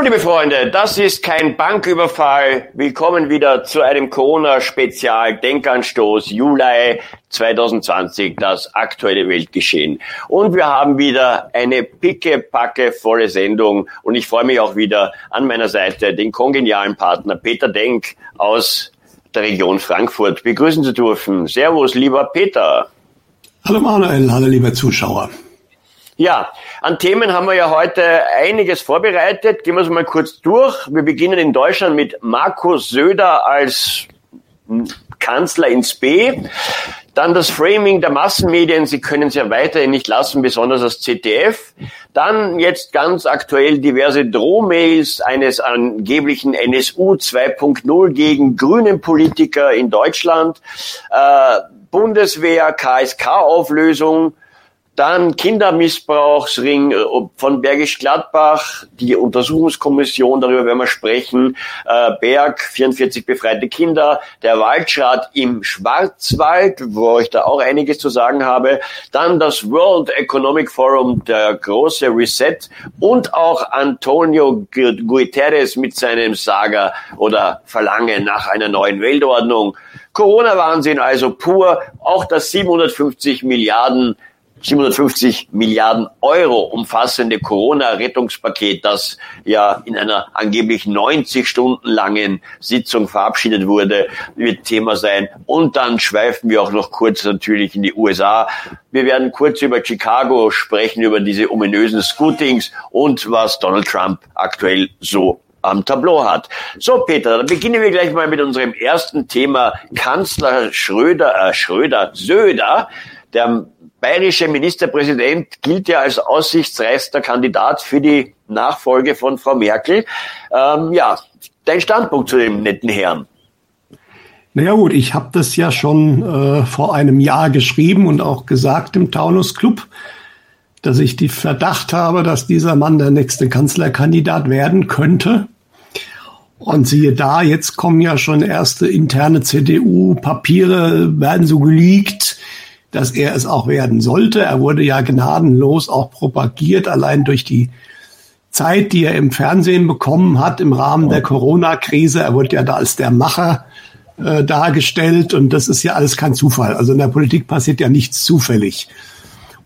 Hallo liebe Freunde, das ist kein Banküberfall. Willkommen wieder zu einem Corona-Spezial Denkanstoß Juli 2020, das aktuelle Weltgeschehen. Und wir haben wieder eine picke-packe volle Sendung und ich freue mich auch wieder an meiner Seite den kongenialen Partner Peter Denk aus der Region Frankfurt begrüßen zu dürfen. Servus, lieber Peter. Hallo Manuel, hallo liebe Zuschauer. Ja, an Themen haben wir ja heute einiges vorbereitet. Gehen wir es mal kurz durch. Wir beginnen in Deutschland mit Markus Söder als Kanzler ins B. Dann das Framing der Massenmedien. Sie können es ja weiterhin nicht lassen, besonders das ZDF. Dann jetzt ganz aktuell diverse Drohmails eines angeblichen NSU 2.0 gegen grünen Politiker in Deutschland. Äh, Bundeswehr, KSK-Auflösung, dann Kindermissbrauchsring äh, von Bergisch Gladbach, die Untersuchungskommission, darüber werden wir sprechen, äh, Berg, 44 befreite Kinder, der Waldschrat im Schwarzwald, wo ich da auch einiges zu sagen habe, dann das World Economic Forum, der große Reset. Und auch Antonio Guterres mit seinem Saga oder Verlangen nach einer neuen Weltordnung. Corona-Wahnsinn also pur, auch das 750 Milliarden 750 Milliarden Euro umfassende Corona-Rettungspaket, das ja in einer angeblich 90 Stunden langen Sitzung verabschiedet wurde, wird Thema sein. Und dann schweifen wir auch noch kurz natürlich in die USA. Wir werden kurz über Chicago sprechen, über diese ominösen Scootings und was Donald Trump aktuell so am Tableau hat. So, Peter, dann beginnen wir gleich mal mit unserem ersten Thema. Kanzler Schröder, äh, Schröder, Söder, der bayerische Ministerpräsident gilt ja als aussichtsreichster Kandidat für die Nachfolge von Frau Merkel. Ähm, ja, dein Standpunkt zu dem netten Herrn. Naja gut, ich habe das ja schon äh, vor einem Jahr geschrieben und auch gesagt im Taunus Club, dass ich die Verdacht habe, dass dieser Mann der nächste Kanzlerkandidat werden könnte. Und siehe da, jetzt kommen ja schon erste interne CDU-Papiere, werden so geleakt, dass er es auch werden sollte. Er wurde ja gnadenlos auch propagiert, allein durch die Zeit, die er im Fernsehen bekommen hat im Rahmen der Corona-Krise. Er wurde ja da als der Macher äh, dargestellt und das ist ja alles kein Zufall. Also in der Politik passiert ja nichts zufällig.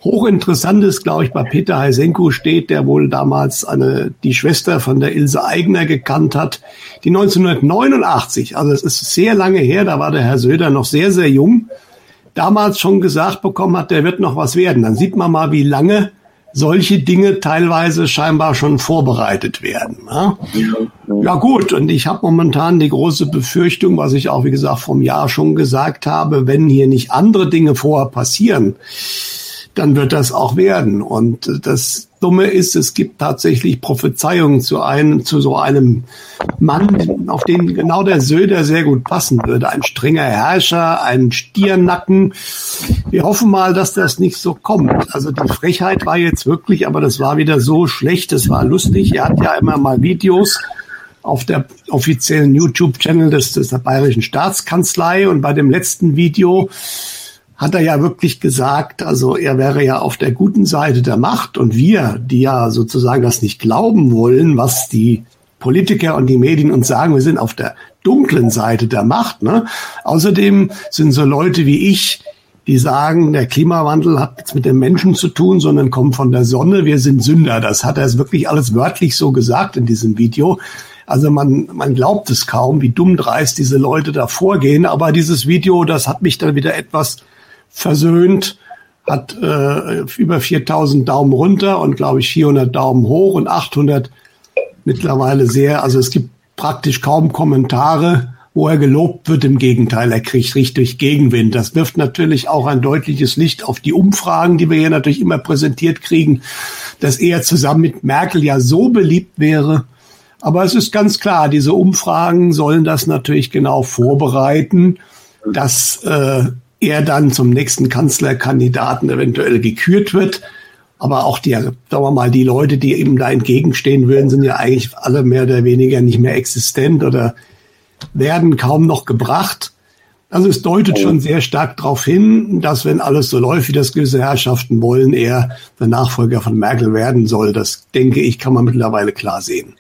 Hochinteressant ist, glaube ich, bei Peter Heisenko steht, der wohl damals eine, die Schwester von der Ilse Aigner gekannt hat, die 1989, also es ist sehr lange her, da war der Herr Söder noch sehr, sehr jung, damals schon gesagt bekommen hat, der wird noch was werden. Dann sieht man mal, wie lange solche Dinge teilweise scheinbar schon vorbereitet werden. Ja, ja gut, und ich habe momentan die große Befürchtung, was ich auch, wie gesagt, vom Jahr schon gesagt habe, wenn hier nicht andere Dinge vorher passieren, dann wird das auch werden. Und das Dumme ist, es gibt tatsächlich Prophezeiungen zu einem, zu so einem Mann, auf den genau der Söder sehr gut passen würde. Ein strenger Herrscher, ein Stiernacken. Wir hoffen mal, dass das nicht so kommt. Also die Frechheit war jetzt wirklich, aber das war wieder so schlecht, es war lustig. Er hat ja immer mal Videos auf der offiziellen YouTube-Channel des, des der Bayerischen Staatskanzlei und bei dem letzten Video hat er ja wirklich gesagt, also er wäre ja auf der guten Seite der Macht und wir, die ja sozusagen das nicht glauben wollen, was die Politiker und die Medien uns sagen, wir sind auf der dunklen Seite der Macht. Ne? Außerdem sind so Leute wie ich, die sagen, der Klimawandel hat nichts mit den Menschen zu tun, sondern kommt von der Sonne, wir sind Sünder. Das hat er wirklich alles wörtlich so gesagt in diesem Video. Also man, man glaubt es kaum, wie dumm dreist diese Leute da vorgehen. Aber dieses Video, das hat mich dann wieder etwas versöhnt, hat äh, über 4000 Daumen runter und glaube ich 400 Daumen hoch und 800 mittlerweile sehr. Also es gibt praktisch kaum Kommentare, wo er gelobt wird. Im Gegenteil, er kriegt richtig Gegenwind. Das wirft natürlich auch ein deutliches Licht auf die Umfragen, die wir hier natürlich immer präsentiert kriegen, dass er zusammen mit Merkel ja so beliebt wäre. Aber es ist ganz klar, diese Umfragen sollen das natürlich genau vorbereiten, dass äh, er dann zum nächsten Kanzlerkandidaten eventuell gekürt wird. Aber auch die, sagen wir mal, die Leute, die ihm da entgegenstehen würden, sind ja eigentlich alle mehr oder weniger nicht mehr existent oder werden kaum noch gebracht. Also es deutet schon sehr stark darauf hin, dass wenn alles so läuft, wie das gewisse Herrschaften wollen, er der Nachfolger von Merkel werden soll. Das denke ich, kann man mittlerweile klar sehen.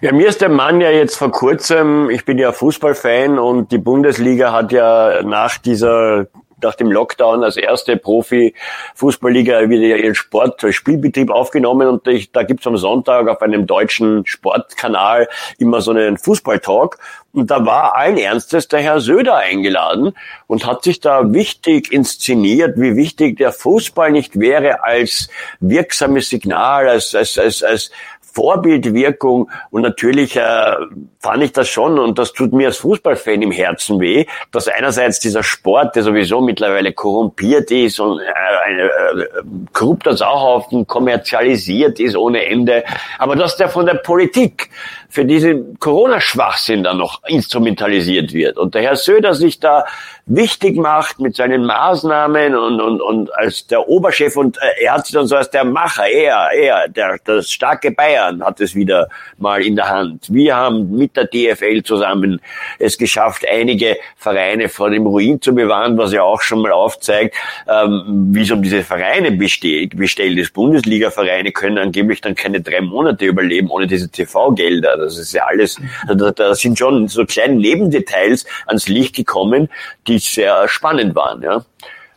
Ja, mir ist der Mann ja jetzt vor kurzem, ich bin ja Fußballfan und die Bundesliga hat ja nach dieser nach dem Lockdown als erste Profi-Fußballliga wieder ihren Sport, Spielbetrieb aufgenommen und ich, da gibt's am Sonntag auf einem deutschen Sportkanal immer so einen Fußballtalk und da war allen Ernstes der Herr Söder eingeladen und hat sich da wichtig inszeniert, wie wichtig der Fußball nicht wäre als wirksames Signal, als, als, als, als Vorbildwirkung. Und natürlich äh, fand ich das schon, und das tut mir als Fußballfan im Herzen weh, dass einerseits dieser Sport, der sowieso mittlerweile korrumpiert ist und äh, äh, korrupter Sauhaufen kommerzialisiert ist ohne Ende, aber dass der von der Politik für diesen Corona-Schwachsinn dann noch instrumentalisiert wird. Und der Herr Söder sich da wichtig macht mit seinen Maßnahmen und, und, und als der Oberchef und er hat sich dann so als der Macher, er, er, der, das starke Bayern hat es wieder mal in der Hand. Wir haben mit der DFL zusammen es geschafft, einige Vereine vor dem Ruin zu bewahren, was ja auch schon mal aufzeigt, ähm, wie es um diese Vereine besteht, ist. Bundesliga-Vereine können angeblich dann keine drei Monate überleben ohne diese TV-Gelder. Das ist ja alles, da, da sind schon so kleine Nebendetails ans Licht gekommen, die sehr spannend waren, ja.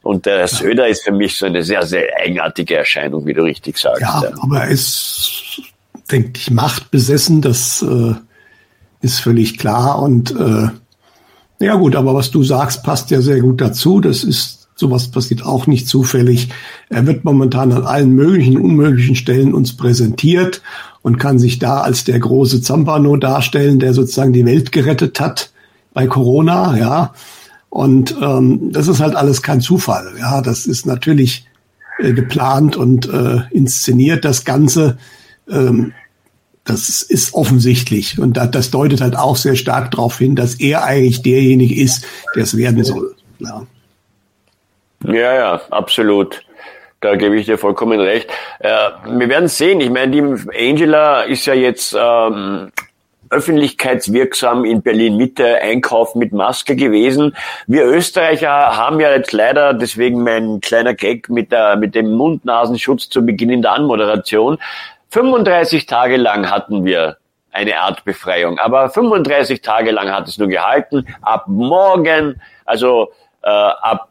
Und der Söder ist für mich so eine sehr, sehr eigenartige Erscheinung, wie du richtig sagst. Ja, ja. aber er ist, denke ich, machtbesessen, das äh, ist völlig klar. Und äh, ja gut, aber was du sagst, passt ja sehr gut dazu. Das ist, sowas passiert auch nicht zufällig. Er wird momentan an allen möglichen, unmöglichen Stellen uns präsentiert und kann sich da als der große Zampano darstellen, der sozusagen die Welt gerettet hat bei Corona, ja. Und ähm, das ist halt alles kein Zufall. Ja, das ist natürlich äh, geplant und äh, inszeniert das Ganze. Ähm, das ist offensichtlich. Und das, das deutet halt auch sehr stark darauf hin, dass er eigentlich derjenige ist, der es werden soll. Ja. Ja, ja, absolut. Da gebe ich dir vollkommen recht. Äh, wir werden sehen. Ich meine, die Angela ist ja jetzt ähm, öffentlichkeitswirksam in Berlin Mitte einkaufen mit Maske gewesen. Wir Österreicher haben ja jetzt leider, deswegen mein kleiner Gag mit, der, mit dem Mund-Nasenschutz zu Beginn in der Anmoderation. 35 Tage lang hatten wir eine Art Befreiung, aber 35 Tage lang hat es nur gehalten. Ab morgen, also äh, ab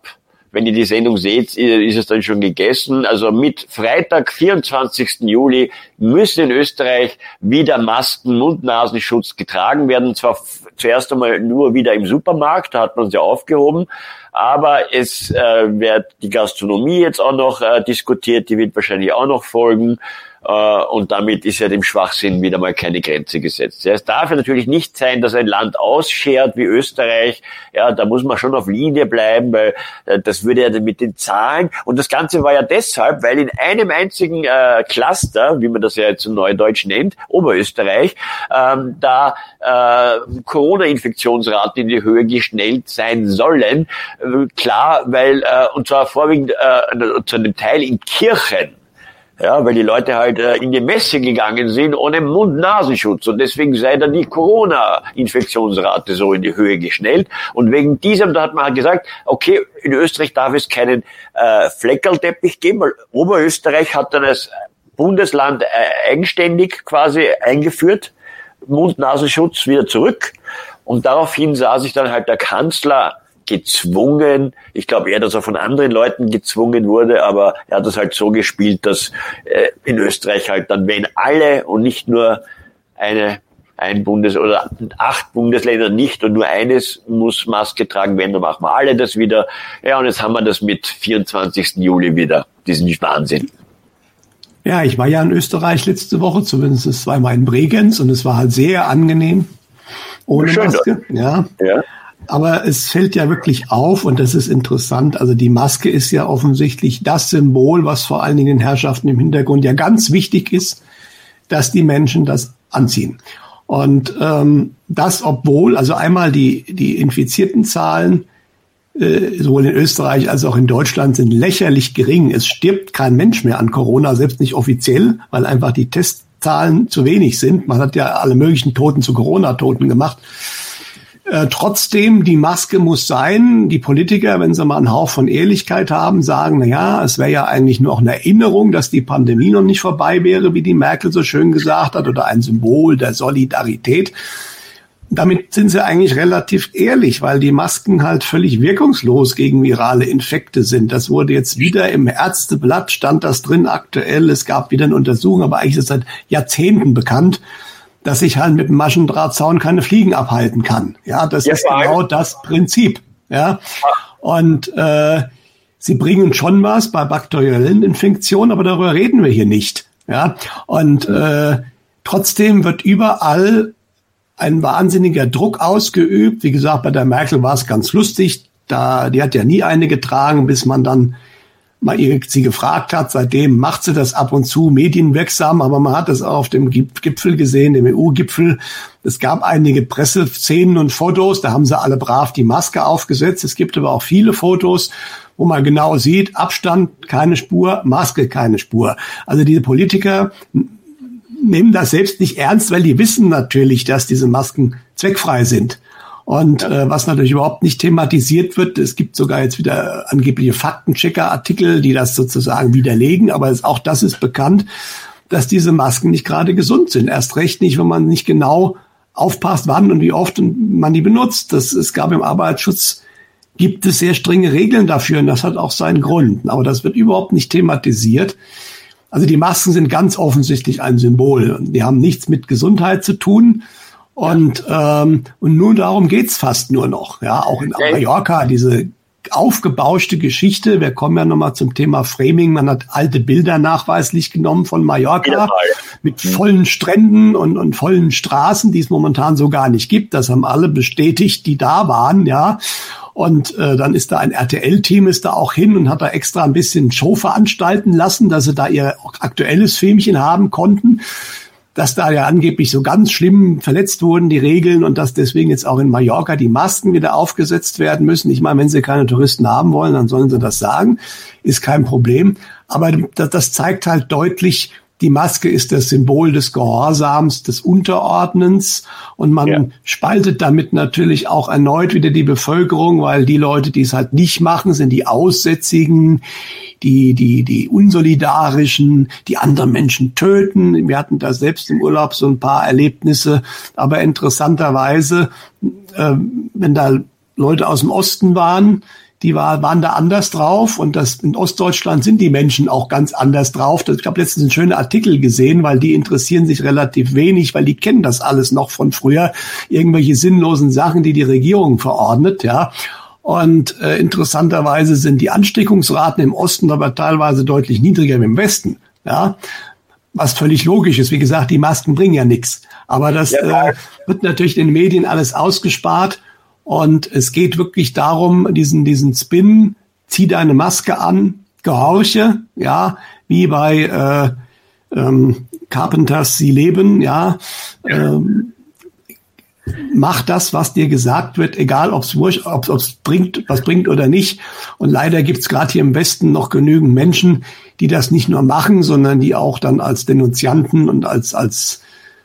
wenn ihr die Sendung seht, ist es dann schon gegessen. Also mit Freitag, 24. Juli, müssen in Österreich wieder Masken, Mund-Nasenschutz getragen werden. Zwar zuerst einmal nur wieder im Supermarkt, da hat man sie aufgehoben, aber es äh, wird die Gastronomie jetzt auch noch äh, diskutiert, die wird wahrscheinlich auch noch folgen. Äh, und damit ist ja dem Schwachsinn wieder mal keine Grenze gesetzt. es darf ja natürlich nicht sein, dass ein Land ausschert wie Österreich. Ja, da muss man schon auf Linie bleiben, weil äh, das würde ja mit den Zahlen. Und das Ganze war ja deshalb, weil in einem einzigen äh, Cluster, wie man das ja jetzt im Neudeutsch nennt, Oberösterreich, ähm, da äh, Corona-Infektionsraten in die Höhe geschnellt sein sollen. Äh, klar, weil, äh, und zwar vorwiegend äh, zu einem Teil in Kirchen. Ja, weil die Leute halt äh, in die Messe gegangen sind ohne Mund-Nasenschutz und deswegen sei dann die Corona-Infektionsrate so in die Höhe geschnellt. Und wegen diesem, da hat man halt gesagt, okay, in Österreich darf es keinen äh, Fleckerlteppich geben, weil Oberösterreich hat dann als Bundesland äh, eigenständig quasi eingeführt, Mund-Nasenschutz wieder zurück. Und daraufhin sah sich dann halt der Kanzler gezwungen. Ich glaube eher, dass er von anderen Leuten gezwungen wurde, aber er hat das halt so gespielt, dass äh, in Österreich halt dann, wenn alle und nicht nur eine ein Bundes- oder acht Bundesländer nicht und nur eines muss Maske tragen werden, dann machen wir alle das wieder. Ja, und jetzt haben wir das mit 24. Juli wieder, diesen Wahnsinn. Ja, ich war ja in Österreich letzte Woche, zumindest zweimal in Bregenz und es war halt sehr angenehm ohne Schön, Maske. Ja. ja. Aber es fällt ja wirklich auf und das ist interessant. Also die Maske ist ja offensichtlich das Symbol, was vor allen Dingen den Herrschaften im Hintergrund ja ganz wichtig ist, dass die Menschen das anziehen. Und ähm, das, obwohl, also einmal die, die infizierten Zahlen äh, sowohl in Österreich als auch in Deutschland sind lächerlich gering. Es stirbt kein Mensch mehr an Corona, selbst nicht offiziell, weil einfach die Testzahlen zu wenig sind. Man hat ja alle möglichen Toten zu Corona-Toten gemacht. Äh, trotzdem, die Maske muss sein. Die Politiker, wenn sie mal einen Hauch von Ehrlichkeit haben, sagen, na ja, es wäre ja eigentlich nur auch eine Erinnerung, dass die Pandemie noch nicht vorbei wäre, wie die Merkel so schön gesagt hat, oder ein Symbol der Solidarität. Damit sind sie eigentlich relativ ehrlich, weil die Masken halt völlig wirkungslos gegen virale Infekte sind. Das wurde jetzt wieder im Ärzteblatt, stand das drin aktuell. Es gab wieder eine Untersuchung, aber eigentlich ist es seit Jahrzehnten bekannt dass ich halt mit dem Maschendrahtzaun keine Fliegen abhalten kann. Ja, das ja, ist genau das Prinzip. Ja, und äh, sie bringen schon was bei bakteriellen Infektionen, aber darüber reden wir hier nicht. Ja, und äh, trotzdem wird überall ein wahnsinniger Druck ausgeübt. Wie gesagt, bei der Merkel war es ganz lustig. Da, die hat ja nie eine getragen, bis man dann mal sie gefragt hat. Seitdem macht sie das ab und zu medienwirksam, aber man hat es auch auf dem Gipfel gesehen, dem EU-Gipfel. Es gab einige Presseszenen und Fotos, da haben sie alle brav die Maske aufgesetzt. Es gibt aber auch viele Fotos, wo man genau sieht, Abstand keine Spur, Maske keine Spur. Also diese Politiker nehmen das selbst nicht ernst, weil die wissen natürlich, dass diese Masken zweckfrei sind. Und äh, was natürlich überhaupt nicht thematisiert wird, es gibt sogar jetzt wieder angebliche Faktenchecker-Artikel, die das sozusagen widerlegen, aber es, auch das ist bekannt, dass diese Masken nicht gerade gesund sind. Erst recht nicht, wenn man nicht genau aufpasst, wann und wie oft man die benutzt. Das, es gab im Arbeitsschutz gibt es sehr strenge Regeln dafür und das hat auch seinen Grund. Aber das wird überhaupt nicht thematisiert. Also die Masken sind ganz offensichtlich ein Symbol. Die haben nichts mit Gesundheit zu tun. Und, ähm, und nun darum geht's fast nur noch. Ja, auch in Mallorca, diese aufgebauschte Geschichte. Wir kommen ja nochmal zum Thema Framing. Man hat alte Bilder nachweislich genommen von Mallorca mit mhm. vollen Stränden und, und vollen Straßen, die es momentan so gar nicht gibt. Das haben alle bestätigt, die da waren, ja. Und äh, dann ist da ein RTL-Team ist da auch hin und hat da extra ein bisschen Show veranstalten lassen, dass sie da ihr aktuelles Filmchen haben konnten dass da ja angeblich so ganz schlimm verletzt wurden, die Regeln, und dass deswegen jetzt auch in Mallorca die Masken wieder aufgesetzt werden müssen. Ich meine, wenn sie keine Touristen haben wollen, dann sollen sie das sagen, ist kein Problem. Aber das, das zeigt halt deutlich, die Maske ist das Symbol des Gehorsams, des Unterordnens und man ja. spaltet damit natürlich auch erneut wieder die Bevölkerung, weil die Leute, die es halt nicht machen, sind die Aussätzigen, die, die, die Unsolidarischen, die anderen Menschen töten. Wir hatten da selbst im Urlaub so ein paar Erlebnisse, aber interessanterweise, äh, wenn da Leute aus dem Osten waren, die war, waren da anders drauf und das in Ostdeutschland sind die Menschen auch ganz anders drauf. Ich habe letztens einen schönen Artikel gesehen, weil die interessieren sich relativ wenig, weil die kennen das alles noch von früher, irgendwelche sinnlosen Sachen, die die Regierung verordnet, ja. Und äh, interessanterweise sind die Ansteckungsraten im Osten aber teilweise deutlich niedriger wie im Westen, ja. Was völlig logisch ist. Wie gesagt, die Masken bringen ja nichts. Aber das ja, äh, wird natürlich den Medien alles ausgespart. Und es geht wirklich darum, diesen, diesen Spin, zieh deine Maske an, gehorche, ja, wie bei äh, ähm, Carpenters Sie leben, ja. Ähm, mach das, was dir gesagt wird, egal ob es ob es bringt, was bringt oder nicht. Und leider gibt es gerade hier im Westen noch genügend Menschen, die das nicht nur machen, sondern die auch dann als Denunzianten und als als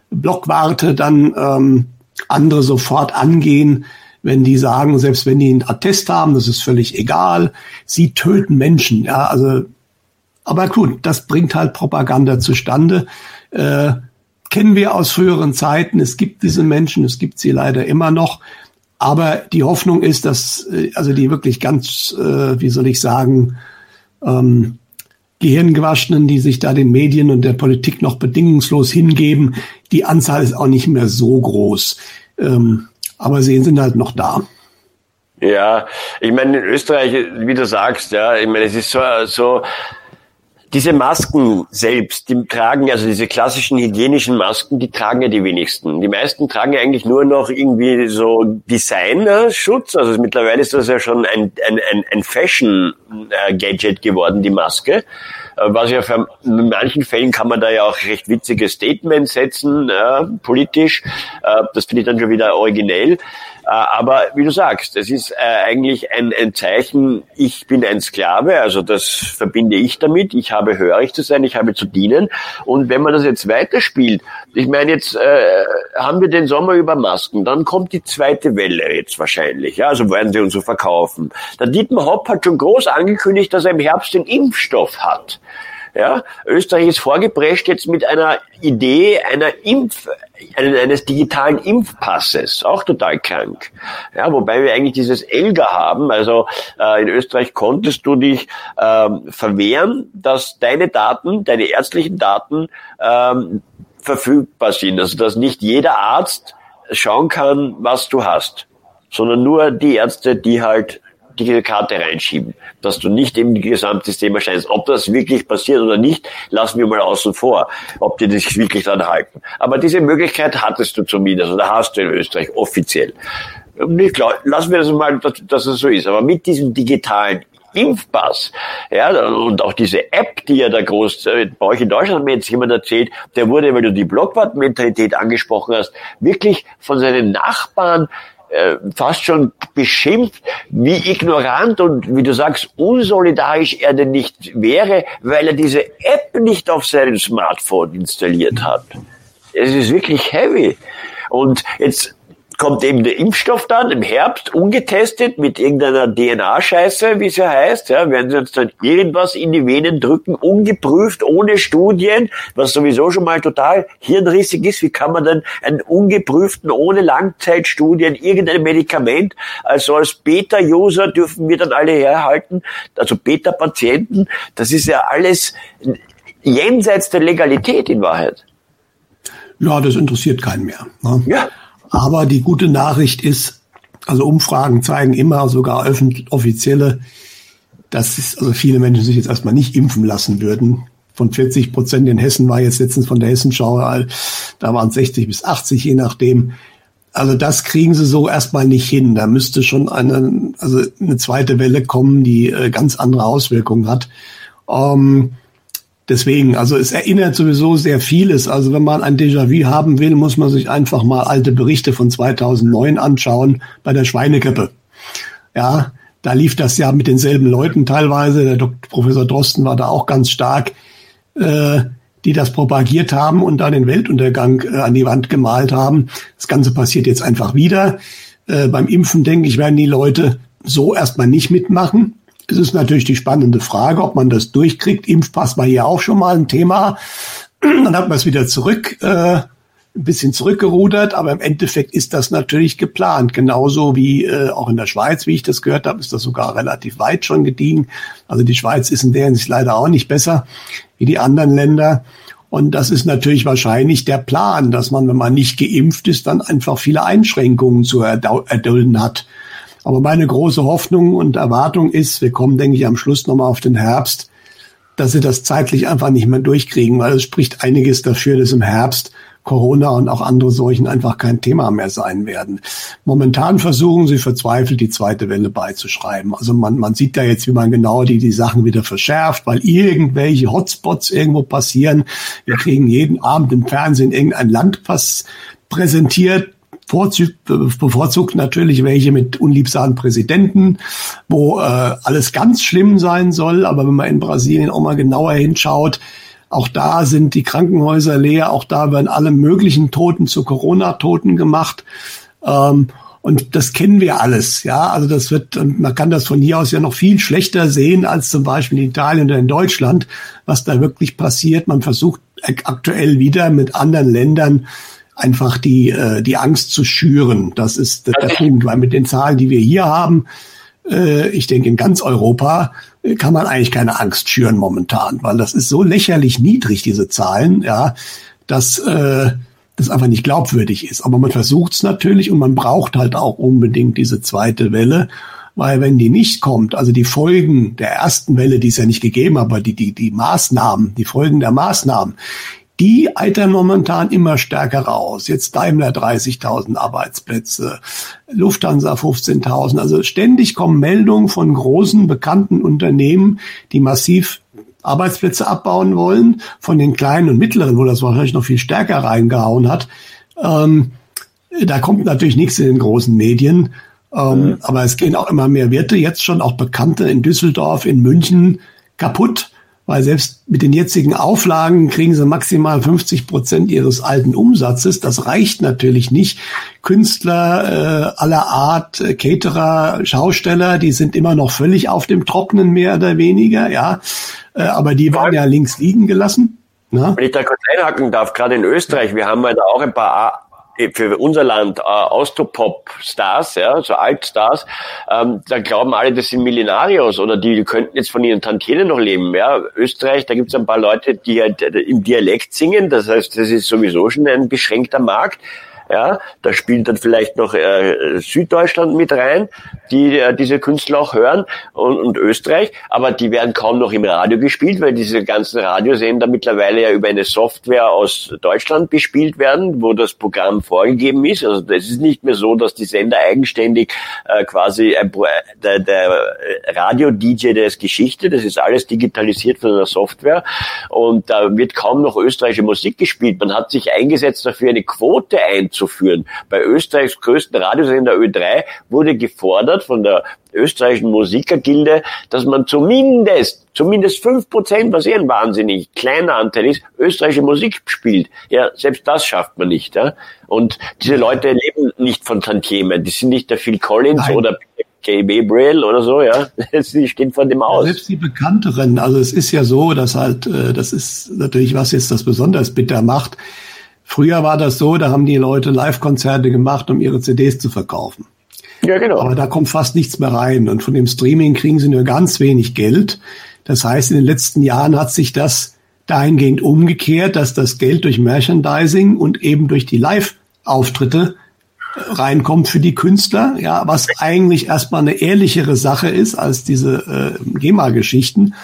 Blockwarte dann ähm, andere sofort angehen, wenn die sagen, selbst wenn die einen Attest haben, das ist völlig egal, sie töten Menschen. Ja, also, aber gut, das bringt halt Propaganda zustande. Äh, kennen wir aus früheren Zeiten. Es gibt diese Menschen, es gibt sie leider immer noch. Aber die Hoffnung ist, dass äh, also die wirklich ganz, äh, wie soll ich sagen, ähm, Gehirngewaschenen, die sich da den Medien und der Politik noch bedingungslos hingeben, die Anzahl ist auch nicht mehr so groß. Ähm, aber sie sind halt noch da. Ja, ich meine, in Österreich, wie du sagst, ja, ich meine, es ist so, so diese Masken selbst, die tragen, also diese klassischen hygienischen Masken, die tragen ja die wenigsten. Die meisten tragen ja eigentlich nur noch irgendwie so Designerschutz. Also mittlerweile ist das ja schon ein, ein, ein Fashion-Gadget geworden, die Maske. Äh, was ja für, in manchen Fällen kann man da ja auch recht witzige Statements setzen, äh, politisch. Äh, das finde ich dann schon wieder originell. Äh, aber wie du sagst, es ist eigentlich ein, ein Zeichen, ich bin ein Sklave, also das verbinde ich damit. Ich habe hörig zu sein, ich habe zu dienen. Und wenn man das jetzt weiterspielt, ich meine, jetzt äh, haben wir den Sommer über Masken, dann kommt die zweite Welle jetzt wahrscheinlich. Ja, also werden sie uns so verkaufen. Der Dietmar Hopp hat schon groß angekündigt, dass er im Herbst den Impfstoff hat. Ja, Österreich ist vorgeprescht jetzt mit einer Idee einer Impf, eines digitalen Impfpasses, auch total krank. Ja, wobei wir eigentlich dieses ELGA haben. Also äh, in Österreich konntest du dich ähm, verwehren, dass deine Daten, deine ärztlichen Daten ähm, verfügbar sind. Also dass nicht jeder Arzt schauen kann, was du hast, sondern nur die Ärzte, die halt die Karte reinschieben, dass du nicht im Gesamtsystem erscheinst. Ob das wirklich passiert oder nicht, lassen wir mal außen vor, ob die sich wirklich dran halten. Aber diese Möglichkeit hattest du zumindest oder hast du in Österreich offiziell. Nicht klar, lassen wir das mal, dass, dass es so ist. Aber mit diesem digitalen Impfpass. Ja, und auch diese App, die ja da groß, äh, bei euch in Deutschland hat mir jetzt jemand erzählt, der wurde, weil du die Blockwart-Mentalität angesprochen hast, wirklich von seinen Nachbarn äh, fast schon beschimpft, wie ignorant und wie du sagst, unsolidarisch er denn nicht wäre, weil er diese App nicht auf seinem Smartphone installiert hat. Es ist wirklich heavy. Und jetzt kommt eben der Impfstoff dann im Herbst ungetestet mit irgendeiner DNA-Scheiße, wie es ja heißt. Ja, werden sie uns dann irgendwas in die Venen drücken, ungeprüft, ohne Studien, was sowieso schon mal total hirnrissig ist. Wie kann man dann einen ungeprüften, ohne Langzeitstudien, irgendein Medikament, also als Beta-User dürfen wir dann alle herhalten, also Beta-Patienten, das ist ja alles jenseits der Legalität in Wahrheit. Ja, das interessiert keinen mehr. Ne? Ja. Aber die gute Nachricht ist, also Umfragen zeigen immer, sogar offizielle, dass es, also viele Menschen sich jetzt erstmal nicht impfen lassen würden. Von 40 Prozent in Hessen war jetzt letztens von der Hessenschau, da waren es 60 bis 80, je nachdem. Also das kriegen sie so erstmal nicht hin. Da müsste schon eine, also eine zweite Welle kommen, die äh, ganz andere Auswirkungen hat. Ähm, Deswegen, also es erinnert sowieso sehr vieles. Also wenn man ein Déjà-vu haben will, muss man sich einfach mal alte Berichte von 2009 anschauen bei der Schweinegrippe. Ja, da lief das ja mit denselben Leuten teilweise. Der Dr. Professor Drosten war da auch ganz stark, äh, die das propagiert haben und da den Weltuntergang äh, an die Wand gemalt haben. Das Ganze passiert jetzt einfach wieder. Äh, beim Impfen, denke ich, werden die Leute so erstmal nicht mitmachen. Es ist natürlich die spannende Frage, ob man das durchkriegt. Impfpass war hier auch schon mal ein Thema. Dann hat man es wieder zurück, äh, ein bisschen zurückgerudert, aber im Endeffekt ist das natürlich geplant. Genauso wie äh, auch in der Schweiz, wie ich das gehört habe, ist das sogar relativ weit schon gediegen. Also die Schweiz ist in der Hinsicht leider auch nicht besser wie die anderen Länder. Und das ist natürlich wahrscheinlich der Plan, dass man, wenn man nicht geimpft ist, dann einfach viele Einschränkungen zu erdulden hat. Aber meine große Hoffnung und Erwartung ist, wir kommen, denke ich, am Schluss nochmal auf den Herbst, dass sie das zeitlich einfach nicht mehr durchkriegen, weil es spricht einiges dafür, dass im Herbst Corona und auch andere Seuchen einfach kein Thema mehr sein werden. Momentan versuchen sie verzweifelt, die zweite Welle beizuschreiben. Also man, man sieht da jetzt, wie man genau die, die Sachen wieder verschärft, weil irgendwelche Hotspots irgendwo passieren. Wir kriegen jeden Abend im Fernsehen irgendein Landpass präsentiert, bevorzugt natürlich welche mit unliebsamen Präsidenten, wo äh, alles ganz schlimm sein soll. Aber wenn man in Brasilien auch mal genauer hinschaut, auch da sind die Krankenhäuser leer, auch da werden alle möglichen Toten zu Corona-Toten gemacht. Ähm, und das kennen wir alles, ja. Also das wird, und man kann das von hier aus ja noch viel schlechter sehen als zum Beispiel in Italien oder in Deutschland, was da wirklich passiert. Man versucht aktuell wieder mit anderen Ländern einfach die, äh, die Angst zu schüren. Das ist der, der Punkt, weil mit den Zahlen, die wir hier haben, äh, ich denke in ganz Europa, äh, kann man eigentlich keine Angst schüren momentan, weil das ist so lächerlich niedrig, diese Zahlen, ja, dass äh, das einfach nicht glaubwürdig ist. Aber man versucht es natürlich und man braucht halt auch unbedingt diese zweite Welle. Weil wenn die nicht kommt, also die Folgen der ersten Welle, die es ja nicht gegeben, aber die, die, die Maßnahmen, die Folgen der Maßnahmen, die eitern momentan immer stärker raus. Jetzt Daimler 30.000 Arbeitsplätze, Lufthansa 15.000. Also ständig kommen Meldungen von großen bekannten Unternehmen, die massiv Arbeitsplätze abbauen wollen, von den kleinen und mittleren, wo das wahrscheinlich noch viel stärker reingehauen hat. Ähm, da kommt natürlich nichts in den großen Medien. Ähm, mhm. Aber es gehen auch immer mehr Werte, jetzt schon auch Bekannte in Düsseldorf, in München kaputt, weil selbst mit den jetzigen Auflagen kriegen sie maximal 50 Prozent ihres alten Umsatzes. Das reicht natürlich nicht. Künstler äh, aller Art, äh, Caterer, Schausteller, die sind immer noch völlig auf dem Trockenen mehr oder weniger, ja. Äh, aber die werden ja links liegen gelassen. Na? Wenn ich da kurz einhaken darf, gerade in Österreich, wir haben ja da auch ein paar für unser Land äh, Austropop-Stars, ja, so Altstars, ähm, da glauben alle, das sind Millenarios oder die könnten jetzt von ihren Tantiemen noch leben. Ja. Österreich, da gibt es ein paar Leute, die halt äh, im Dialekt singen, das heißt, das ist sowieso schon ein beschränkter Markt. Ja, da spielt dann vielleicht noch äh, Süddeutschland mit rein, die äh, diese Künstler auch hören und, und Österreich, aber die werden kaum noch im Radio gespielt, weil diese ganzen Radiosender mittlerweile ja über eine Software aus Deutschland bespielt werden, wo das Programm vorgegeben ist. Also das ist nicht mehr so, dass die Sender eigenständig äh, quasi ein, der, der Radio-DJ, der ist Geschichte, das ist alles digitalisiert von einer Software und da wird kaum noch österreichische Musik gespielt. Man hat sich eingesetzt dafür, eine Quote einzuführen einzuführen. Bei Österreichs größten Radiosender Ö3 wurde gefordert von der österreichischen Musikergilde, dass man zumindest, zumindest fünf Prozent, was eh ein wahnsinnig kleiner Anteil ist, österreichische Musik spielt. Ja, selbst das schafft man nicht. Ja? Und diese Leute leben nicht von Tantiemen. Die sind nicht der Phil Collins Nein. oder KB Brill oder so, ja. Sie stehen von dem aus. Ja, selbst die bekannteren, also es ist ja so, dass halt, äh, das ist natürlich, was jetzt das besonders bitter macht, Früher war das so, da haben die Leute Live-Konzerte gemacht, um ihre CDs zu verkaufen. Ja, genau. Aber da kommt fast nichts mehr rein. Und von dem Streaming kriegen sie nur ganz wenig Geld. Das heißt, in den letzten Jahren hat sich das dahingehend umgekehrt, dass das Geld durch Merchandising und eben durch die Live-Auftritte äh, reinkommt für die Künstler, ja, was eigentlich erstmal eine ehrlichere Sache ist als diese äh, GEMA-Geschichten.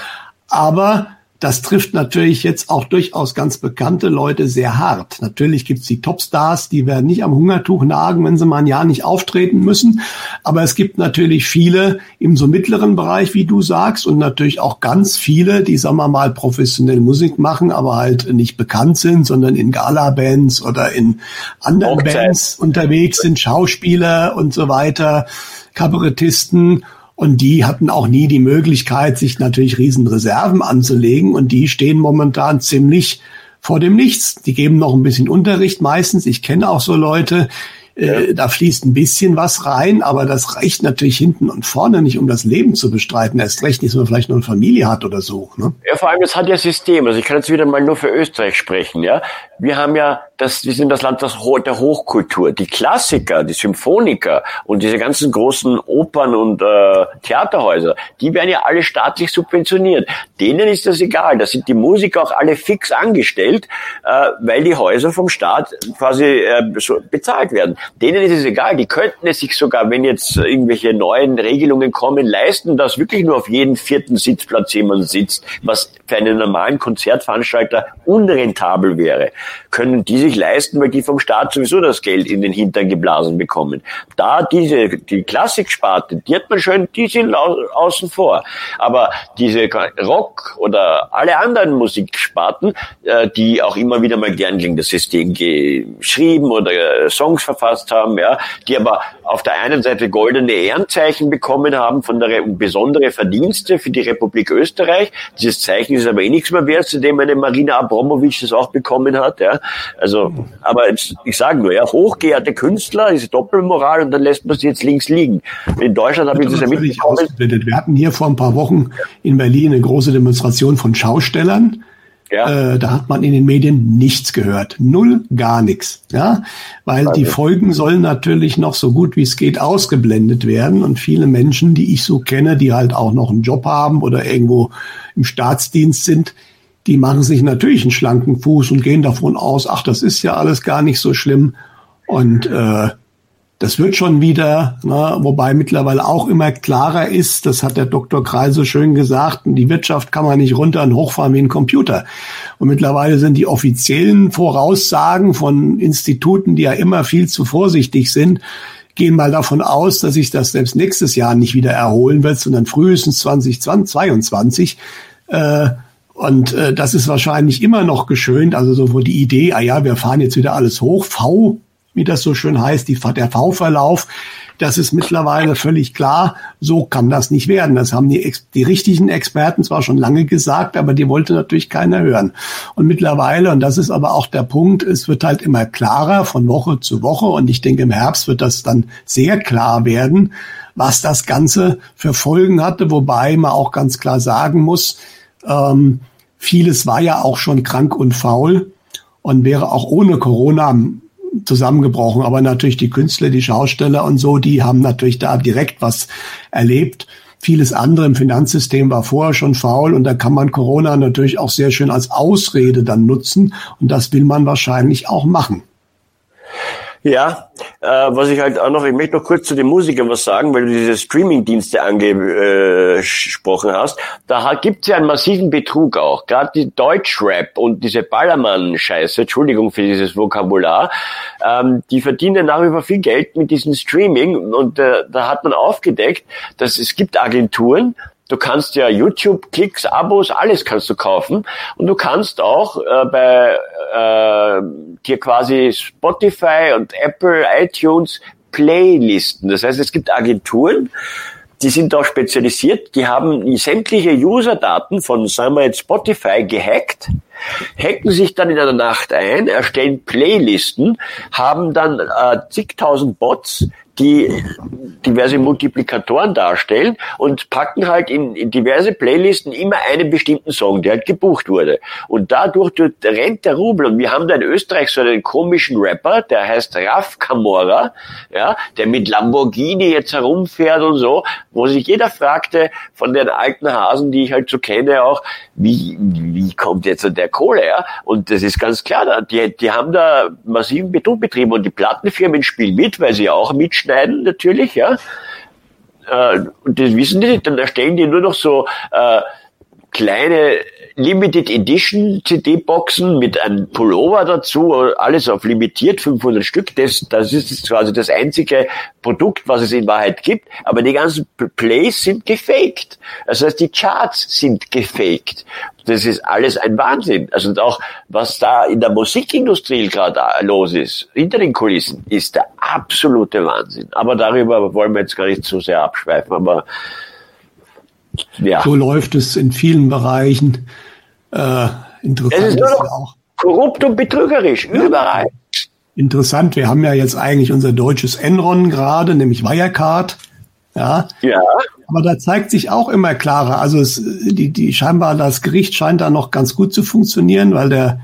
Aber das trifft natürlich jetzt auch durchaus ganz bekannte Leute sehr hart. Natürlich gibt's die Topstars, die werden nicht am Hungertuch nagen, wenn sie mal ein Jahr nicht auftreten müssen. Aber es gibt natürlich viele im so mittleren Bereich, wie du sagst, und natürlich auch ganz viele, die, sagen wir mal, professionell Musik machen, aber halt nicht bekannt sind, sondern in Gala-Bands oder in anderen. Bands unterwegs sind, Schauspieler und so weiter, Kabarettisten. Und die hatten auch nie die Möglichkeit, sich natürlich Riesenreserven anzulegen. Und die stehen momentan ziemlich vor dem Nichts. Die geben noch ein bisschen Unterricht meistens. Ich kenne auch so Leute, äh, da fließt ein bisschen was rein, aber das reicht natürlich hinten und vorne nicht, um das Leben zu bestreiten. Erst recht nicht, wenn man vielleicht noch eine Familie hat oder so. Ne? Ja, vor allem, es hat ja System. Also ich kann jetzt wieder mal nur für Österreich sprechen. Ja, Wir haben ja, das, wir sind das Land der Hochkultur. Die Klassiker, die Symphoniker und diese ganzen großen Opern und äh, Theaterhäuser, die werden ja alle staatlich subventioniert. Denen ist das egal. Da sind die Musiker auch alle fix angestellt, äh, weil die Häuser vom Staat quasi äh, so bezahlt werden. Denen ist es egal, die könnten es sich sogar, wenn jetzt irgendwelche neuen Regelungen kommen, leisten, dass wirklich nur auf jeden vierten Sitzplatz jemand sitzt, was für einen normalen Konzertveranstalter unrentabel wäre. Können die sich leisten, weil die vom Staat sowieso das Geld in den Hintern geblasen bekommen. Da diese, die Klassiksparte, die hat man schön, die sind au außen vor. Aber diese Rock oder alle anderen Musiksparten, äh, die auch immer wieder mal gern gegen das System geschrieben oder äh, Songs verfasst haben, ja, die aber auf der einen Seite goldene Ehrenzeichen bekommen haben von der besondere Verdienste für die Republik Österreich. Dieses Zeichen ist aber eh nichts mehr wert, zu dem eine Marina Abramovic das auch bekommen hat, ja. Also, aber jetzt, ich sage nur, ja, hochgeehrte Künstler, diese Doppelmoral und dann lässt man sie jetzt links liegen. In Deutschland habe ich das ja mitbekommen. Wir hatten hier vor ein paar Wochen in Berlin eine große Demonstration von Schaustellern, ja. Äh, da hat man in den Medien nichts gehört. Null, gar nichts. Ja, weil die Folgen sollen natürlich noch so gut wie es geht ausgeblendet werden. Und viele Menschen, die ich so kenne, die halt auch noch einen Job haben oder irgendwo im Staatsdienst sind, die machen sich natürlich einen schlanken Fuß und gehen davon aus, ach, das ist ja alles gar nicht so schlimm. Und äh, das wird schon wieder, ne, wobei mittlerweile auch immer klarer ist, das hat der Dr. So schön gesagt, die Wirtschaft kann man nicht runter und hochfahren wie ein Computer. Und mittlerweile sind die offiziellen Voraussagen von Instituten, die ja immer viel zu vorsichtig sind, gehen mal davon aus, dass sich das selbst nächstes Jahr nicht wieder erholen wird, sondern frühestens 2022. Äh, Und äh, das ist wahrscheinlich immer noch geschönt. Also so wo die Idee, ah ja, wir fahren jetzt wieder alles hoch, V, wie das so schön heißt, die, der V-Verlauf, das ist mittlerweile völlig klar. So kann das nicht werden. Das haben die, die richtigen Experten zwar schon lange gesagt, aber die wollte natürlich keiner hören. Und mittlerweile, und das ist aber auch der Punkt, es wird halt immer klarer von Woche zu Woche. Und ich denke, im Herbst wird das dann sehr klar werden, was das Ganze für Folgen hatte. Wobei man auch ganz klar sagen muss, ähm, vieles war ja auch schon krank und faul und wäre auch ohne Corona zusammengebrochen. Aber natürlich die Künstler, die Schausteller und so, die haben natürlich da direkt was erlebt. Vieles andere im Finanzsystem war vorher schon faul und da kann man Corona natürlich auch sehr schön als Ausrede dann nutzen und das will man wahrscheinlich auch machen. Ja, äh, was ich halt auch noch, ich möchte noch kurz zu den Musikern was sagen, weil du diese Streaming-Dienste angesprochen hast. Da gibt es ja einen massiven Betrug auch. Gerade die Deutschrap und diese Ballermann-Scheiße, Entschuldigung für dieses Vokabular, ähm, die verdienen nach wie vor viel Geld mit diesem Streaming und äh, da hat man aufgedeckt, dass es gibt Agenturen, Du kannst ja YouTube, Klicks, Abos, alles kannst du kaufen. Und du kannst auch äh, bei äh, dir quasi Spotify und Apple, iTunes Playlisten. Das heißt, es gibt Agenturen, die sind auch spezialisiert, die haben sämtliche User-Daten von, sagen wir jetzt Spotify gehackt, hacken sich dann in einer Nacht ein, erstellen Playlisten, haben dann äh, zigtausend Bots, die diverse Multiplikatoren darstellen und packen halt in, in, diverse Playlisten immer einen bestimmten Song, der halt gebucht wurde. Und dadurch rennt der Rubel. Und wir haben da in Österreich so einen komischen Rapper, der heißt Raf Camora, ja, der mit Lamborghini jetzt herumfährt und so, wo sich jeder fragte von den alten Hasen, die ich halt so kenne auch, wie, wie kommt jetzt der Kohle, ja? Und das ist ganz klar, die, die haben da massiven Betrug betrieben und die Plattenfirmen spielen mit, weil sie auch mitschneiden schneiden, natürlich, ja. Äh, und das wissen die nicht, dann erstellen die nur noch so äh, kleine Limited Edition CD-Boxen mit einem Pullover dazu, alles auf limitiert, 500 Stück. Das, das ist quasi das einzige Produkt, was es in Wahrheit gibt. Aber die ganzen Plays sind gefaked. Das heißt, die Charts sind gefaked. Das ist alles ein Wahnsinn. Also auch was da in der Musikindustrie gerade los ist, hinter den Kulissen, ist der absolute Wahnsinn. Aber darüber wollen wir jetzt gar nicht zu sehr abschweifen. Aber ja. So läuft es in vielen Bereichen. Äh, interessant es ist nur noch auch. korrupt und betrügerisch, überall. Interessant, wir haben ja jetzt eigentlich unser deutsches Enron gerade, nämlich Wirecard. Ja. ja. Aber da zeigt sich auch immer klarer. Also es, die, die scheinbar das Gericht scheint da noch ganz gut zu funktionieren, weil der,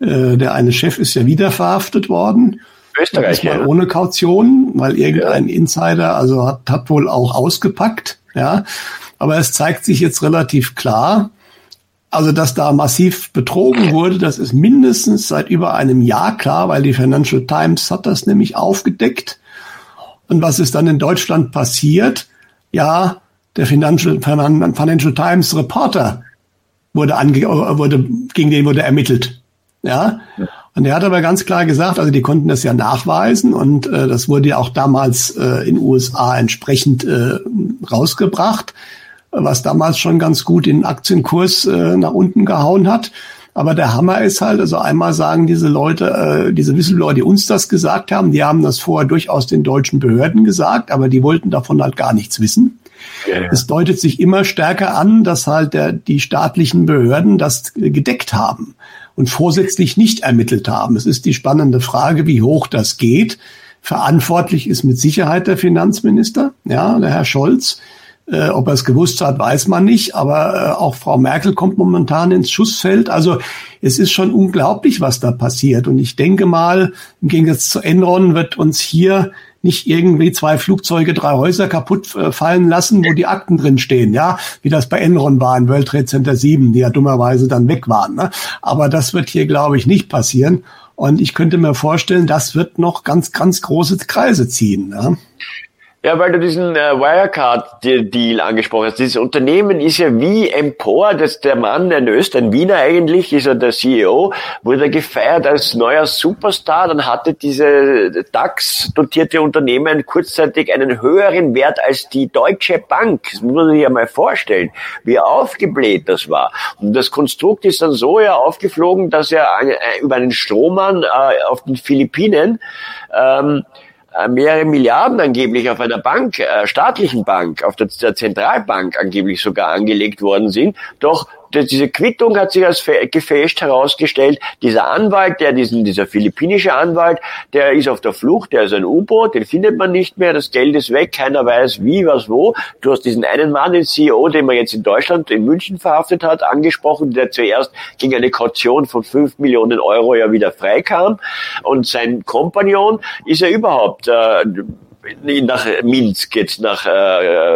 äh, der eine Chef ist ja wieder verhaftet worden. Österreich, ja. Ohne Kaution, weil irgendein ja. Insider also hat, hat wohl auch ausgepackt. Ja. Aber es zeigt sich jetzt relativ klar, also dass da massiv betrogen wurde, das ist mindestens seit über einem Jahr klar, weil die Financial Times hat das nämlich aufgedeckt. Und was ist dann in Deutschland passiert? Ja, der Financial, Financial Times Reporter wurde, ange, wurde gegen den wurde ermittelt. Ja. Und er hat aber ganz klar gesagt, also die konnten das ja nachweisen und äh, das wurde ja auch damals äh, in USA entsprechend äh, rausgebracht was damals schon ganz gut den Aktienkurs äh, nach unten gehauen hat. Aber der Hammer ist halt, also einmal sagen diese Leute, äh, diese Whistleblower, die uns das gesagt haben, die haben das vorher durchaus den deutschen Behörden gesagt, aber die wollten davon halt gar nichts wissen. Ja, ja. Es deutet sich immer stärker an, dass halt der, die staatlichen Behörden das gedeckt haben und vorsätzlich nicht ermittelt haben. Es ist die spannende Frage, wie hoch das geht. Verantwortlich ist mit Sicherheit der Finanzminister, ja, der Herr Scholz. Äh, ob er es gewusst hat, weiß man nicht. Aber äh, auch Frau Merkel kommt momentan ins Schussfeld. Also es ist schon unglaublich, was da passiert. Und ich denke mal, im Gegensatz zu Enron wird uns hier nicht irgendwie zwei Flugzeuge, drei Häuser kaputt äh, fallen lassen, wo die Akten drin stehen, ja, wie das bei Enron war in World Trade Center 7, die ja dummerweise dann weg waren. Ne? Aber das wird hier, glaube ich, nicht passieren. Und ich könnte mir vorstellen, das wird noch ganz, ganz große Kreise ziehen. Ne? Ja, weil du diesen äh, Wirecard-Deal angesprochen hast. Dieses Unternehmen ist ja wie Empor, dass der Mann, ein Österreich, ein Wiener eigentlich, ist er der CEO, wurde gefeiert als neuer Superstar. Dann hatte diese DAX-dotierte Unternehmen kurzzeitig einen höheren Wert als die Deutsche Bank. Das muss man sich ja mal vorstellen, wie aufgebläht das war. Und das Konstrukt ist dann so ja aufgeflogen, dass er äh, über einen Strohmann äh, auf den Philippinen ähm, äh, mehrere Milliarden angeblich auf einer Bank, äh, staatlichen Bank, auf der, der Zentralbank angeblich sogar angelegt worden sind. Doch diese Quittung hat sich als gefälscht herausgestellt. Dieser Anwalt, der diesen, dieser philippinische Anwalt, der ist auf der Flucht, der ist ein U-Boot, den findet man nicht mehr, das Geld ist weg, keiner weiß wie, was, wo. Du hast diesen einen Mann, den CEO, den man jetzt in Deutschland, in München verhaftet hat, angesprochen, der zuerst gegen eine Kaution von fünf Millionen Euro ja wieder freikam. Und sein Kompagnon ist ja überhaupt äh, nach Minsk jetzt nach äh,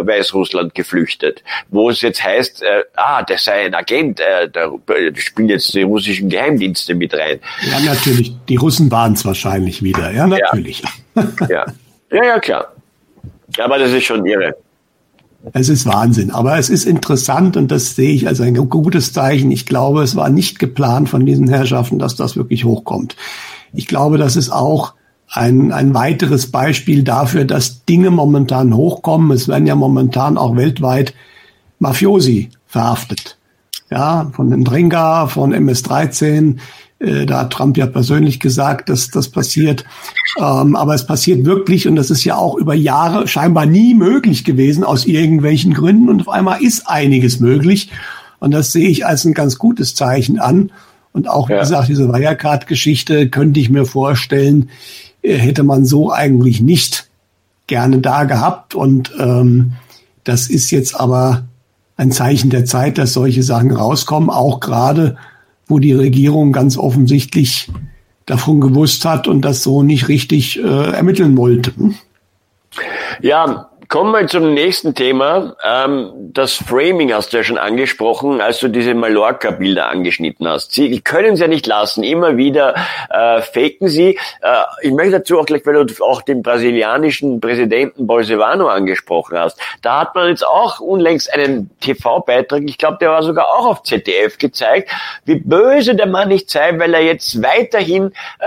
Weißrussland geflüchtet, wo es jetzt heißt, äh, ah, der sei ein Agent, äh, da spielen jetzt die russischen Geheimdienste mit rein. Ja, natürlich. Die Russen waren es wahrscheinlich wieder. Ja, natürlich. Ja. ja. ja, ja, klar. Aber das ist schon irre. Es ist Wahnsinn, aber es ist interessant und das sehe ich als ein gutes Zeichen. Ich glaube, es war nicht geplant von diesen Herrschaften, dass das wirklich hochkommt. Ich glaube, das ist auch ein, ein weiteres Beispiel dafür, dass Dinge momentan hochkommen. Es werden ja momentan auch weltweit Mafiosi verhaftet. Ja, von den Drenga, von MS-13. Äh, da hat Trump ja persönlich gesagt, dass das passiert. Ähm, aber es passiert wirklich und das ist ja auch über Jahre scheinbar nie möglich gewesen aus irgendwelchen Gründen. Und auf einmal ist einiges möglich. Und das sehe ich als ein ganz gutes Zeichen an. Und auch, wie ja. gesagt, diese Wirecard-Geschichte könnte ich mir vorstellen, hätte man so eigentlich nicht gerne da gehabt. Und ähm, das ist jetzt aber ein Zeichen der Zeit, dass solche Sachen rauskommen, auch gerade, wo die Regierung ganz offensichtlich davon gewusst hat und das so nicht richtig äh, ermitteln wollte. Ja, Kommen wir zum nächsten Thema. Ähm, das Framing hast du ja schon angesprochen, als du diese Mallorca-Bilder angeschnitten hast. Sie können es ja nicht lassen. Immer wieder äh, faken sie. Äh, ich möchte dazu auch gleich, weil du auch den brasilianischen Präsidenten Bolsonaro angesprochen hast. Da hat man jetzt auch unlängst einen TV-Beitrag, ich glaube, der war sogar auch auf ZDF gezeigt, wie böse der Mann nicht sei, weil er jetzt weiterhin, äh,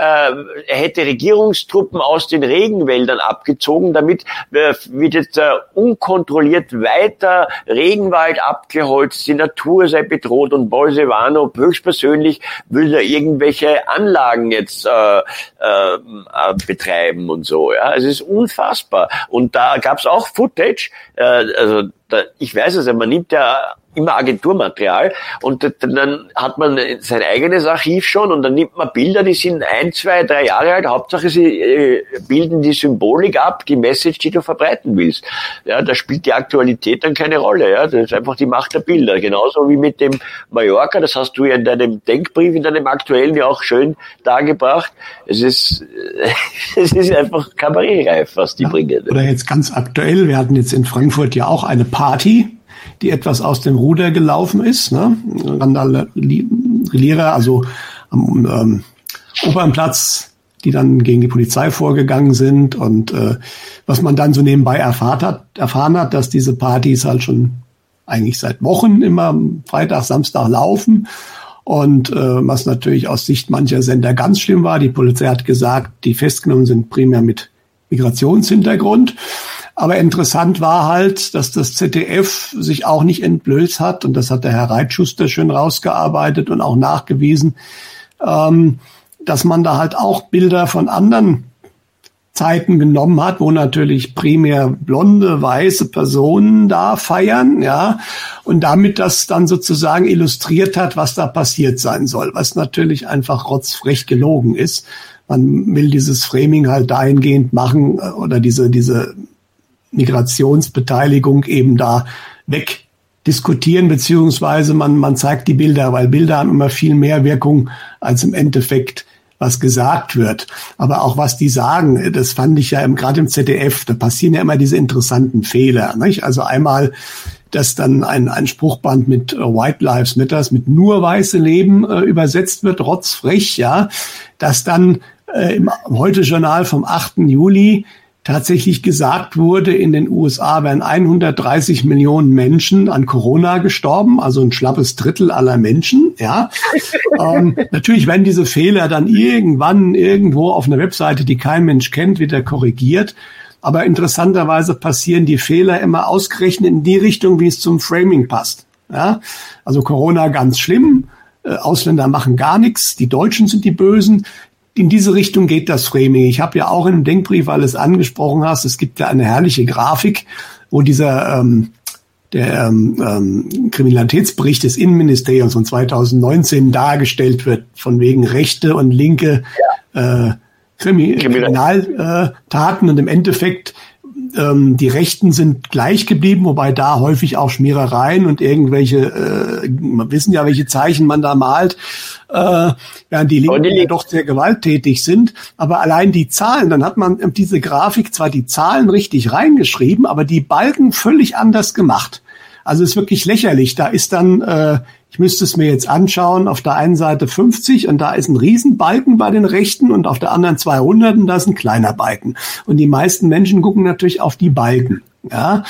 er hätte Regierungstruppen aus den Regenwäldern abgezogen, damit äh, wird jetzt äh, unkontrolliert weiter Regenwald abgeholzt, die Natur sei bedroht und Bolsevano höchstpersönlich will da irgendwelche Anlagen jetzt äh, äh, betreiben und so. Ja, es ist unfassbar. Und da gab es auch Footage, äh, also da, ich weiß es man nimmt ja immer Agenturmaterial und dann hat man sein eigenes Archiv schon und dann nimmt man Bilder, die sind ein, zwei, drei Jahre alt. Hauptsache sie äh, bilden die Symbolik ab, die Message, die du verbreiten willst. Ja, da spielt die Aktualität dann keine Rolle. Ja, das ist einfach die Macht der Bilder. Genauso wie mit dem Mallorca, das hast du ja in deinem Denkbrief, in deinem aktuellen ja auch schön dargebracht. Es ist, es ist einfach kabarettreif, was die ja, bringen. Oder jetzt ganz aktuell, wir hatten jetzt in Frankfurt ja auch eine Party die etwas aus dem Ruder gelaufen ist. Ne? Randalierer, also am ähm, Opernplatz, die dann gegen die Polizei vorgegangen sind und äh, was man dann so nebenbei erfahren hat, erfahren hat, dass diese Partys halt schon eigentlich seit Wochen immer Freitag, Samstag laufen und äh, was natürlich aus Sicht mancher Sender ganz schlimm war. Die Polizei hat gesagt, die festgenommen sind primär mit Migrationshintergrund. Aber interessant war halt, dass das ZDF sich auch nicht entblößt hat, und das hat der Herr Reitschuster schön rausgearbeitet und auch nachgewiesen, ähm, dass man da halt auch Bilder von anderen Zeiten genommen hat, wo natürlich primär blonde, weiße Personen da feiern, ja, und damit das dann sozusagen illustriert hat, was da passiert sein soll, was natürlich einfach rotzfrech gelogen ist. Man will dieses Framing halt dahingehend machen äh, oder diese, diese Migrationsbeteiligung eben da wegdiskutieren, beziehungsweise man, man zeigt die Bilder, weil Bilder haben immer viel mehr Wirkung als im Endeffekt was gesagt wird. Aber auch was die sagen, das fand ich ja gerade im ZDF, da passieren ja immer diese interessanten Fehler. Nicht? Also einmal, dass dann ein, ein Spruchband mit äh, White Lives Matters, mit nur weiße Leben äh, übersetzt wird, rotzfrech, ja, dass dann äh, im Heute-Journal vom 8. Juli tatsächlich gesagt wurde, in den USA wären 130 Millionen Menschen an Corona gestorben, also ein schlappes Drittel aller Menschen. Ja, ähm, natürlich werden diese Fehler dann irgendwann irgendwo auf einer Webseite, die kein Mensch kennt, wieder korrigiert. Aber interessanterweise passieren die Fehler immer ausgerechnet in die Richtung, wie es zum Framing passt. Ja, also Corona ganz schlimm. Äh, Ausländer machen gar nichts, die Deutschen sind die Bösen in diese Richtung geht das Framing. Ich habe ja auch in einem Denkbrief, weil es angesprochen hast, es gibt ja eine herrliche Grafik, wo dieser ähm, der ähm, ähm, Kriminalitätsbericht des Innenministeriums von 2019 dargestellt wird, von wegen rechte und linke ja. äh, Krimi Kriminaltaten und im Endeffekt ähm, die Rechten sind gleich geblieben, wobei da häufig auch Schmierereien und irgendwelche, äh, wir wissen ja, welche Zeichen man da malt, äh, während die Linken ja doch sehr gewalttätig sind. Aber allein die Zahlen, dann hat man diese Grafik zwar die Zahlen richtig reingeschrieben, aber die Balken völlig anders gemacht. Also ist wirklich lächerlich. Da ist dann äh, ich müsste es mir jetzt anschauen, auf der einen Seite 50 und da ist ein Riesenbalken bei den Rechten und auf der anderen 200 und da ist ein kleiner Balken. Und die meisten Menschen gucken natürlich auf die Balken. Ja,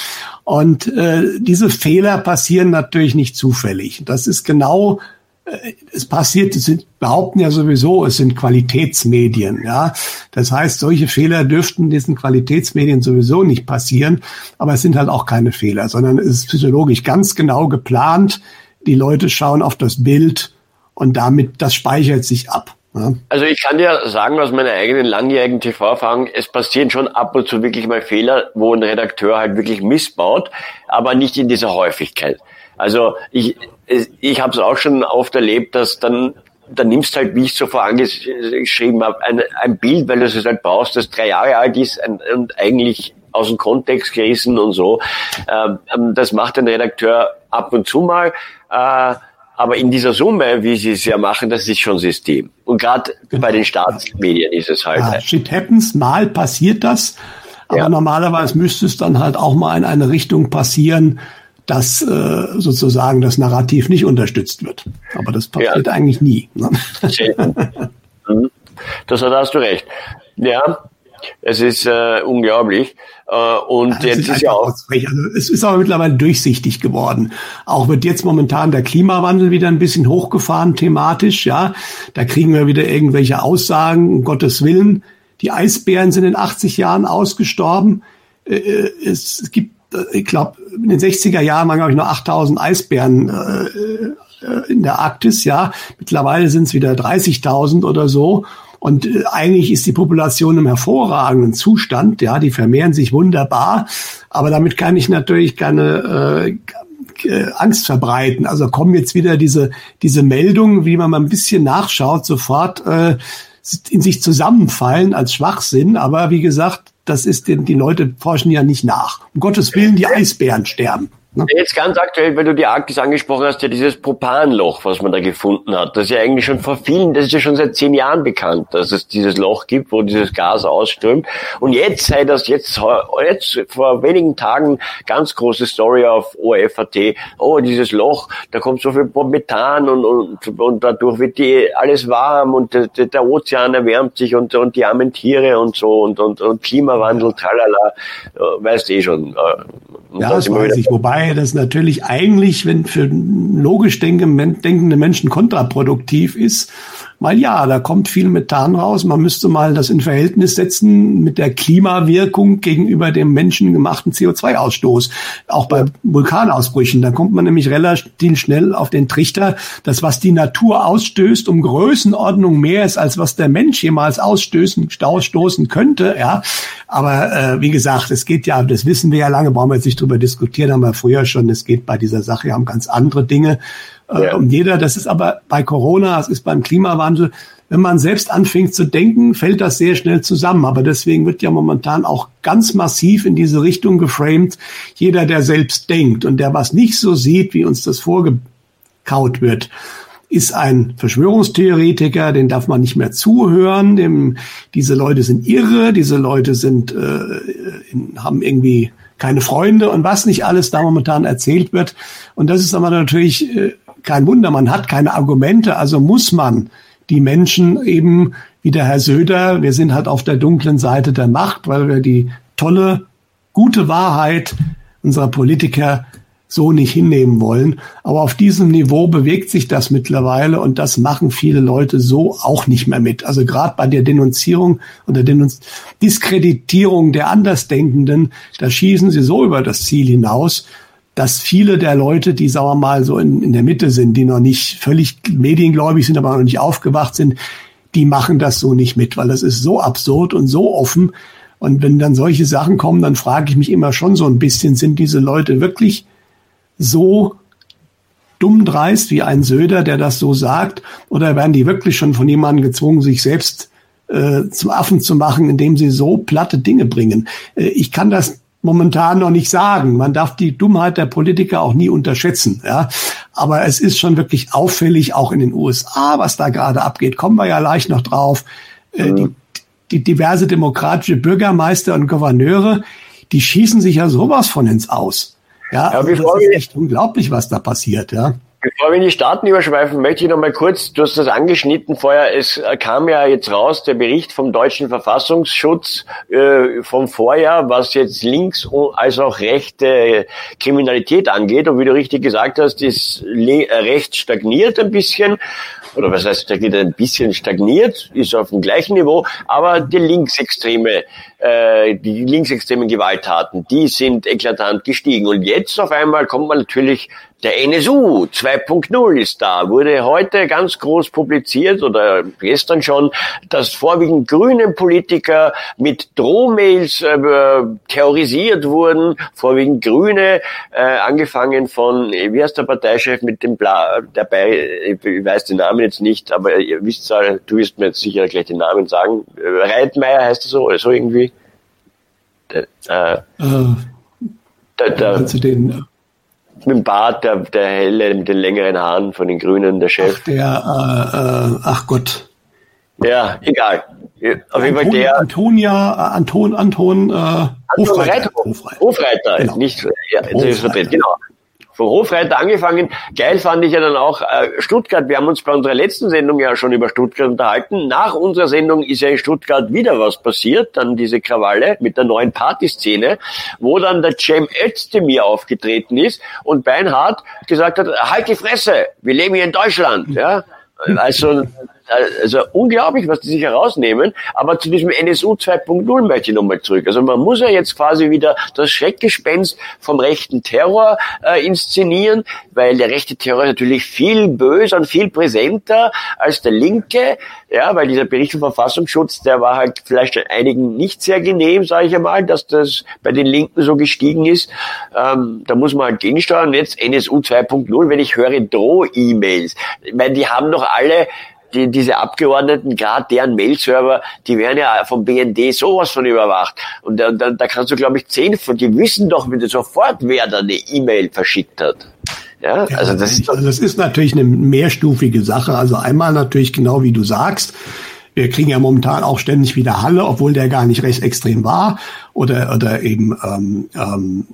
und äh, diese Fehler passieren natürlich nicht zufällig. Das ist genau äh, es passiert, es sind, behaupten ja sowieso, es sind Qualitätsmedien, ja. Das heißt, solche Fehler dürften diesen Qualitätsmedien sowieso nicht passieren, aber es sind halt auch keine Fehler, sondern es ist physiologisch ganz genau geplant, die Leute schauen auf das Bild und damit, das speichert sich ab. Ja. Also ich kann dir sagen aus meiner eigenen langjährigen TV-Erfahrung, es passieren schon ab und zu wirklich mal Fehler, wo ein Redakteur halt wirklich missbaut, aber nicht in dieser Häufigkeit. Also ich, ich habe es auch schon oft erlebt, dass dann dann nimmst halt, wie ich so vorangeschrieben habe, ein, ein Bild, weil du es halt brauchst, das drei Jahre alt ist und eigentlich aus dem Kontext gerissen und so. Ähm, ähm, das macht ein Redakteur ab und zu mal. Äh, aber in dieser Summe, wie sie es ja machen, das ist schon System. Und gerade genau. bei den Staatsmedien ist es halt. Ja, shit happens, mal passiert das. Aber ja. normalerweise müsste es dann halt auch mal in eine Richtung passieren, dass äh, sozusagen das Narrativ nicht unterstützt wird. Aber das passiert ja. eigentlich nie. Ne? Mhm. Das hast du recht. Ja, es ist äh, unglaublich. Äh, und ja, jetzt ist, ist ja auch. Also es ist aber mittlerweile durchsichtig geworden. Auch wird jetzt momentan der Klimawandel wieder ein bisschen hochgefahren thematisch. Ja, da kriegen wir wieder irgendwelche Aussagen. Um Gottes Willen, die Eisbären sind in 80 Jahren ausgestorben. Äh, äh, es gibt, ich glaube, in den 60er Jahren waren glaube ich nur 8000 Eisbären in der Arktis. Ja, mittlerweile sind es wieder 30.000 oder so. Und äh, eigentlich ist die Population im hervorragenden Zustand. Ja, die vermehren sich wunderbar. Aber damit kann ich natürlich keine äh, äh, Angst verbreiten. Also kommen jetzt wieder diese, diese Meldungen, wie man mal ein bisschen nachschaut, sofort äh, in sich zusammenfallen als Schwachsinn. Aber wie gesagt, das ist, die Leute forschen ja nicht nach. Um Gottes Willen, die Eisbären sterben. Ne? Jetzt ganz aktuell, weil du die Arktis angesprochen hast, ja dieses Propanloch, was man da gefunden hat. Das ist ja eigentlich schon vor vielen, das ist ja schon seit zehn Jahren bekannt, dass es dieses Loch gibt, wo dieses Gas ausströmt. Und jetzt sei das jetzt, jetzt vor wenigen Tagen ganz große Story auf ORF.at. Oh, dieses Loch, da kommt so viel Methan und, und, und dadurch wird die alles warm und der, der Ozean erwärmt sich und, und die armen Tiere und so und, und, und Klimawandel, tralala, weißt eh schon. Und ja, das weiß ich. Wobei das natürlich eigentlich, wenn für logisch denkende Menschen kontraproduktiv ist, weil ja, da kommt viel Methan raus. Man müsste mal das in Verhältnis setzen mit der Klimawirkung gegenüber dem menschengemachten CO2-Ausstoß. Auch bei Vulkanausbrüchen. Da kommt man nämlich relativ schnell auf den Trichter, dass was die Natur ausstößt, um Größenordnung mehr ist, als was der Mensch jemals ausstößen, ausstoßen könnte. Ja, aber äh, wie gesagt, es geht ja, das wissen wir ja lange, brauchen wir jetzt nicht drüber diskutieren, haben wir früher schon. Es geht bei dieser Sache ja um ganz andere Dinge. Äh, ja. Und jeder, das ist aber bei Corona, es ist beim Klimawandel, wenn man selbst anfängt zu denken, fällt das sehr schnell zusammen. Aber deswegen wird ja momentan auch ganz massiv in diese Richtung geframed. Jeder, der selbst denkt und der was nicht so sieht, wie uns das vorgekaut wird, ist ein Verschwörungstheoretiker, den darf man nicht mehr zuhören. Dem, diese Leute sind irre, diese Leute sind, äh, haben irgendwie keine Freunde und was nicht alles da momentan erzählt wird. Und das ist aber natürlich äh, kein Wunder, man hat keine Argumente, also muss man die Menschen eben, wie der Herr Söder, wir sind halt auf der dunklen Seite der Macht, weil wir die tolle, gute Wahrheit unserer Politiker so nicht hinnehmen wollen. Aber auf diesem Niveau bewegt sich das mittlerweile und das machen viele Leute so auch nicht mehr mit. Also gerade bei der Denunzierung oder Denunz Diskreditierung der Andersdenkenden, da schießen sie so über das Ziel hinaus, dass viele der Leute, die, sagen wir mal, so in, in der Mitte sind, die noch nicht völlig mediengläubig sind, aber noch nicht aufgewacht sind, die machen das so nicht mit, weil das ist so absurd und so offen. Und wenn dann solche Sachen kommen, dann frage ich mich immer schon so ein bisschen, sind diese Leute wirklich so dumm dreist wie ein Söder, der das so sagt? Oder werden die wirklich schon von jemandem gezwungen, sich selbst äh, zum Affen zu machen, indem sie so platte Dinge bringen? Äh, ich kann das momentan noch nicht sagen. Man darf die Dummheit der Politiker auch nie unterschätzen. Ja, aber es ist schon wirklich auffällig, auch in den USA, was da gerade abgeht. Kommen wir ja leicht noch drauf. Äh, die, die diverse demokratische Bürgermeister und Gouverneure, die schießen sich ja sowas von ins Aus. Ja, also das ist echt unglaublich, was da passiert, ja. Bevor wir in die Staaten überschweifen, möchte ich noch mal kurz, du hast das angeschnitten vorher, es kam ja jetzt raus, der Bericht vom deutschen Verfassungsschutz äh, vom Vorjahr, was jetzt links als auch rechte Kriminalität angeht. Und wie du richtig gesagt hast, ist rechts stagniert ein bisschen oder was heißt stagniert, ein bisschen stagniert, ist auf dem gleichen Niveau, aber die linksextreme, äh, die linksextremen Gewalttaten, die sind eklatant gestiegen. Und jetzt auf einmal kommt man natürlich der NSU 2.0 ist da, wurde heute ganz groß publiziert oder gestern schon, dass vorwiegend grüne Politiker mit Drohmails äh, terrorisiert wurden, vorwiegend Grüne, äh, angefangen von, wie heißt der Parteichef mit dem Bla, dabei, ich weiß den Namen jetzt nicht, aber ihr wisst, du wirst mir jetzt sicher gleich den Namen sagen, Reitmeier heißt er so, oder so irgendwie? Der, äh, äh, der, der, den, mit dem Bart, der, der helle mit den längeren Haaren von den Grünen, der Chef. Ach, der, äh, äh, ach Gott. Ja, egal. Auf jeden Fall der. Antonia, äh, Anton, Anton, äh, Hofreiter. Hofreiter, Hofreiter genau. nicht, ja, Hofreiter. genau von Hofreiter angefangen. Geil fand ich ja dann auch äh, Stuttgart. Wir haben uns bei unserer letzten Sendung ja schon über Stuttgart unterhalten. Nach unserer Sendung ist ja in Stuttgart wieder was passiert, dann diese Krawalle mit der neuen Partyszene, wo dann der Cem Özdemir aufgetreten ist und Beinhardt gesagt hat, halt die Fresse, wir leben hier in Deutschland. Ja? Also also unglaublich, was die sich herausnehmen. Aber zu diesem NSU 2.0 möchte ich nochmal zurück. Also man muss ja jetzt quasi wieder das Schreckgespenst vom rechten Terror äh, inszenieren, weil der rechte Terror ist natürlich viel böser und viel präsenter als der linke. Ja, weil dieser Bericht vom Verfassungsschutz, der war halt vielleicht einigen nicht sehr genehm, sage ich einmal, dass das bei den Linken so gestiegen ist. Ähm, da muss man halt gegensteuern. Jetzt NSU 2.0, wenn ich höre Droh-E-Mails. Ich meine, die haben doch alle die, diese Abgeordneten, gerade deren Mail-Server, die werden ja vom BND sowas von überwacht. Und da, da, da kannst du, glaube ich, zehn von, die wissen doch wieder sofort, wer da eine E-Mail verschickt hat. Ja, ja, also das ist, also das ist natürlich eine mehrstufige Sache. Also einmal natürlich genau wie du sagst. Wir kriegen ja momentan auch ständig wieder Halle, obwohl der gar nicht rechtsextrem war. Oder, oder eben ähm, ähm,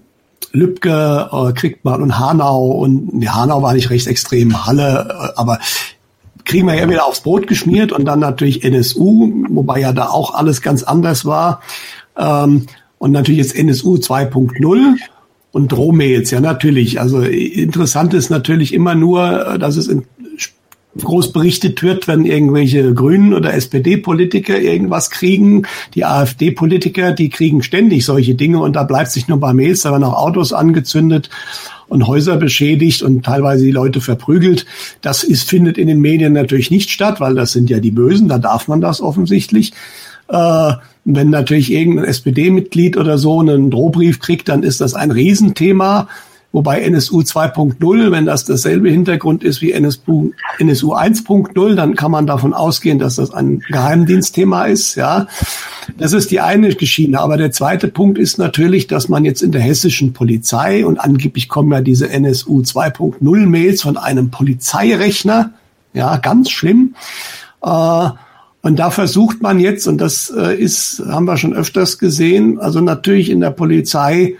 Lübcke äh, kriegt man und Hanau und nee, Hanau war nicht rechtsextrem, Halle, äh, aber kriegen wir ja wieder aufs Brot geschmiert und dann natürlich NSU, wobei ja da auch alles ganz anders war. Ähm, und natürlich jetzt NSU 2.0 und Drohmails, ja natürlich. Also interessant ist natürlich immer nur, dass es in, groß berichtet wird, wenn irgendwelche Grünen oder SPD-Politiker irgendwas kriegen. Die AfD-Politiker, die kriegen ständig solche Dinge und da bleibt sich nur bei Mails, da werden auch Autos angezündet und Häuser beschädigt und teilweise die Leute verprügelt. Das ist, findet in den Medien natürlich nicht statt, weil das sind ja die Bösen, da darf man das offensichtlich. Äh, wenn natürlich irgendein SPD-Mitglied oder so einen Drohbrief kriegt, dann ist das ein Riesenthema. Wobei NSU 2.0, wenn das dasselbe Hintergrund ist wie NSU, NSU 1.0, dann kann man davon ausgehen, dass das ein Geheimdienstthema ist, ja. Das ist die eine Geschichte. Aber der zweite Punkt ist natürlich, dass man jetzt in der hessischen Polizei und angeblich kommen ja diese NSU 2.0 Mails von einem Polizeirechner, ja, ganz schlimm. Äh, und da versucht man jetzt, und das äh, ist, haben wir schon öfters gesehen, also natürlich in der Polizei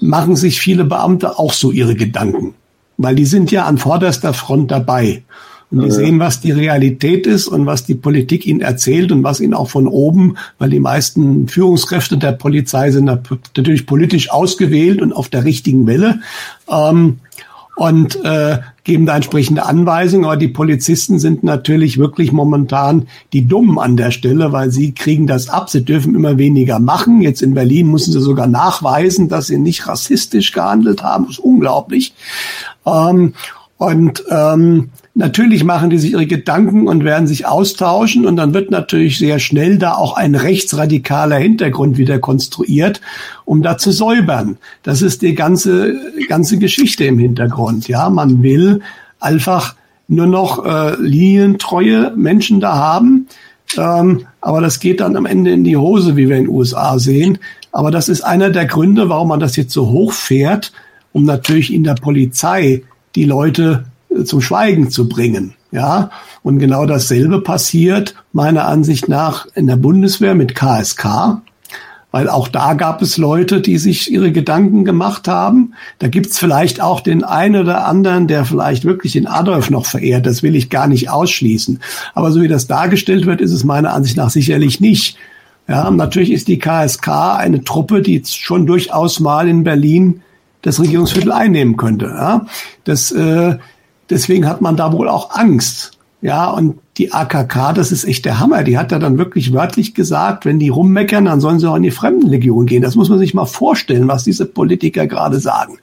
machen sich viele Beamte auch so ihre Gedanken, weil die sind ja an vorderster Front dabei. Und die sehen, was die Realität ist und was die Politik ihnen erzählt und was ihnen auch von oben, weil die meisten Führungskräfte der Polizei sind natürlich politisch ausgewählt und auf der richtigen Welle. Ähm, und äh, geben da entsprechende Anweisungen. Aber die Polizisten sind natürlich wirklich momentan die Dummen an der Stelle, weil sie kriegen das ab. Sie dürfen immer weniger machen. Jetzt in Berlin müssen sie sogar nachweisen, dass sie nicht rassistisch gehandelt haben. Das ist unglaublich. Ähm, und ähm, Natürlich machen die sich ihre Gedanken und werden sich austauschen und dann wird natürlich sehr schnell da auch ein rechtsradikaler Hintergrund wieder konstruiert, um da zu säubern. Das ist die ganze, ganze Geschichte im Hintergrund. Ja, man will einfach nur noch äh, linientreue Menschen da haben. Ähm, aber das geht dann am Ende in die Hose, wie wir in den USA sehen. Aber das ist einer der Gründe, warum man das jetzt so hoch fährt, um natürlich in der Polizei die Leute zum Schweigen zu bringen. Ja, und genau dasselbe passiert meiner Ansicht nach in der Bundeswehr mit KSK, weil auch da gab es Leute, die sich ihre Gedanken gemacht haben. Da gibt's vielleicht auch den einen oder anderen, der vielleicht wirklich den Adolf noch verehrt. Das will ich gar nicht ausschließen. Aber so wie das dargestellt wird, ist es meiner Ansicht nach sicherlich nicht. Ja, natürlich ist die KSK eine Truppe, die schon durchaus mal in Berlin das Regierungsviertel einnehmen könnte. Ja, das äh, Deswegen hat man da wohl auch Angst. Ja, und die AKK, das ist echt der Hammer. Die hat ja dann wirklich wörtlich gesagt, wenn die rummeckern, dann sollen sie auch in die Fremdenlegion gehen. Das muss man sich mal vorstellen, was diese Politiker gerade sagen.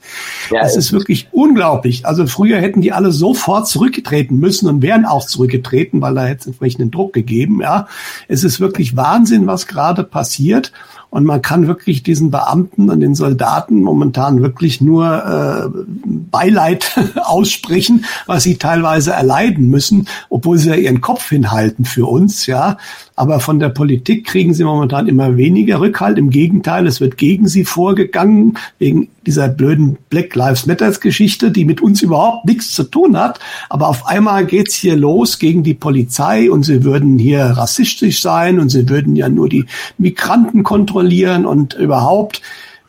Ja, das ist wirklich unglaublich. Also früher hätten die alle sofort zurückgetreten müssen und wären auch zurückgetreten, weil da hätte es entsprechenden Druck gegeben. Ja, es ist wirklich Wahnsinn, was gerade passiert. Und man kann wirklich diesen Beamten und den Soldaten momentan wirklich nur äh, Beileid aussprechen, was sie teilweise erleiden müssen, obwohl sie ja ihren Kopf hinhalten für uns, ja. Aber von der Politik kriegen sie momentan immer weniger Rückhalt. Im Gegenteil, es wird gegen sie vorgegangen, wegen dieser blöden Black Lives Matters Geschichte, die mit uns überhaupt nichts zu tun hat. Aber auf einmal geht's hier los gegen die Polizei und sie würden hier rassistisch sein und sie würden ja nur die Migranten kontrollieren und überhaupt.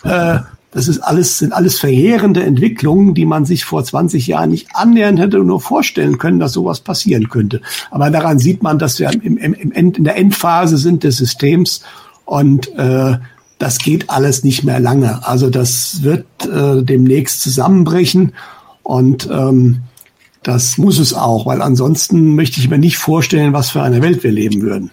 Äh, das ist alles, sind alles verheerende Entwicklungen, die man sich vor 20 Jahren nicht annähernd hätte nur vorstellen können, dass sowas passieren könnte. Aber daran sieht man, dass wir im, im, im End, in der Endphase sind des Systems und äh, das geht alles nicht mehr lange. Also das wird äh, demnächst zusammenbrechen und ähm, das muss es auch, weil ansonsten möchte ich mir nicht vorstellen, was für eine Welt wir leben würden.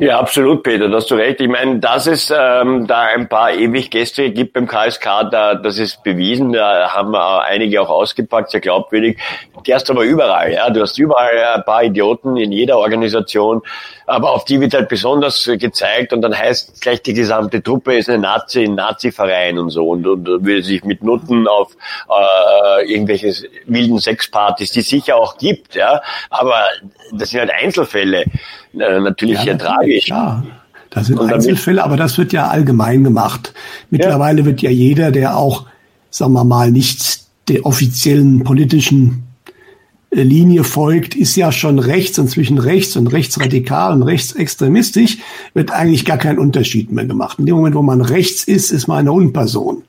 Ja, absolut, Peter, da hast du recht. Ich meine, dass es ähm, da ein paar ewig Gäste gibt beim KSK, da, das ist bewiesen, da haben wir einige auch ausgepackt, sehr glaubwürdig. Die hast du aber überall, ja. Du hast überall ein paar Idioten in jeder Organisation, aber auf die wird halt besonders gezeigt und dann heißt gleich die gesamte Truppe ist eine Nazi, ein Nazi-Verein und so und, und will sich mit Nutten auf äh, irgendwelche wilden Sexpartys, die es sicher auch gibt, ja. Aber das sind halt Einzelfälle. Äh, natürlich ja, sehr tragisch. Ja, das sind Einzelfälle, aber das wird ja allgemein gemacht. Mittlerweile ja. wird ja jeder, der auch, sagen wir mal, nicht der offiziellen politischen äh, Linie folgt, ist ja schon rechts und zwischen rechts und rechtsradikal und rechtsextremistisch wird eigentlich gar kein Unterschied mehr gemacht. In dem Moment, wo man rechts ist, ist man eine Unperson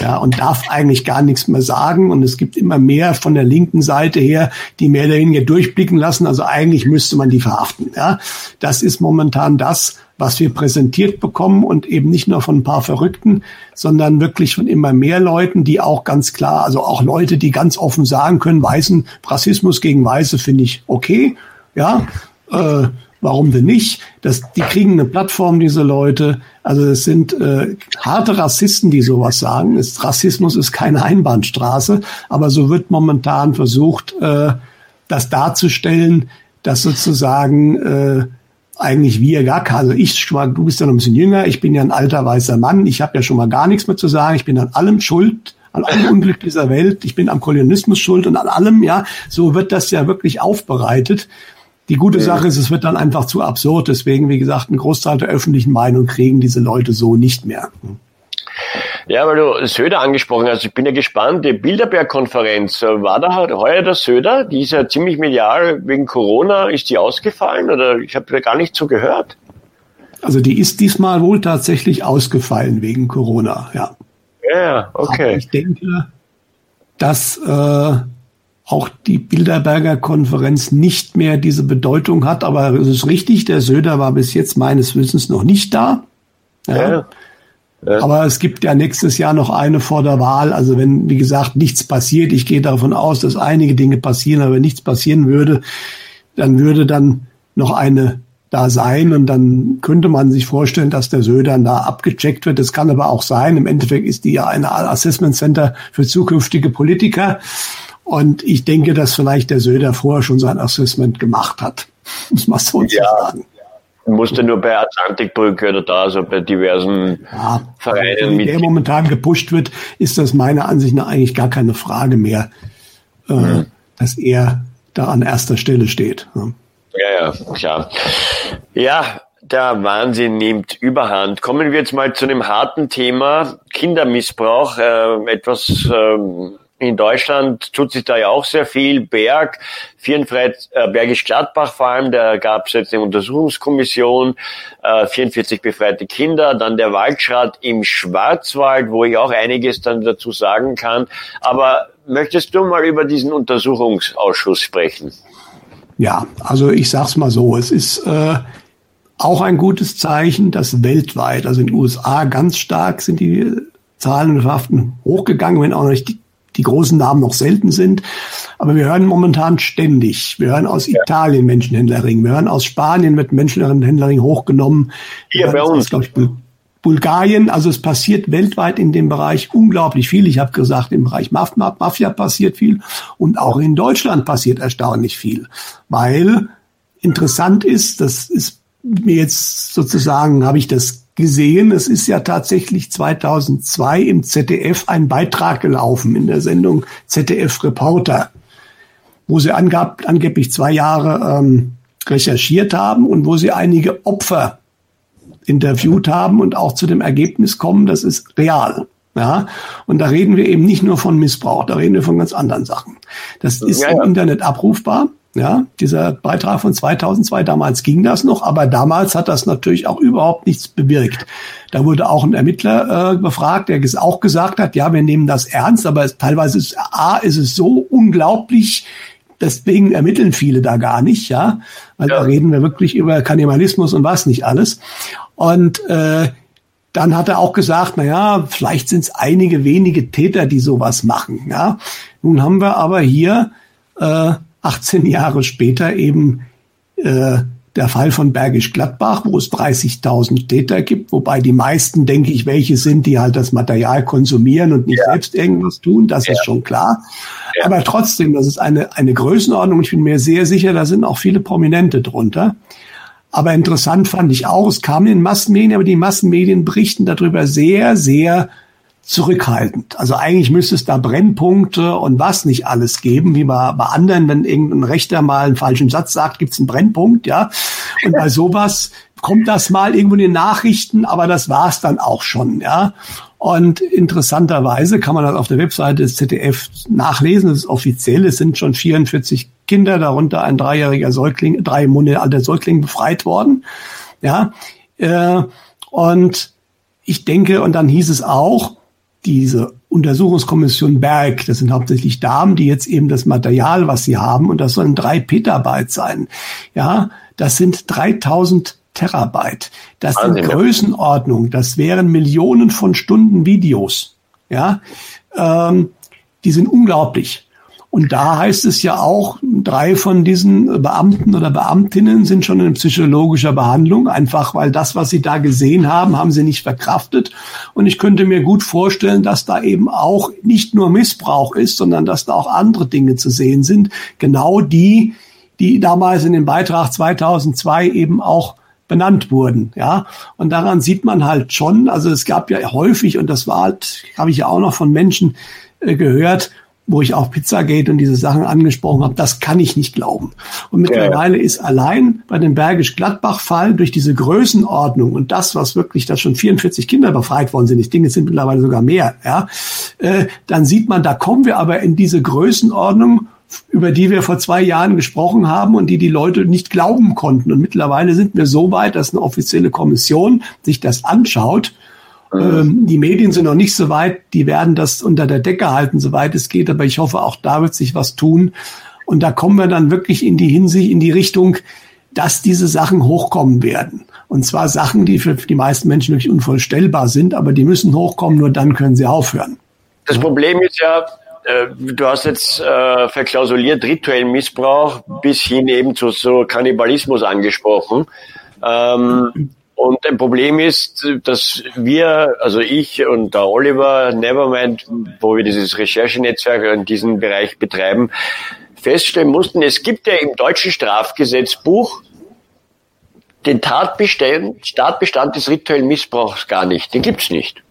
ja, und darf eigentlich gar nichts mehr sagen. Und es gibt immer mehr von der linken Seite her, die mehr oder weniger durchblicken lassen. Also eigentlich müsste man die verhaften. Ja, das ist momentan das, was wir präsentiert bekommen und eben nicht nur von ein paar Verrückten, sondern wirklich von immer mehr Leuten, die auch ganz klar, also auch Leute, die ganz offen sagen können, Weißen, Rassismus gegen Weiße finde ich okay. Ja, äh, Warum denn nicht? Das, die kriegen eine Plattform, diese Leute. Also es sind äh, harte Rassisten, die sowas sagen. Es, Rassismus ist keine Einbahnstraße, aber so wird momentan versucht, äh, das darzustellen, dass sozusagen äh, eigentlich wir gar keine. Also ich, du bist ja noch ein bisschen jünger, ich bin ja ein alter weißer Mann, ich habe ja schon mal gar nichts mehr zu sagen, ich bin an allem schuld, an allem Unglück dieser Welt, ich bin am Kolonialismus schuld und an allem, ja, so wird das ja wirklich aufbereitet. Die gute Sache ist, es wird dann einfach zu absurd. Deswegen, wie gesagt, ein Großteil der öffentlichen Meinung kriegen diese Leute so nicht mehr. Ja, weil du Söder angesprochen hast, ich bin ja gespannt, die Bilderberg-Konferenz, äh, war da heuer der Söder? Die ist ja ziemlich medial, wegen Corona ist die ausgefallen oder ich habe da gar nicht so gehört. Also die ist diesmal wohl tatsächlich ausgefallen wegen Corona, ja. Ja, okay. Aber ich denke, dass äh, auch die Bilderberger Konferenz nicht mehr diese Bedeutung hat. Aber es ist richtig, der Söder war bis jetzt meines Wissens noch nicht da. Ja. ja. ja. Aber es gibt ja nächstes Jahr noch eine vor der Wahl. Also wenn, wie gesagt, nichts passiert, ich gehe davon aus, dass einige Dinge passieren, aber wenn nichts passieren würde, dann würde dann noch eine da sein und dann könnte man sich vorstellen, dass der Söder da abgecheckt wird. Das kann aber auch sein. Im Endeffekt ist die ja eine Assessment Center für zukünftige Politiker. Und ich denke, dass vielleicht der Söder vorher schon sein Assessment gemacht hat. Muss man so ja. sagen. Musste nur bei Atlantikbrücke oder da, also bei diversen ja, Vereinen. Mit der momentan gepusht wird, ist das meiner Ansicht nach eigentlich gar keine Frage mehr, mhm. dass er da an erster Stelle steht. Ja, ja, klar. Ja, der Wahnsinn nimmt überhand. Kommen wir jetzt mal zu einem harten Thema, Kindermissbrauch, äh, etwas äh, in Deutschland tut sich da ja auch sehr viel. Berg, Vierenfreit, äh, Bergisch Gladbach vor allem, da gab es jetzt eine Untersuchungskommission, äh, 44 befreite Kinder, dann der Waldschrat im Schwarzwald, wo ich auch einiges dann dazu sagen kann. Aber möchtest du mal über diesen Untersuchungsausschuss sprechen? Ja, also ich sag's mal so, es ist äh, auch ein gutes Zeichen, dass weltweit, also in den USA ganz stark sind die Zahlen und Verhaften hochgegangen, wenn auch noch nicht die die großen Namen noch selten sind. Aber wir hören momentan ständig. Wir hören aus ja. Italien Menschenhändlerring. Wir hören aus Spanien mit Menschenhändlerring hochgenommen. Hier bei uns. Aus, ich, Bulgarien, also es passiert weltweit in dem Bereich unglaublich viel. Ich habe gesagt, im Bereich Maf Mafia passiert viel und auch in Deutschland passiert erstaunlich viel, weil interessant ist, das ist mir jetzt sozusagen, habe ich das gesehen. Es ist ja tatsächlich 2002 im ZDF ein Beitrag gelaufen in der Sendung ZDF Reporter, wo sie angab, angeblich zwei Jahre ähm, recherchiert haben und wo sie einige Opfer interviewt haben und auch zu dem Ergebnis kommen, das ist real. Ja, und da reden wir eben nicht nur von Missbrauch, da reden wir von ganz anderen Sachen. Das ist ja, ja. im Internet abrufbar. Ja, dieser Beitrag von 2002, damals ging das noch, aber damals hat das natürlich auch überhaupt nichts bewirkt. Da wurde auch ein Ermittler äh, befragt, der auch gesagt hat, ja, wir nehmen das ernst, aber es, teilweise ist, A, ist es so unglaublich, deswegen ermitteln viele da gar nicht, ja, weil ja. da reden wir wirklich über Kannibalismus und was nicht alles. Und äh, dann hat er auch gesagt, na ja, vielleicht sind es einige wenige Täter, die sowas machen. Ja, nun haben wir aber hier äh, 18 Jahre später eben äh, der Fall von Bergisch Gladbach, wo es 30.000 Täter gibt, wobei die meisten, denke ich, welche sind, die halt das Material konsumieren und nicht ja. selbst irgendwas tun, das ja. ist schon klar. Ja. Aber trotzdem, das ist eine, eine Größenordnung. Ich bin mir sehr sicher, da sind auch viele Prominente drunter. Aber interessant fand ich auch, es kam in den Massenmedien, aber die Massenmedien berichten darüber sehr, sehr zurückhaltend. Also eigentlich müsste es da Brennpunkte und was nicht alles geben, wie bei, bei anderen, wenn irgendein Rechter mal einen falschen Satz sagt, gibt es einen Brennpunkt, ja. Und bei sowas kommt das mal irgendwo in den Nachrichten, aber das war's dann auch schon, ja. Und interessanterweise kann man das auf der Webseite des ZDF nachlesen, das ist offiziell, es sind schon 44 Kinder, darunter ein dreijähriger Säugling, drei Monate alter Säugling befreit worden, ja. Äh, und ich denke, und dann hieß es auch, diese Untersuchungskommission Berg, das sind hauptsächlich Damen, die jetzt eben das Material, was sie haben, und das sollen drei Petabyte sein. Ja, das sind 3000 Terabyte. Das sind Größenordnung. Das wären Millionen von Stunden Videos. Ja, ähm, die sind unglaublich. Und da heißt es ja auch, drei von diesen Beamten oder Beamtinnen sind schon in psychologischer Behandlung, einfach weil das, was sie da gesehen haben, haben sie nicht verkraftet. Und ich könnte mir gut vorstellen, dass da eben auch nicht nur Missbrauch ist, sondern dass da auch andere Dinge zu sehen sind. Genau die, die damals in dem Beitrag 2002 eben auch benannt wurden, ja. Und daran sieht man halt schon, also es gab ja häufig, und das war halt, habe ich ja auch noch von Menschen äh, gehört, wo ich auch Pizzagate und diese Sachen angesprochen habe, das kann ich nicht glauben. Und mittlerweile ja. ist allein bei dem Bergisch-Gladbach-Fall durch diese Größenordnung und das, was wirklich, da schon 44 Kinder befreit worden sind, ich denke, es sind mittlerweile sogar mehr, ja, äh, dann sieht man, da kommen wir aber in diese Größenordnung, über die wir vor zwei Jahren gesprochen haben und die die Leute nicht glauben konnten. Und mittlerweile sind wir so weit, dass eine offizielle Kommission sich das anschaut Mhm. Die Medien sind noch nicht so weit, die werden das unter der Decke halten, soweit es geht, aber ich hoffe, auch da wird sich was tun. Und da kommen wir dann wirklich in die Hinsicht, in die Richtung, dass diese Sachen hochkommen werden. Und zwar Sachen, die für die meisten Menschen wirklich unvorstellbar sind, aber die müssen hochkommen, nur dann können sie aufhören. Das Problem ist ja, äh, du hast jetzt äh, verklausuliert rituellen Missbrauch bis hin eben zu so Kannibalismus angesprochen. Ähm, und ein Problem ist, dass wir, also ich und der Oliver Nevermind, wo wir dieses Recherchenetzwerk in diesem Bereich betreiben, feststellen mussten, es gibt ja im deutschen Strafgesetzbuch den Tatbestand, Tatbestand des rituellen Missbrauchs gar nicht. Den gibt's nicht.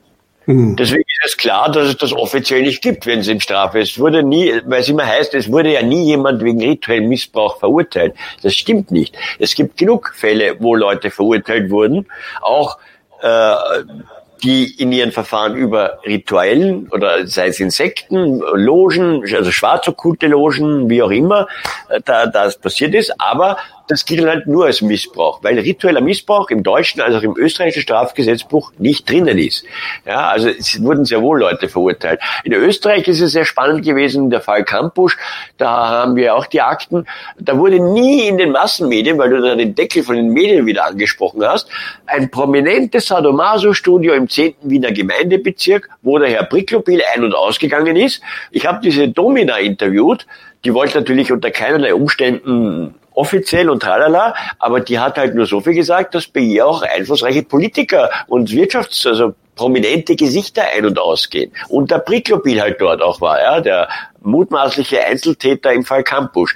Mhm. Deswegen ist es klar, dass es das offiziell nicht gibt, wenn es im Strafe ist. Es wurde nie, weil es immer heißt, es wurde ja nie jemand wegen rituellen Missbrauch verurteilt. Das stimmt nicht. Es gibt genug Fälle, wo Leute verurteilt wurden, auch äh, die in ihren Verfahren über Rituellen oder sei es Insekten, Logen, also schwarzokkulte Logen, wie auch immer, äh, da das passiert ist, aber das gilt halt nur als Missbrauch, weil ritueller Missbrauch im deutschen als auch im österreichischen Strafgesetzbuch nicht drinnen ist. Ja, also es wurden sehr wohl Leute verurteilt. In Österreich ist es sehr spannend gewesen, der Fall Kampusch, da haben wir auch die Akten, da wurde nie in den Massenmedien, weil du da den Deckel von den Medien wieder angesprochen hast, ein prominentes Sadomaso-Studio im 10. Wiener Gemeindebezirk, wo der Herr Bricklopil ein- und ausgegangen ist. Ich habe diese Domina interviewt, die wollte natürlich unter keinerlei Umständen offiziell und tralala, aber die hat halt nur so viel gesagt, dass bei ihr auch einflussreiche Politiker und Wirtschafts-, also prominente Gesichter ein- und ausgehen. Und der Priklopil halt dort auch war, ja, der mutmaßliche Einzeltäter im Fall Kampusch.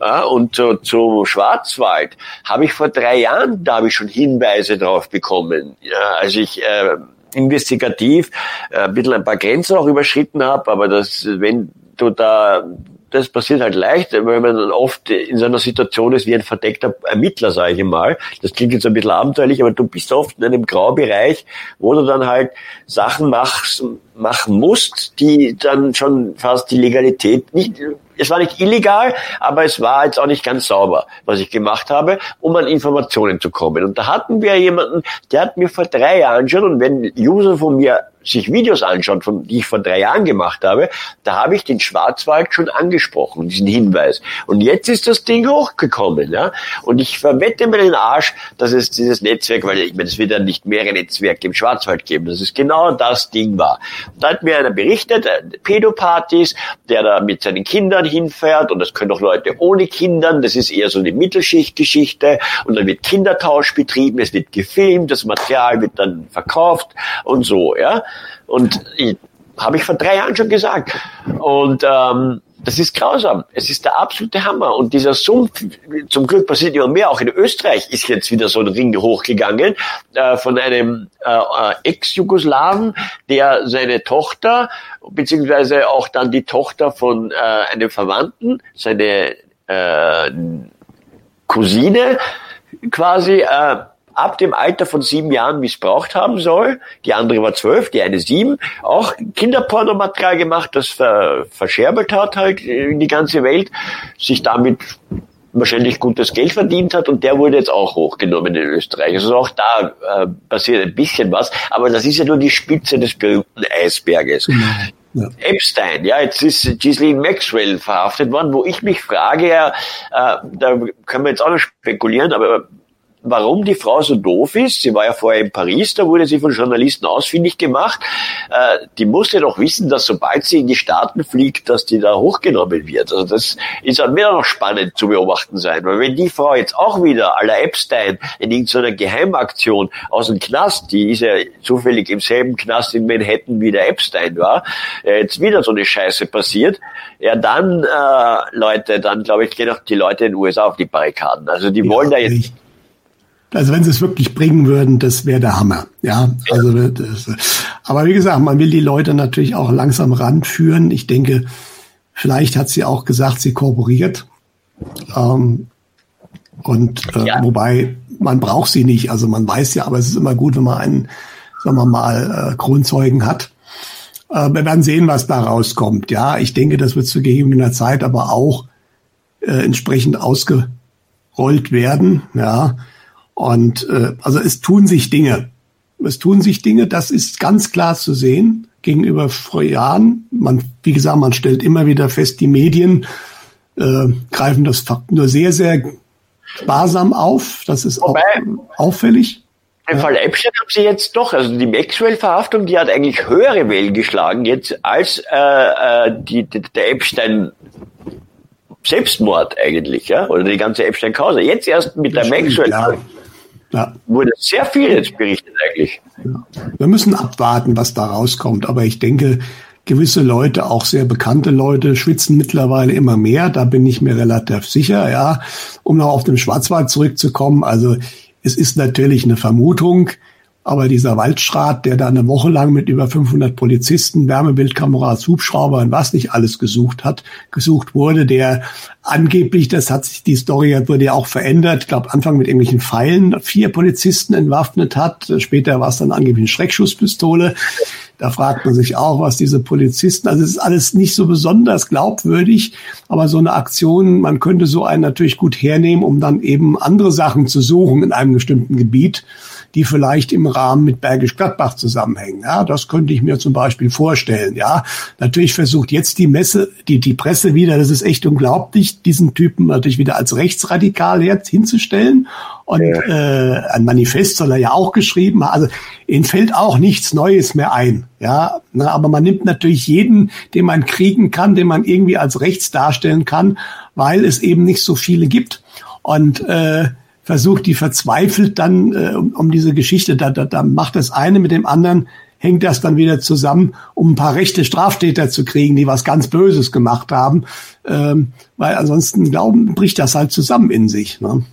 Ja, und zu, zu Schwarzwald habe ich vor drei Jahren, da habe ich schon Hinweise drauf bekommen, ja, als ich äh, investigativ äh, ein bisschen ein paar Grenzen auch überschritten habe, aber das, wenn du da das passiert halt leicht, weil man dann oft in so einer Situation ist wie ein verdeckter Ermittler, sage ich mal. Das klingt jetzt ein bisschen abenteuerlich, aber du bist oft in einem Graubereich, wo du dann halt Sachen machst, machen musst, die dann schon fast die Legalität nicht es war nicht illegal, aber es war jetzt auch nicht ganz sauber, was ich gemacht habe, um an Informationen zu kommen. Und da hatten wir jemanden, der hat mir vor drei Jahren schon, und wenn User von mir sich Videos anschaut, von, die ich vor drei Jahren gemacht habe, da habe ich den Schwarzwald schon angesprochen, diesen Hinweis. Und jetzt ist das Ding hochgekommen, ja. Und ich verwette mir den Arsch, dass es dieses Netzwerk, weil ich meine, es wird ja nicht mehrere Netzwerke im Schwarzwald geben, dass es genau das Ding war. Da hat mir einer berichtet, äh, Pädopartys, der da mit seinen Kindern hinfährt und das können auch Leute ohne Kindern, das ist eher so eine Mittelschichtgeschichte und dann wird Kindertausch betrieben, es wird gefilmt, das Material wird dann verkauft und so, ja. Und habe ich vor drei Jahren schon gesagt. Und ähm, das ist grausam. Es ist der absolute Hammer. Und dieser Sumpf, zum Glück passiert immer mehr, auch in Österreich ist jetzt wieder so ein Ring hochgegangen, äh, von einem äh, äh, Ex-Jugoslawen, der seine Tochter, beziehungsweise auch dann die Tochter von äh, einem Verwandten, seine äh, Cousine quasi äh, ab dem Alter von sieben Jahren missbraucht haben soll. Die andere war zwölf, die eine sieben. Auch Kinderpornomaterial gemacht, das ver verscherbelt hat halt in die ganze Welt, sich damit wahrscheinlich gutes Geld verdient hat und der wurde jetzt auch hochgenommen in Österreich. Also auch da äh, passiert ein bisschen was, aber das ist ja nur die Spitze des berühmten Eisberges. Ja. Epstein, ja, jetzt ist Ghislaine Maxwell verhaftet worden, wo ich mich frage, ja, äh, da können wir jetzt auch noch spekulieren, aber warum die Frau so doof ist. Sie war ja vorher in Paris, da wurde sie von Journalisten ausfindig gemacht. Äh, die musste doch wissen, dass sobald sie in die Staaten fliegt, dass die da hochgenommen wird. Also das ist dann wieder noch spannend zu beobachten sein. Weil wenn die Frau jetzt auch wieder la Epstein in irgendeiner Geheimaktion aus dem Knast, die ist ja zufällig im selben Knast in Manhattan wie der Epstein war, äh, jetzt wieder so eine Scheiße passiert, ja dann, äh, Leute, dann glaube ich, gehen auch die Leute in den USA auf die Barrikaden. Also die ja, wollen da jetzt also wenn sie es wirklich bringen würden, das wäre der Hammer. Ja, also das, aber wie gesagt, man will die Leute natürlich auch langsam ranführen. Ich denke, vielleicht hat sie auch gesagt, sie kooperiert. Ähm, und äh, ja. wobei man braucht sie nicht. Also man weiß ja, aber es ist immer gut, wenn man einen, sagen wir mal, äh, Kronzeugen hat. Äh, wir werden sehen, was da rauskommt. Ja, ich denke, das wird zu gegebener Zeit aber auch äh, entsprechend ausgerollt werden. Ja, und äh, also es tun sich Dinge. es tun sich Dinge, das ist ganz klar zu sehen gegenüber vor Jahren. Man, wie gesagt, man stellt immer wieder fest, die Medien äh, greifen das nur sehr, sehr sparsam auf. Das ist Wobei, auch auffällig. Im Fall Epstein haben sie jetzt doch, also die Maxwell-Verhaftung, die hat eigentlich höhere Wellen geschlagen jetzt als äh, äh die, die, der Epstein Selbstmord eigentlich, ja, oder die ganze Epstein-Causa. Jetzt erst mit der Maxwell. Ja. Ja. Wurde sehr viel jetzt berichtet eigentlich. Ja. Wir müssen abwarten, was da rauskommt. Aber ich denke, gewisse Leute, auch sehr bekannte Leute, schwitzen mittlerweile immer mehr. Da bin ich mir relativ sicher, ja. Um noch auf den Schwarzwald zurückzukommen. Also, es ist natürlich eine Vermutung. Aber dieser Waldschrat, der da eine Woche lang mit über 500 Polizisten, Wärmebildkameras, Hubschrauber und was nicht alles gesucht hat, gesucht wurde, der angeblich, das hat sich, die Story wurde ja auch verändert, ich glaube Anfang mit irgendwelchen Pfeilen vier Polizisten entwaffnet hat. Später war es dann angeblich eine Schreckschusspistole. Da fragt man sich auch, was diese Polizisten, also es ist alles nicht so besonders glaubwürdig, aber so eine Aktion, man könnte so einen natürlich gut hernehmen, um dann eben andere Sachen zu suchen in einem bestimmten Gebiet die vielleicht im Rahmen mit Bergisch Gladbach zusammenhängen. Ja, das könnte ich mir zum Beispiel vorstellen. Ja, natürlich versucht jetzt die Messe, die, die Presse wieder, das ist echt unglaublich, diesen Typen natürlich wieder als rechtsradikal jetzt hinzustellen. Und äh, ein Manifest soll er ja auch geschrieben haben. Also ihnen fällt auch nichts Neues mehr ein. Ja, na, aber man nimmt natürlich jeden, den man kriegen kann, den man irgendwie als rechts darstellen kann, weil es eben nicht so viele gibt. Und äh, versucht die verzweifelt dann äh, um, um diese Geschichte, da, da, da macht das eine mit dem anderen, hängt das dann wieder zusammen, um ein paar rechte Straftäter zu kriegen, die was ganz Böses gemacht haben. Ähm, weil ansonsten glauben, bricht das halt zusammen in sich. Ne?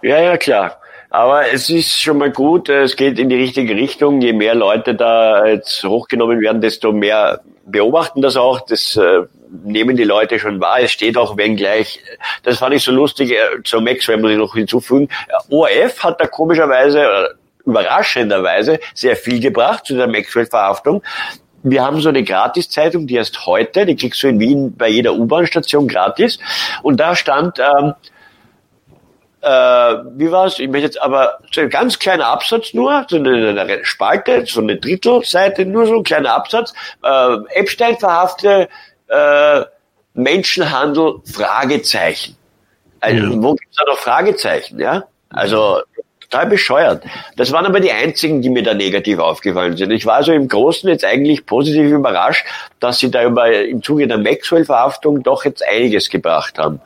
Ja, ja, klar. Aber es ist schon mal gut, es geht in die richtige Richtung. Je mehr Leute da jetzt hochgenommen werden, desto mehr beobachten das auch. Das äh, nehmen die Leute schon wahr. Es steht auch, wenn gleich, das fand ich so lustig, äh, zur Maxwell muss ich noch hinzufügen, ORF hat da komischerweise, äh, überraschenderweise sehr viel gebracht zu der Maxwell-Verhaftung. Wir haben so eine Gratiszeitung, die erst heute, die kriegst du in Wien bei jeder U-Bahn-Station gratis. Und da stand, ähm, äh, wie war's? Ich möchte jetzt aber so ein ganz kleiner Absatz nur, so eine, eine Spalte, so eine Drittelseite, nur so ein kleiner Absatz. Äh, Epstein verhafte äh, Menschenhandel, Fragezeichen. Also, ja. Wo gibt's da noch Fragezeichen, ja? Also total bescheuert. Das waren aber die einzigen, die mir da negativ aufgefallen sind. Ich war also im Großen jetzt eigentlich positiv überrascht, dass sie da über, im Zuge der Maxwell-Verhaftung doch jetzt einiges gebracht haben.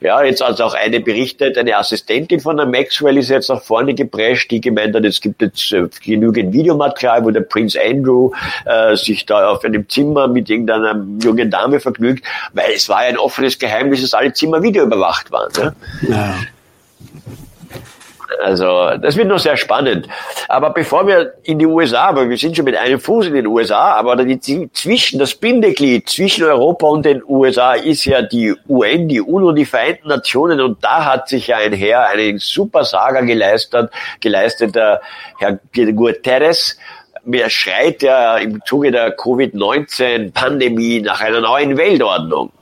Ja, jetzt hat auch eine berichtet, eine Assistentin von der Maxwell ist jetzt nach vorne geprescht, die gemeint hat, es gibt jetzt äh, genügend Videomaterial, wo der Prince Andrew äh, sich da auf einem Zimmer mit irgendeiner jungen Dame vergnügt, weil es war ja ein offenes Geheimnis, dass alle Zimmer videoüberwacht waren. Ja? ja. Also das wird noch sehr spannend. Aber bevor wir in die USA, weil wir sind schon mit einem Fuß in den USA, aber die, zwischen das Bindeglied zwischen Europa und den USA ist ja die UN, die UNO, die Vereinten Nationen und da hat sich ja ein Herr einen super Saga geleistet, geleistet der Herr Guterres. Mir schreit ja im Zuge der Covid-19-Pandemie nach einer neuen Weltordnung.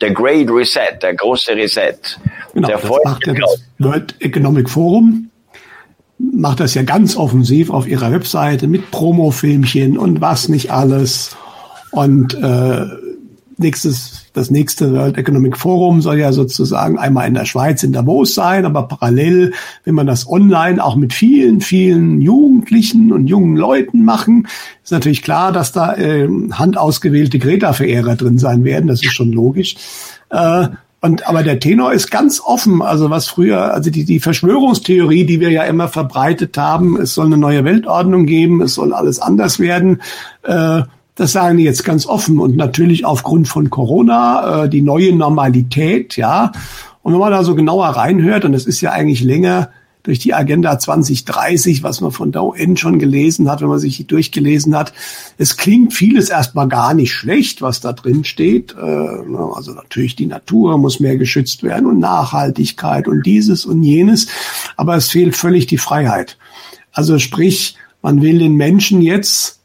Der Great Reset, der große Reset. Genau, der das macht ja das World Economic Forum, macht das ja ganz offensiv auf ihrer Webseite mit Promo-Filmchen und was nicht alles. Und äh, nächstes, das nächste World Economic Forum soll ja sozusagen einmal in der Schweiz in Davos sein, aber parallel wenn man das online auch mit vielen, vielen Jugendlichen und jungen Leuten machen. Ist natürlich klar, dass da äh, handausgewählte Greta-Verehrer drin sein werden, das ist schon logisch. Äh, und, aber der Tenor ist ganz offen. Also was früher, also die, die Verschwörungstheorie, die wir ja immer verbreitet haben, es soll eine neue Weltordnung geben, es soll alles anders werden. Äh, das sagen die jetzt ganz offen und natürlich aufgrund von Corona, äh, die neue Normalität, ja. Und wenn man da so genauer reinhört, und es ist ja eigentlich länger durch die Agenda 2030, was man von der UN schon gelesen hat, wenn man sich durchgelesen hat. Es klingt vieles erstmal gar nicht schlecht, was da drin steht. Äh, also natürlich die Natur muss mehr geschützt werden und Nachhaltigkeit und dieses und jenes. Aber es fehlt völlig die Freiheit. Also sprich, man will den Menschen jetzt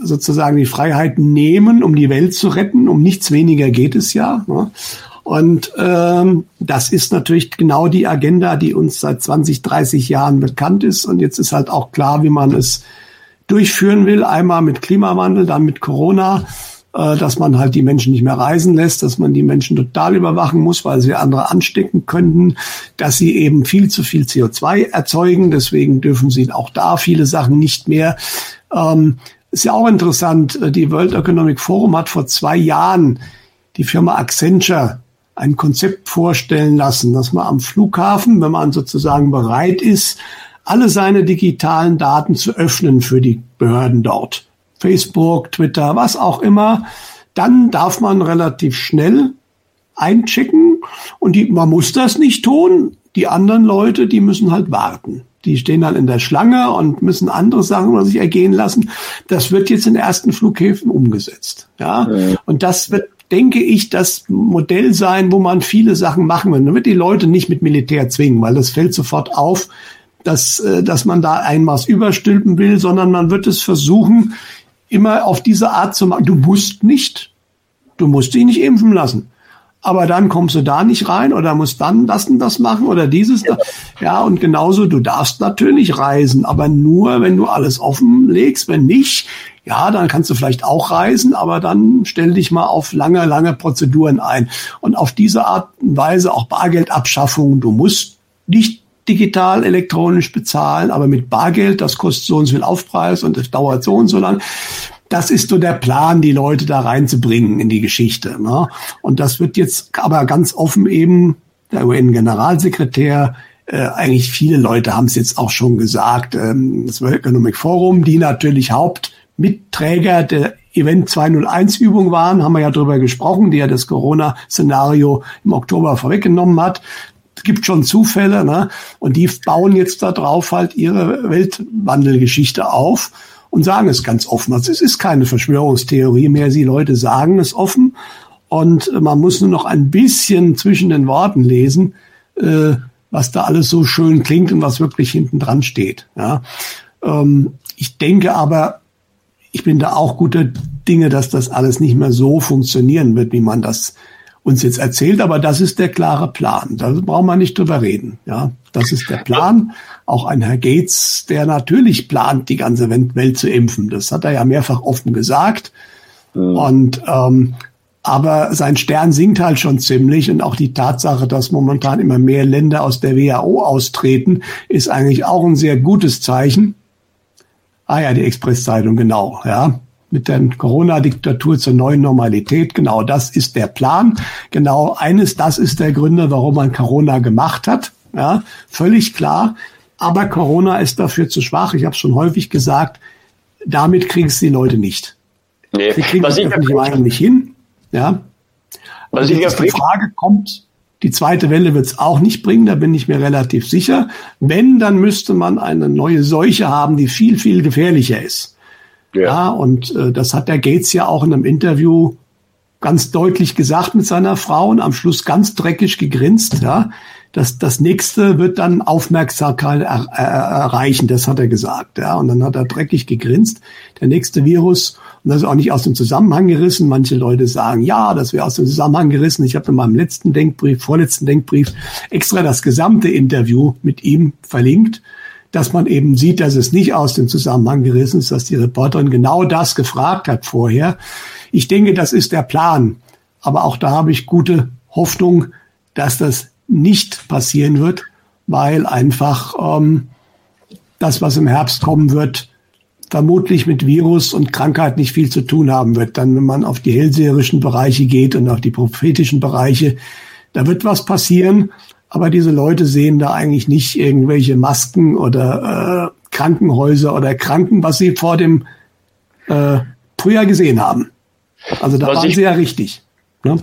sozusagen die Freiheit nehmen, um die Welt zu retten. Um nichts weniger geht es ja. Ne? Und ähm, das ist natürlich genau die Agenda, die uns seit 20, 30 Jahren bekannt ist. Und jetzt ist halt auch klar, wie man es durchführen will. Einmal mit Klimawandel, dann mit Corona äh, dass man halt die Menschen nicht mehr reisen lässt, dass man die Menschen total überwachen muss, weil sie andere anstecken könnten, dass sie eben viel zu viel CO2 erzeugen. Deswegen dürfen sie auch da viele Sachen nicht mehr. Ähm, ist ja auch interessant, äh, die World Economic Forum hat vor zwei Jahren die Firma Accenture ein Konzept vorstellen lassen, dass man am Flughafen, wenn man sozusagen bereit ist, alle seine digitalen Daten zu öffnen für die Behörden dort. Facebook, Twitter, was auch immer, dann darf man relativ schnell einchecken und die, man muss das nicht tun. Die anderen Leute, die müssen halt warten. Die stehen dann in der Schlange und müssen andere Sachen über sich ergehen lassen. Das wird jetzt in ersten Flughäfen umgesetzt. Ja, ja. und das wird denke ich, das Modell sein, wo man viele Sachen machen will. Man wird die Leute nicht mit Militär zwingen, weil das fällt sofort auf, dass, äh, dass man da ein Maß überstülpen will, sondern man wird es versuchen, immer auf diese Art zu machen. Du musst nicht, du musst dich nicht impfen lassen. Aber dann kommst du da nicht rein oder musst dann das und das machen oder dieses. Ja, ja und genauso, du darfst natürlich reisen, aber nur, wenn du alles offenlegst. Wenn nicht, ja, dann kannst du vielleicht auch reisen, aber dann stell dich mal auf lange, lange Prozeduren ein. Und auf diese Art und Weise auch Bargeldabschaffung. Du musst nicht digital, elektronisch bezahlen, aber mit Bargeld, das kostet so und so viel Aufpreis und das dauert so und so lang. Das ist so der Plan, die Leute da reinzubringen in die Geschichte. Ne? Und das wird jetzt aber ganz offen eben der UN-Generalsekretär, äh, eigentlich viele Leute haben es jetzt auch schon gesagt, ähm, das World Economic Forum, die natürlich Hauptmitträger der Event 201 Übung waren, haben wir ja drüber gesprochen, die ja das Corona-Szenario im Oktober vorweggenommen hat es gibt schon Zufälle, ne? Und die bauen jetzt darauf halt ihre Weltwandelgeschichte auf und sagen es ganz offen. Also es ist keine Verschwörungstheorie mehr. Die Leute sagen es offen und man muss nur noch ein bisschen zwischen den Worten lesen, äh, was da alles so schön klingt und was wirklich hinten dran steht. Ja? Ähm, ich denke aber, ich bin da auch guter Dinge, dass das alles nicht mehr so funktionieren wird, wie man das uns jetzt erzählt, aber das ist der klare Plan. Da braucht man nicht drüber reden. Ja, das ist der Plan. Auch ein Herr Gates, der natürlich plant, die ganze Welt zu impfen. Das hat er ja mehrfach offen gesagt. Mhm. Und ähm, aber sein Stern sinkt halt schon ziemlich und auch die Tatsache, dass momentan immer mehr Länder aus der WHO austreten, ist eigentlich auch ein sehr gutes Zeichen. Ah ja, die Expresszeitung, genau, ja mit der Corona-Diktatur zur neuen Normalität. Genau das ist der Plan. Genau eines, das ist der Gründe, warum man Corona gemacht hat. Ja, völlig klar. Aber Corona ist dafür zu schwach. Ich habe es schon häufig gesagt. Damit kriegst du die Leute nicht. Nee, Sie kriegen das öffentliche Meinung nicht hin. Ja. Was ich die Frage kommt, die zweite Welle wird es auch nicht bringen, da bin ich mir relativ sicher. Wenn, dann müsste man eine neue Seuche haben, die viel, viel gefährlicher ist. Ja, ja und äh, das hat der Gates ja auch in einem Interview ganz deutlich gesagt mit seiner Frau und am Schluss ganz dreckig gegrinst, ja. Das, das nächste wird dann Aufmerksamkeit er, er, erreichen, das hat er gesagt, ja. Und dann hat er dreckig gegrinst. Der nächste Virus, und das ist auch nicht aus dem Zusammenhang gerissen. Manche Leute sagen, ja, das wäre aus dem Zusammenhang gerissen. Ich habe in meinem letzten Denkbrief, vorletzten Denkbrief extra das gesamte Interview mit ihm verlinkt dass man eben sieht, dass es nicht aus dem Zusammenhang gerissen ist, dass die Reporterin genau das gefragt hat vorher. Ich denke, das ist der Plan. Aber auch da habe ich gute Hoffnung, dass das nicht passieren wird, weil einfach ähm, das, was im Herbst kommen wird, vermutlich mit Virus und Krankheit nicht viel zu tun haben wird. Dann, wenn man auf die hellseherischen Bereiche geht und auf die prophetischen Bereiche, da wird was passieren, aber diese Leute sehen da eigentlich nicht irgendwelche Masken oder äh, Krankenhäuser oder Kranken, was sie vor dem äh, Frühjahr gesehen haben. Also da was waren sie ja richtig. Ne?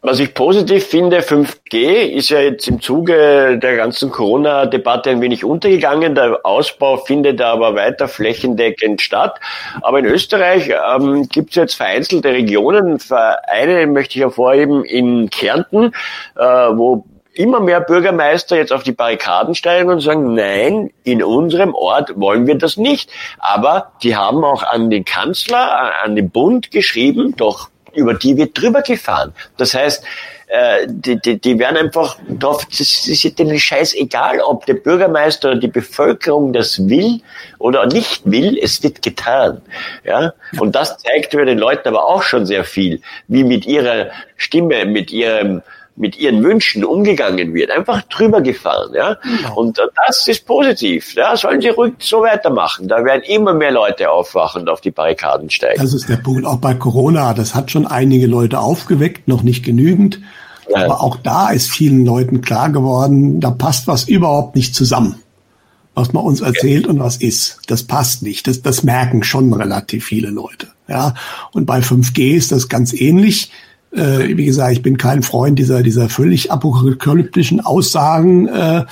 Was ich positiv finde, 5G ist ja jetzt im Zuge der ganzen Corona-Debatte ein wenig untergegangen. Der Ausbau findet aber weiter flächendeckend statt. Aber in Österreich ähm, gibt es jetzt vereinzelte Regionen. Eine möchte ich hervorheben in Kärnten, äh, wo immer mehr Bürgermeister jetzt auf die Barrikaden steigen und sagen, nein, in unserem Ort wollen wir das nicht. Aber die haben auch an den Kanzler, an den Bund geschrieben, doch über die wird drüber gefahren. Das heißt, äh, die, die, die werden einfach drauf, das ist denen scheiß egal, ob der Bürgermeister oder die Bevölkerung das will oder nicht will, es wird getan. Ja? Und das zeigt mir den Leuten aber auch schon sehr viel, wie mit ihrer Stimme, mit ihrem mit ihren Wünschen umgegangen wird, einfach drüber gefahren, ja. Genau. Und das ist positiv, ja. Sollen sie ruhig so weitermachen. Da werden immer mehr Leute aufwachen und auf die Barrikaden steigen. Das ist der Punkt. Auch bei Corona, das hat schon einige Leute aufgeweckt, noch nicht genügend. Ja. Aber auch da ist vielen Leuten klar geworden, da passt was überhaupt nicht zusammen. Was man uns erzählt ja. und was ist. Das passt nicht. Das, das merken schon relativ viele Leute. Ja. Und bei 5G ist das ganz ähnlich äh, wie gesagt, ich bin kein Freund dieser, dieser völlig apokalyptischen Aussagen. Äh,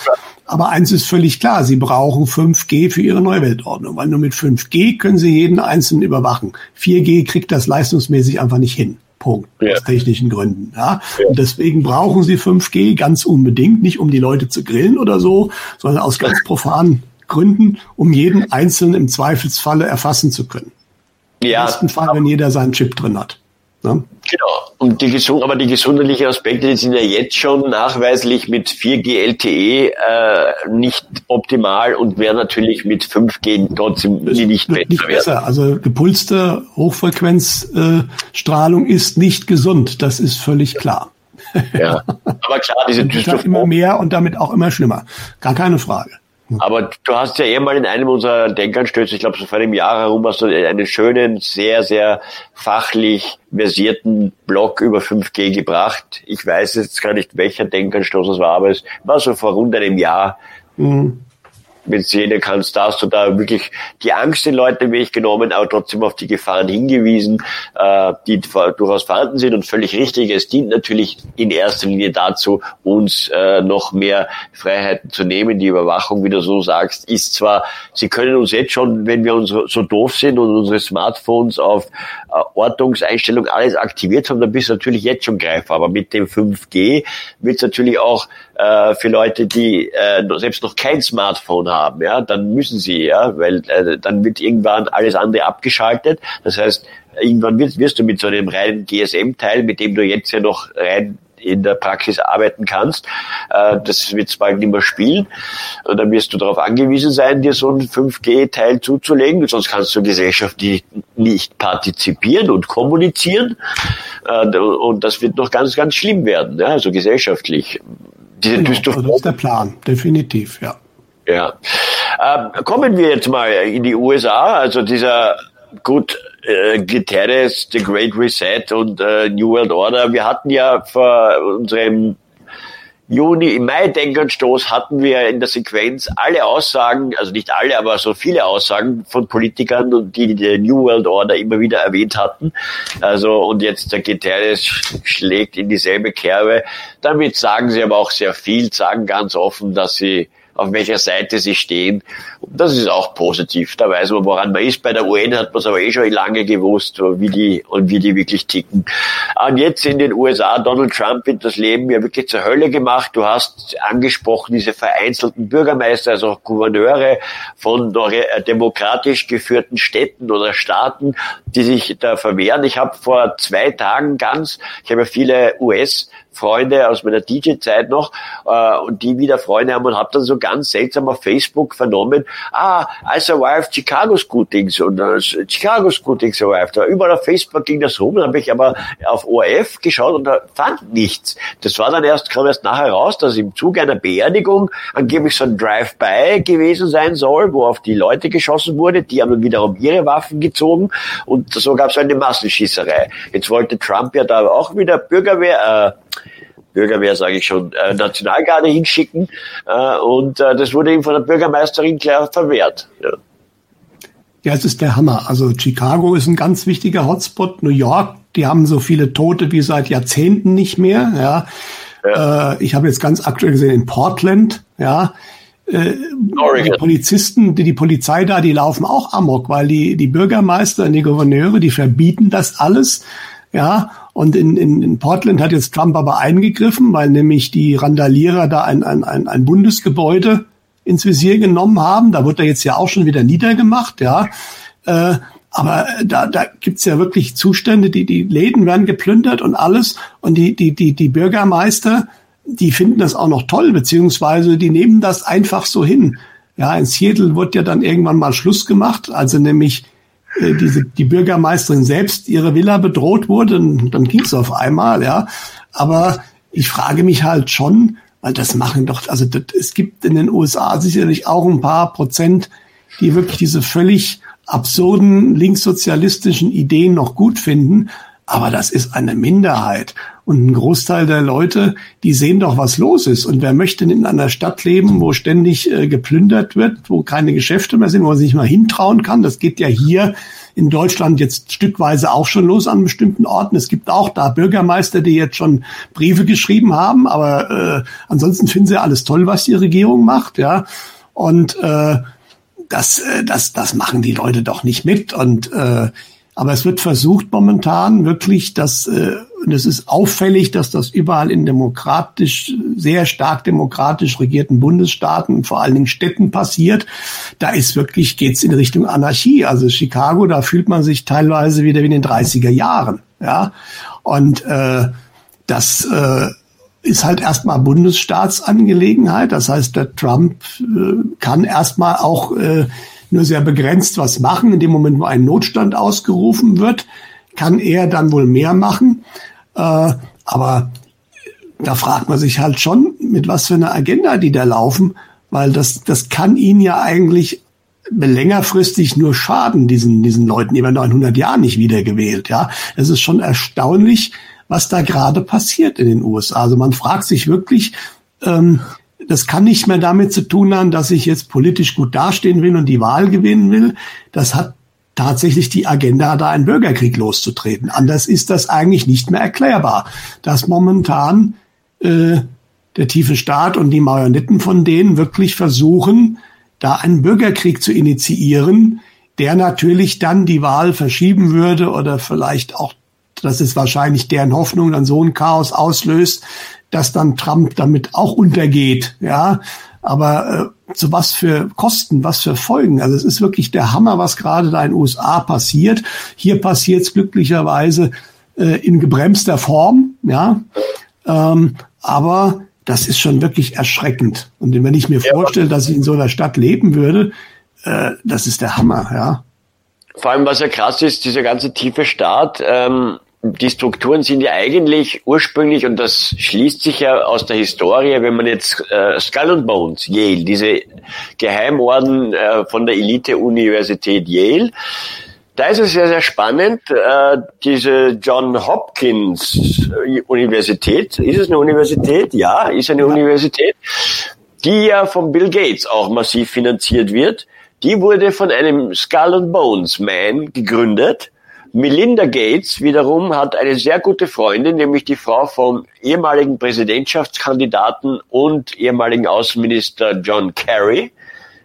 aber eins ist völlig klar, sie brauchen 5G für ihre neue Weltordnung, weil nur mit 5G können sie jeden Einzelnen überwachen. 4G kriegt das leistungsmäßig einfach nicht hin. Punkt. Ja. Aus technischen Gründen. Ja? ja. Und deswegen brauchen sie 5G ganz unbedingt, nicht um die Leute zu grillen oder so, sondern aus ganz profanen Gründen, um jeden Einzelnen im Zweifelsfalle erfassen zu können. Ja. Im besten Fall, wenn jeder seinen Chip drin hat. Ne? Genau. Und die gesund, aber die gesundheitlichen Aspekte sind ja jetzt schon nachweislich mit 4G LTE äh, nicht optimal und wäre natürlich mit 5G trotzdem nicht, besser, nicht besser. Also gepulste Hochfrequenzstrahlung äh, ist nicht gesund. Das ist völlig klar. Ja, aber klar, diese Dystoph immer mehr und damit auch immer schlimmer. Gar keine Frage. Aber du hast ja eh mal in einem unserer Denkanstöße, ich glaube so vor einem Jahr herum, hast du einen schönen, sehr, sehr fachlich versierten Blog über 5G gebracht. Ich weiß jetzt gar nicht, welcher Denkanstoß es war, aber es war so vor rund einem Jahr. Mhm du sehen kannst, da hast du da wirklich die Angst den Leuten im Weg genommen, aber trotzdem auf die Gefahren hingewiesen, äh, die durchaus vorhanden sind und völlig richtig. Es dient natürlich in erster Linie dazu, uns äh, noch mehr Freiheiten zu nehmen. Die Überwachung, wie du so sagst, ist zwar, sie können uns jetzt schon, wenn wir uns so doof sind und unsere Smartphones auf äh, Ortungseinstellung alles aktiviert haben, dann bist du natürlich jetzt schon greifbar. Aber mit dem 5G wird es natürlich auch äh, für Leute, die äh, selbst noch kein Smartphone haben, ja, dann müssen sie, ja, weil äh, dann wird irgendwann alles andere abgeschaltet. Das heißt, irgendwann wirst, wirst du mit so einem reinen GSM-Teil, mit dem du jetzt ja noch rein in der Praxis arbeiten kannst. Äh, das wird es bald nicht mehr spielen. Und dann wirst du darauf angewiesen sein, dir so einen 5G-Teil zuzulegen, sonst kannst du Gesellschaft nicht partizipieren und kommunizieren. Äh, und das wird noch ganz, ganz schlimm werden, also gesellschaftlich. Diese genau, also das ist der Plan, definitiv, ja. Ja. Ähm, kommen wir jetzt mal in die USA. Also dieser gut äh, Guterres, The Great Reset und äh, New World Order. Wir hatten ja vor unserem Juni, im Mai Denkanstoß hatten wir in der Sequenz alle Aussagen, also nicht alle, aber so viele Aussagen von Politikern, die die New World Order immer wieder erwähnt hatten. Also, und jetzt der Guterres schlägt in dieselbe Kerbe. Damit sagen sie aber auch sehr viel, sagen ganz offen, dass sie auf welcher Seite sie stehen. Und das ist auch positiv. Da weiß man, woran man ist. Bei der UN hat man es aber eh schon lange gewusst, wie die und wie die wirklich ticken. Und jetzt in den USA, Donald Trump wird das Leben ja wirklich zur Hölle gemacht. Du hast angesprochen, diese vereinzelten Bürgermeister, also auch Gouverneure von demokratisch geführten Städten oder Staaten, die sich da verwehren. Ich habe vor zwei Tagen ganz, ich habe ja viele US Freunde aus meiner DJ-Zeit noch äh, und die wieder Freunde haben und habe dann so ganz seltsam auf Facebook vernommen, ah, I survived Chicago Scootings und äh, Chicago Scootings survived. Überall auf Facebook ging das rum, dann habe ich aber auf ORF geschaut und da fand nichts. Das war dann erst, kam erst nachher raus, dass im Zuge einer Beerdigung angeblich so ein Drive-by gewesen sein soll, wo auf die Leute geschossen wurde, die haben dann wiederum ihre Waffen gezogen und so gab es eine Massenschießerei. Jetzt wollte Trump ja da auch wieder Bürgerwehr, äh, Bürgerwehr, sage ich schon, äh, Nationalgarde hinschicken. Äh, und äh, das wurde ihm von der Bürgermeisterin klar verwehrt. Ja. Ja, es ist der Hammer. Also Chicago ist ein ganz wichtiger Hotspot. New York, die haben so viele Tote wie seit Jahrzehnten nicht mehr. Ja, ja. Äh, ich habe jetzt ganz aktuell gesehen in Portland. Ja, äh, die Polizisten, die, die Polizei da, die laufen auch amok, weil die die Bürgermeister und die Gouverneure, die verbieten das alles. Ja, und in, in, in Portland hat jetzt Trump aber eingegriffen, weil nämlich die Randalierer da ein, ein, ein, ein Bundesgebäude ins Visier genommen haben. Da wird er jetzt ja auch schon wieder niedergemacht, ja. Äh, Aber da, da gibt's ja wirklich Zustände, die, die Läden werden geplündert und alles. Und die, die, die, die Bürgermeister, die finden das auch noch toll, beziehungsweise die nehmen das einfach so hin. Ja, in Seattle wurde ja dann irgendwann mal Schluss gemacht, also nämlich äh, diese, die Bürgermeisterin selbst ihre Villa bedroht wurde, dann, ging es auf einmal, ja. Aber ich frage mich halt schon, weil das machen doch, also das, es gibt in den USA sicherlich auch ein paar Prozent, die wirklich diese völlig absurden linkssozialistischen Ideen noch gut finden, aber das ist eine Minderheit. Und ein Großteil der Leute, die sehen doch, was los ist. Und wer möchte in einer Stadt leben, wo ständig äh, geplündert wird, wo keine Geschäfte mehr sind, wo man sich mal hintrauen kann? Das geht ja hier in Deutschland jetzt stückweise auch schon los an bestimmten Orten. Es gibt auch da Bürgermeister, die jetzt schon Briefe geschrieben haben, aber äh, ansonsten finden sie alles toll, was die Regierung macht, ja. Und äh, das, äh, das, das machen die Leute doch nicht mit. Und äh, aber es wird versucht momentan wirklich, dass äh, und es ist auffällig, dass das überall in demokratisch, sehr stark demokratisch regierten Bundesstaaten und vor allen Dingen Städten passiert. Da ist wirklich, geht's in Richtung Anarchie. Also Chicago, da fühlt man sich teilweise wieder wie in den 30er Jahren. Ja. Und äh, das äh, ist halt erstmal Bundesstaatsangelegenheit. Das heißt, der Trump äh, kann erstmal auch äh, nur sehr begrenzt was machen. In dem Moment, wo ein Notstand ausgerufen wird, kann er dann wohl mehr machen. Äh, aber da fragt man sich halt schon, mit was für einer Agenda die da laufen, weil das, das kann ihn ja eigentlich längerfristig nur schaden, diesen, diesen Leuten. Die werden noch in 100 Jahren nicht wiedergewählt, ja. Es ist schon erstaunlich, was da gerade passiert in den USA. Also man fragt sich wirklich, ähm, das kann nicht mehr damit zu tun haben, dass ich jetzt politisch gut dastehen will und die Wahl gewinnen will. Das hat tatsächlich die Agenda, da einen Bürgerkrieg loszutreten. Anders ist das eigentlich nicht mehr erklärbar, dass momentan äh, der tiefe Staat und die Marionetten von denen wirklich versuchen, da einen Bürgerkrieg zu initiieren, der natürlich dann die Wahl verschieben würde oder vielleicht auch das ist wahrscheinlich deren Hoffnung, dann so ein Chaos auslöst, dass dann Trump damit auch untergeht, ja. Aber äh, zu was für Kosten, was für Folgen. Also es ist wirklich der Hammer, was gerade da in den USA passiert. Hier passiert es glücklicherweise äh, in gebremster Form, ja. Ähm, aber das ist schon wirklich erschreckend. Und wenn ich mir ja. vorstelle, dass ich in so einer Stadt leben würde, äh, das ist der Hammer, ja. Vor allem, was ja krass ist, dieser ganze tiefe Staat, ähm, die Strukturen sind ja eigentlich ursprünglich, und das schließt sich ja aus der Historie, wenn man jetzt äh, Skull and Bones, Yale, diese Geheimorden äh, von der Elite-Universität Yale, da ist es sehr, sehr spannend, äh, diese John Hopkins Universität, ist es eine Universität? Ja, ist eine. Universität, die ja von Bill Gates auch massiv finanziert wird. Die wurde von einem Skull and Bones Man gegründet, Melinda Gates wiederum hat eine sehr gute Freundin, nämlich die Frau vom ehemaligen Präsidentschaftskandidaten und ehemaligen Außenminister John Kerry.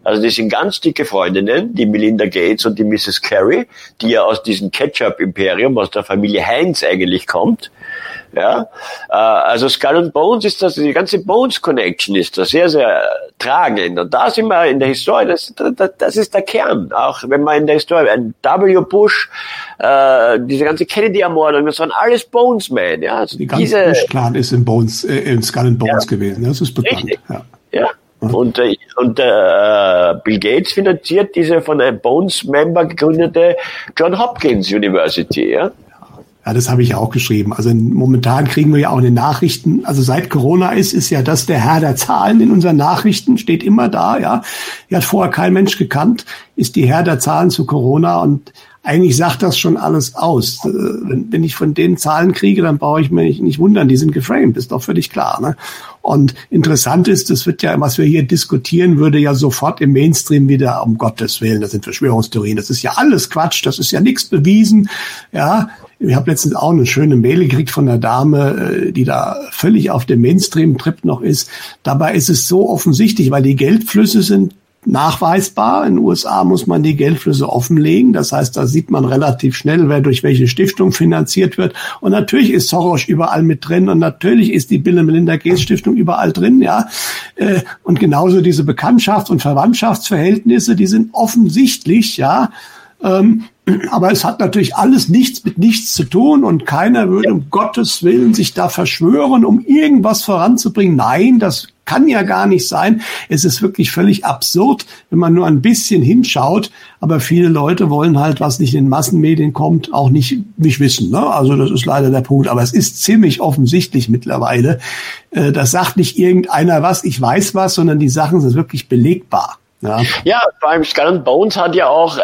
Also die sind ganz dicke Freundinnen, die Melinda Gates und die Mrs. Kerry, die ja aus diesem Ketchup-Imperium, aus der Familie Heinz eigentlich kommt. Ja, äh, also Skull and Bones ist das, die ganze Bones Connection ist da sehr, sehr tragend. Und da sind wir in der Historie, das, das, das ist der Kern. Auch wenn man in der Historie, ein W. Bush, äh, diese ganze Kennedy-Ermordung, das waren alles Bonesmen. Ja, also die ganze diese, Bush-Clan ist in Bones, äh, in Skull and Bones ja, gewesen. Das ist bekannt. Richtig. Ja. ja. Und, äh, und äh, Bill Gates finanziert diese von einem Bones-Member gegründete John Hopkins University. Ja? Ja, das habe ich auch geschrieben. Also momentan kriegen wir ja auch in den Nachrichten, also seit Corona ist, ist ja das der Herr der Zahlen in unseren Nachrichten, steht immer da, ja. Die hat vorher kein Mensch gekannt, ist die Herr der Zahlen zu Corona und eigentlich sagt das schon alles aus. Äh, wenn, ich von den Zahlen kriege, dann brauche ich mich nicht wundern, die sind geframed, ist doch völlig klar. Ne? Und interessant ist, das wird ja, was wir hier diskutieren, würde ja sofort im Mainstream wieder, um Gottes Willen, das sind Verschwörungstheorien, das ist ja alles Quatsch, das ist ja nichts bewiesen. Ja, ich habe letztens auch eine schöne Mail gekriegt von einer Dame, äh, die da völlig auf dem Mainstream-Trip noch ist. Dabei ist es so offensichtlich, weil die Geldflüsse sind nachweisbar. In den USA muss man die Geldflüsse offenlegen. Das heißt, da sieht man relativ schnell, wer durch welche Stiftung finanziert wird. Und natürlich ist Soros überall mit drin und natürlich ist die Bill und Melinda Gates Stiftung überall drin, ja. Äh, und genauso diese Bekanntschafts- und Verwandtschaftsverhältnisse, die sind offensichtlich, ja. Ähm, aber es hat natürlich alles nichts mit nichts zu tun und keiner würde um Gottes Willen sich da verschwören, um irgendwas voranzubringen. Nein, das kann ja gar nicht sein. Es ist wirklich völlig absurd, wenn man nur ein bisschen hinschaut. Aber viele Leute wollen halt, was nicht in Massenmedien kommt, auch nicht, nicht wissen. Ne? Also das ist leider der Punkt. Aber es ist ziemlich offensichtlich mittlerweile. Äh, das sagt nicht irgendeiner was, ich weiß was, sondern die Sachen sind wirklich belegbar. Ja, ja allem Skull and Bones hat ja auch äh,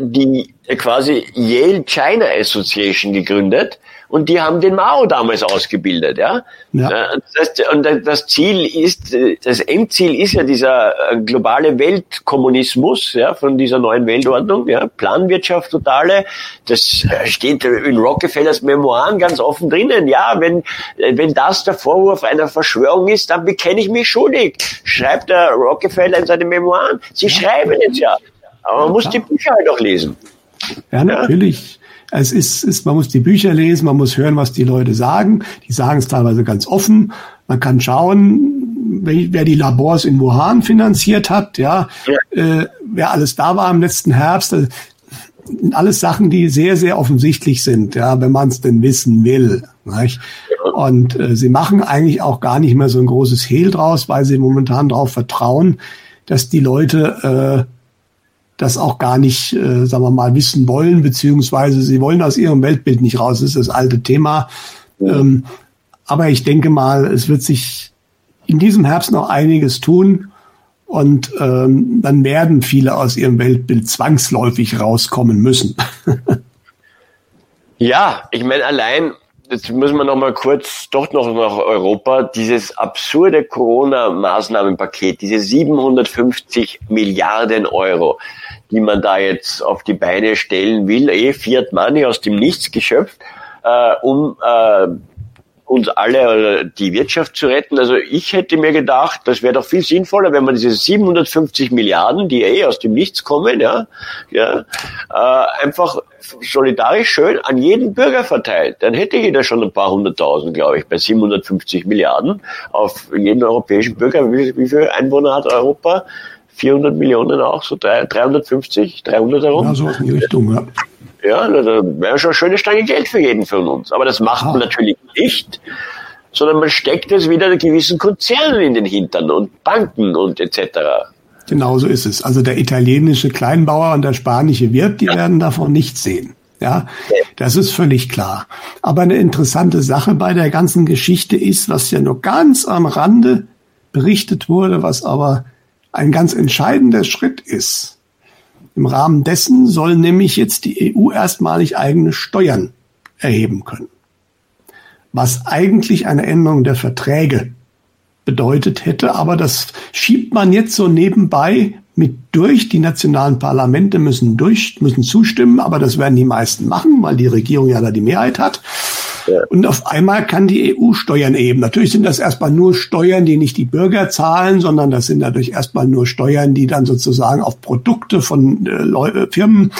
die äh, quasi Yale China Association gegründet und die haben den Mao damals ausgebildet, ja. ja. Äh, das, und das Ziel ist, das Endziel ist ja dieser äh, globale Weltkommunismus, ja, von dieser neuen Weltordnung, ja, Planwirtschaft totale. Das steht in Rockefellers Memoiren ganz offen drinnen. Ja, wenn, wenn das der Vorwurf einer Verschwörung ist, dann bekenne ich mich schuldig. Schreibt der Rockefeller in seinen Memoiren. Sie ja. schreiben es ja. Aber man muss die Bücher halt auch lesen. Ja, natürlich. Es ist, ist, man muss die Bücher lesen, man muss hören, was die Leute sagen. Die sagen es teilweise ganz offen. Man kann schauen, wer die Labors in Wuhan finanziert hat, ja, ja. Äh, wer alles da war im letzten Herbst. Das sind alles Sachen, die sehr, sehr offensichtlich sind, ja, wenn man es denn wissen will. Nicht? Und äh, sie machen eigentlich auch gar nicht mehr so ein großes Hehl draus, weil sie momentan darauf vertrauen, dass die Leute äh, das auch gar nicht, äh, sagen wir mal, wissen wollen, beziehungsweise sie wollen aus ihrem Weltbild nicht raus. Das ist das alte Thema. Ähm, aber ich denke mal, es wird sich in diesem Herbst noch einiges tun. Und ähm, dann werden viele aus ihrem Weltbild zwangsläufig rauskommen müssen. ja, ich meine, allein, jetzt müssen wir noch mal kurz doch noch nach Europa, dieses absurde Corona-Maßnahmenpaket, diese 750 Milliarden Euro die man da jetzt auf die Beine stellen will, eh Fiat Money aus dem Nichts geschöpft, äh, um äh, uns alle oder die Wirtschaft zu retten. Also ich hätte mir gedacht, das wäre doch viel sinnvoller, wenn man diese 750 Milliarden, die eh aus dem Nichts kommen, ja, ja, äh, einfach solidarisch schön an jeden Bürger verteilt. Dann hätte jeder schon ein paar hunderttausend, glaube ich, bei 750 Milliarden auf jeden europäischen Bürger. Wie, wie viele Einwohner hat Europa? 400 Millionen auch, so 350, 300 herum. Ja, so in die Richtung, ja. Ja, da wäre schon eine schöne Stange Geld für jeden von uns. Aber das macht ah. man natürlich nicht, sondern man steckt es wieder gewissen Konzernen in den Hintern und Banken und etc. Genau so ist es. Also der italienische Kleinbauer und der spanische Wirt, die ja. werden davon nichts sehen. Ja, das ist völlig klar. Aber eine interessante Sache bei der ganzen Geschichte ist, was ja nur ganz am Rande berichtet wurde, was aber ein ganz entscheidender Schritt ist. Im Rahmen dessen soll nämlich jetzt die EU erstmalig eigene Steuern erheben können. Was eigentlich eine Änderung der Verträge bedeutet hätte, aber das schiebt man jetzt so nebenbei mit durch. Die nationalen Parlamente müssen durch, müssen zustimmen, aber das werden die meisten machen, weil die Regierung ja da die Mehrheit hat. Und auf einmal kann die EU Steuern eben. Natürlich sind das erstmal nur Steuern, die nicht die Bürger zahlen, sondern das sind dadurch erstmal nur Steuern, die dann sozusagen auf Produkte von äh, Firmen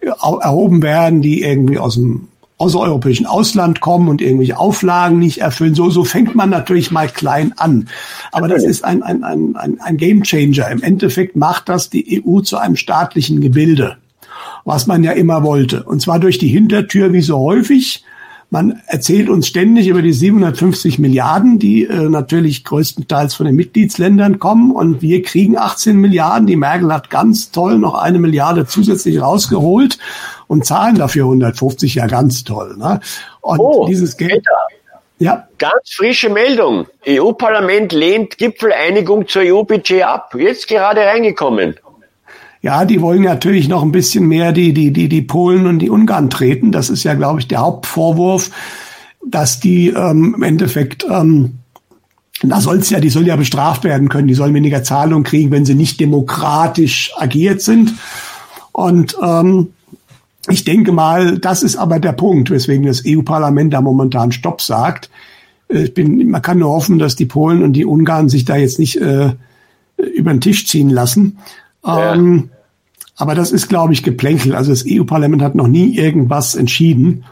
äh, erhoben werden, die irgendwie aus dem außereuropäischen Ausland kommen und irgendwelche Auflagen nicht erfüllen. So, so fängt man natürlich mal klein an. Aber das ist ein, ein, ein, ein, ein Game Changer. Im Endeffekt macht das die EU zu einem staatlichen Gebilde, was man ja immer wollte. Und zwar durch die Hintertür, wie so häufig. Man erzählt uns ständig über die 750 Milliarden, die äh, natürlich größtenteils von den Mitgliedsländern kommen. Und wir kriegen 18 Milliarden. Die Merkel hat ganz toll noch eine Milliarde zusätzlich rausgeholt und zahlen dafür 150. Ja, ganz toll. Ne? Und oh, dieses Geld. Peter. Ja. Ganz frische Meldung. EU-Parlament lehnt Gipfeleinigung zur EU-Budget ab. Jetzt gerade reingekommen. Ja, die wollen natürlich noch ein bisschen mehr die, die, die, die Polen und die Ungarn treten. Das ist ja, glaube ich, der Hauptvorwurf, dass die ähm, im Endeffekt, ähm, da soll's ja, die sollen ja bestraft werden können, die sollen weniger Zahlungen kriegen, wenn sie nicht demokratisch agiert sind. Und ähm, ich denke mal, das ist aber der Punkt, weswegen das EU-Parlament da momentan Stopp sagt. Äh, ich bin, man kann nur hoffen, dass die Polen und die Ungarn sich da jetzt nicht äh, über den Tisch ziehen lassen. Ja. Ähm, aber das ist, glaube ich, Geplänkel. Also das EU-Parlament hat noch nie irgendwas entschieden.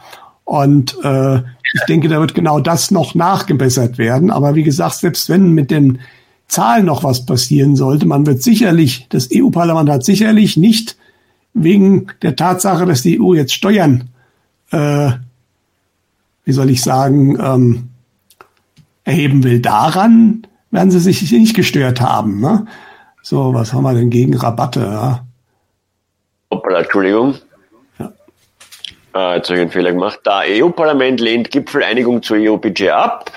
Und äh, ich denke, da wird genau das noch nachgebessert werden. Aber wie gesagt, selbst wenn mit den Zahlen noch was passieren sollte, man wird sicherlich, das EU-Parlament hat sicherlich nicht wegen der Tatsache, dass die EU jetzt Steuern, äh, wie soll ich sagen, ähm, erheben will. Daran werden sie sich nicht gestört haben. Ne? So, was haben wir denn gegen Rabatte? Ja? Hoppala, Entschuldigung. Ja. Ah, jetzt habe ich einen Fehler gemacht. Da EU-Parlament lehnt Gipfeleinigung zur EU-Budget ab.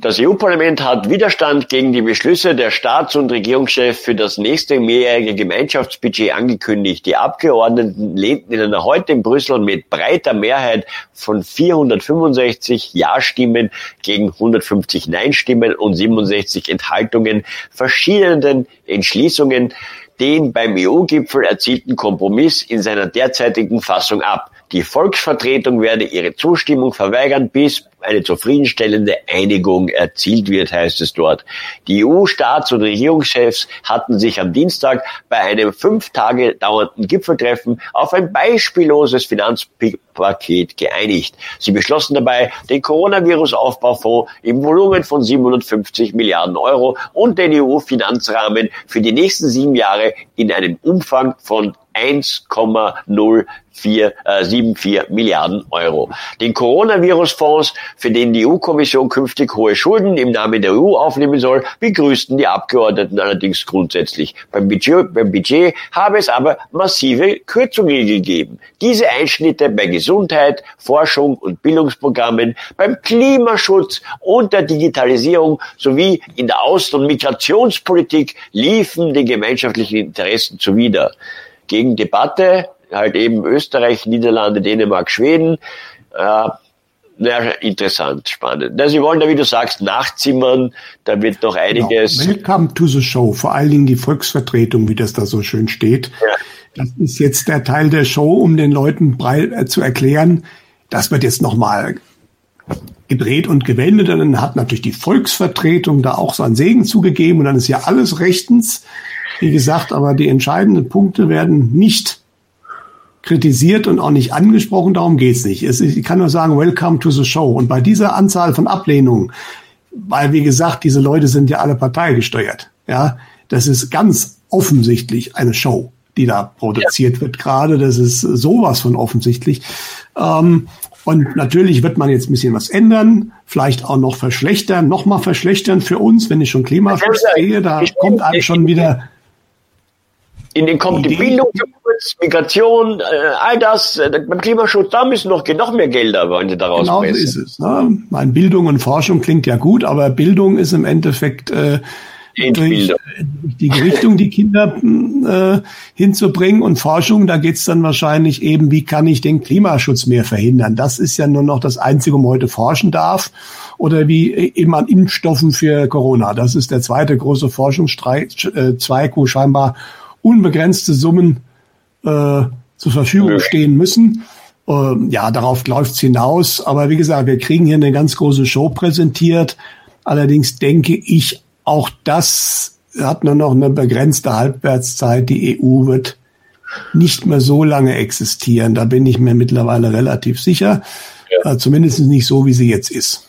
Das EU-Parlament hat Widerstand gegen die Beschlüsse der Staats- und Regierungschefs für das nächste mehrjährige Gemeinschaftsbudget angekündigt. Die Abgeordneten lehnten in einer heute in Brüssel mit breiter Mehrheit von 465 Ja-Stimmen gegen 150 Nein-Stimmen und 67 Enthaltungen verschiedenen Entschließungen den beim EU-Gipfel erzielten Kompromiss in seiner derzeitigen Fassung ab. Die Volksvertretung werde ihre Zustimmung verweigern, bis eine zufriedenstellende Einigung erzielt wird, heißt es dort. Die EU-Staats- und Regierungschefs hatten sich am Dienstag bei einem fünf Tage dauernden Gipfeltreffen auf ein beispielloses Finanzpaket geeinigt. Sie beschlossen dabei, den Coronavirus-Aufbaufonds im Volumen von 750 Milliarden Euro und den EU-Finanzrahmen für die nächsten sieben Jahre in einem Umfang von 1,074 äh, Milliarden Euro. Den Coronavirus-Fonds, für den die EU-Kommission künftig hohe Schulden im Namen der EU aufnehmen soll, begrüßten die Abgeordneten allerdings grundsätzlich. Beim Budget, beim Budget habe es aber massive Kürzungen gegeben. Diese Einschnitte bei Gesundheit, Forschung und Bildungsprogrammen, beim Klimaschutz und der Digitalisierung sowie in der Außen- und Migrationspolitik liefen den gemeinschaftlichen Interessen zuwider gegen Debatte, halt eben Österreich, Niederlande, Dänemark, Schweden. Äh, ja, interessant, spannend. Sie wollen da, wie du sagst, nachzimmern, da wird noch genau. einiges. Genau. Welcome to the show, vor allen Dingen die Volksvertretung, wie das da so schön steht. Ja. Das ist jetzt der Teil der Show, um den Leuten äh, zu erklären, das wird jetzt nochmal gedreht und gewendet. Und dann hat natürlich die Volksvertretung da auch seinen Segen zugegeben und dann ist ja alles rechtens. Wie gesagt, aber die entscheidenden Punkte werden nicht kritisiert und auch nicht angesprochen, darum geht's nicht. Es, ich kann nur sagen, welcome to the show. Und bei dieser Anzahl von Ablehnungen, weil wie gesagt, diese Leute sind ja alle parteigesteuert, ja, das ist ganz offensichtlich eine Show, die da produziert ja. wird gerade. Das ist sowas von offensichtlich. Ähm, und natürlich wird man jetzt ein bisschen was ändern, vielleicht auch noch verschlechtern, noch mal verschlechtern für uns, wenn ich schon Klimaschutz sehe, da kommt einem schon wieder in den kommt die Bildungsschutz, Migration, äh, all das, äh, beim Klimaschutz, da müssen noch, noch mehr Gelder wollen sie daraus Genau so ist es. Ne? Meine Bildung und Forschung klingt ja gut, aber Bildung ist im Endeffekt äh, durch die Richtung, die Kinder äh, hinzubringen und Forschung, da geht's dann wahrscheinlich eben, wie kann ich den Klimaschutz mehr verhindern? Das ist ja nur noch das Einzige, wo man heute forschen darf. Oder wie eben an Impfstoffen für Corona. Das ist der zweite große Forschungszweig, äh, wo scheinbar unbegrenzte Summen äh, zur Verfügung stehen müssen. Ähm, ja, darauf läuft's hinaus. Aber wie gesagt, wir kriegen hier eine ganz große Show präsentiert. Allerdings denke ich, auch das hat nur noch eine begrenzte Halbwertszeit. Die EU wird nicht mehr so lange existieren. Da bin ich mir mittlerweile relativ sicher. Ja. Äh, zumindest nicht so, wie sie jetzt ist.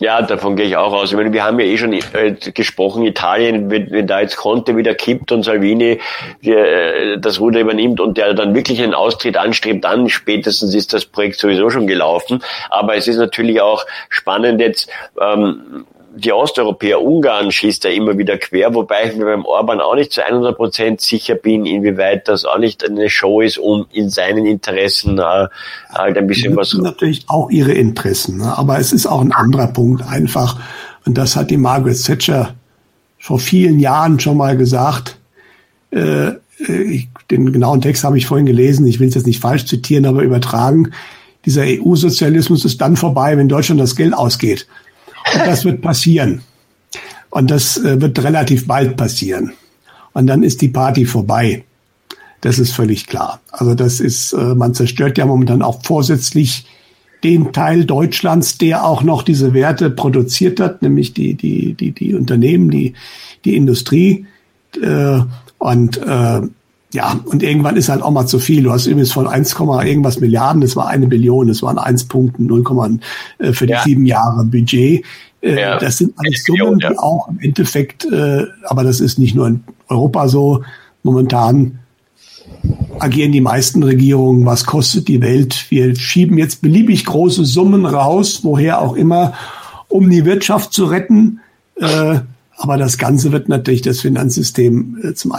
Ja, davon gehe ich auch aus. Ich meine, wir haben ja eh schon äh, gesprochen, Italien, wenn, wenn da jetzt Conte wieder kippt und Salvini die, äh, das Ruder übernimmt und der dann wirklich einen Austritt anstrebt, dann spätestens ist das Projekt sowieso schon gelaufen. Aber es ist natürlich auch spannend jetzt, ähm, die Osteuropäer, Ungarn schießt ja immer wieder quer, wobei ich mir beim Orban auch nicht zu 100 Prozent sicher bin, inwieweit das auch nicht eine Show ist, um in seinen Interessen äh, halt ein bisschen was... natürlich auch ihre Interessen, ne? aber es ist auch ein anderer Punkt einfach, und das hat die Margaret Thatcher vor vielen Jahren schon mal gesagt, äh, ich, den genauen Text habe ich vorhin gelesen, ich will es jetzt nicht falsch zitieren, aber übertragen, dieser EU-Sozialismus ist dann vorbei, wenn Deutschland das Geld ausgeht. Und das wird passieren. Und das äh, wird relativ bald passieren. Und dann ist die Party vorbei. Das ist völlig klar. Also das ist, äh, man zerstört ja momentan auch vorsätzlich den Teil Deutschlands, der auch noch diese Werte produziert hat, nämlich die, die, die, die Unternehmen, die, die Industrie. Äh, und ja, und irgendwann ist halt auch mal zu viel. Du hast übrigens von 1, irgendwas Milliarden, das war eine Billion, das waren 1 Punkten, 0, äh, für die ja. sieben Jahre Budget. Äh, ja. Das sind alles Summen, die auch im Endeffekt, äh, aber das ist nicht nur in Europa so, momentan agieren die meisten Regierungen. Was kostet die Welt? Wir schieben jetzt beliebig große Summen raus, woher auch immer, um die Wirtschaft zu retten. Äh, aber das Ganze wird natürlich das Finanzsystem zum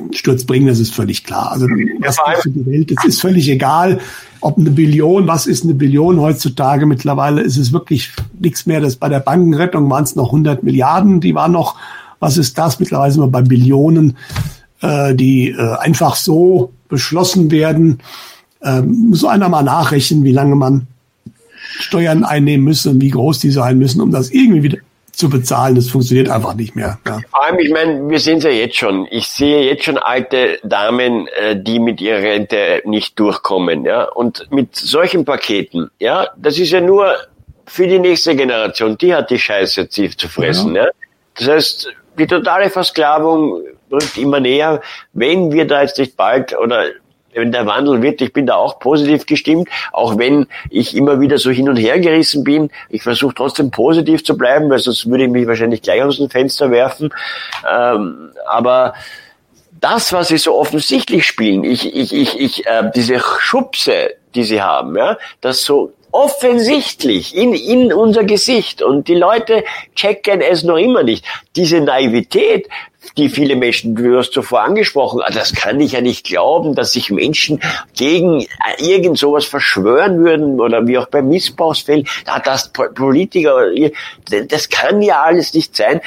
Einbruchsturz bringen, das ist völlig klar. Also was ja, für die Welt, es ist völlig egal, ob eine Billion, was ist eine Billion heutzutage? Mittlerweile ist es wirklich nichts mehr. Das bei der Bankenrettung waren es noch 100 Milliarden, die waren noch, was ist das? Mittlerweile sind wir bei Billionen, äh, die äh, einfach so beschlossen werden. Ähm, muss einer mal nachrechnen, wie lange man Steuern einnehmen müsse und wie groß die sein müssen, um das irgendwie wieder zu bezahlen. Das funktioniert einfach nicht mehr. Ja. Vor allem, ich meine, wir sehen es ja jetzt schon. Ich sehe jetzt schon alte Damen, äh, die mit ihrer Rente nicht durchkommen. Ja, und mit solchen Paketen, ja, das ist ja nur für die nächste Generation. Die hat die Scheiße zu fressen. Ja. ja. Das heißt, die totale Versklavung rückt immer näher. Wenn wir da jetzt nicht bald oder wenn der Wandel wird, ich bin da auch positiv gestimmt, auch wenn ich immer wieder so hin und her gerissen bin. Ich versuche trotzdem positiv zu bleiben, weil sonst würde ich mich wahrscheinlich gleich aus dem Fenster werfen. Ähm, aber das, was sie so offensichtlich spielen, ich, ich, ich, ich, äh, diese Schubse, die sie haben, ja, das so offensichtlich in, in unser Gesicht und die Leute checken es noch immer nicht. Diese Naivität, die viele Menschen, du hast zuvor angesprochen, ah, das kann ich ja nicht glauben, dass sich Menschen gegen irgend sowas verschwören würden oder wie auch bei Missbrauchsfällen, da das Politiker, das kann ja alles nicht sein.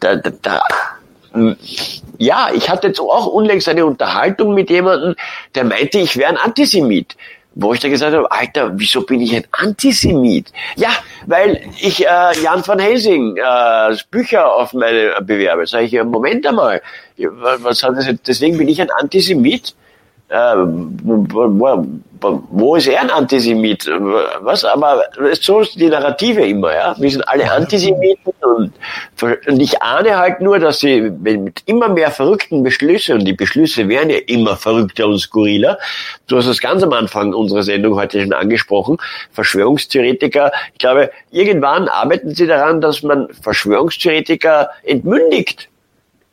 Da, da, da, hm, ja, ich hatte jetzt auch unlängst eine Unterhaltung mit jemandem, der meinte, ich wäre ein Antisemit wo ich da gesagt habe, Alter, wieso bin ich ein Antisemit? Ja, weil ich äh, Jan van Helsing äh, Bücher auf meine bewerbe. Sag ich, Moment einmal, was hat das? Deswegen bin ich ein Antisemit? Äh, wo, wo ist er ein Antisemit? Was? Aber so ist die Narrative immer, ja. Wir sind alle Antisemiten und, und ich ahne halt nur, dass sie mit immer mehr verrückten Beschlüssen, und die Beschlüsse werden ja immer verrückter und skurriler. Du hast es ganz am Anfang unserer Sendung heute schon angesprochen. Verschwörungstheoretiker. Ich glaube, irgendwann arbeiten sie daran, dass man Verschwörungstheoretiker entmündigt.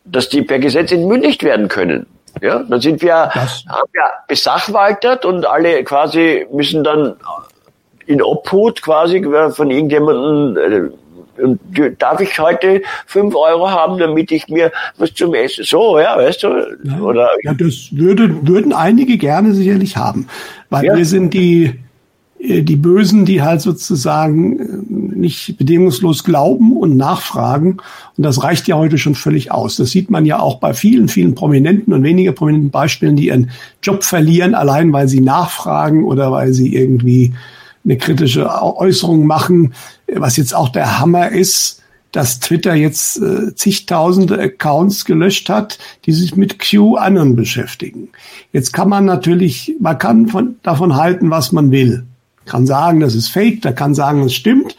Dass die per Gesetz entmündigt werden können. Ja, dann sind wir, das. haben wir besachwaltert und alle quasi müssen dann in Obhut quasi von irgendjemandem äh, und darf ich heute fünf Euro haben, damit ich mir was zum Essen, so, ja, weißt du, oder? Ja, das würde, würden einige gerne sicherlich haben, weil ja. wir sind die, die Bösen, die halt sozusagen äh, nicht bedingungslos glauben und nachfragen. Und das reicht ja heute schon völlig aus. Das sieht man ja auch bei vielen, vielen prominenten und weniger prominenten Beispielen, die ihren Job verlieren, allein weil sie nachfragen oder weil sie irgendwie eine kritische Äußerung machen. Was jetzt auch der Hammer ist, dass Twitter jetzt äh, zigtausende Accounts gelöscht hat, die sich mit QAnon beschäftigen. Jetzt kann man natürlich, man kann von, davon halten, was man will kann sagen, das ist fake, der kann sagen, es stimmt.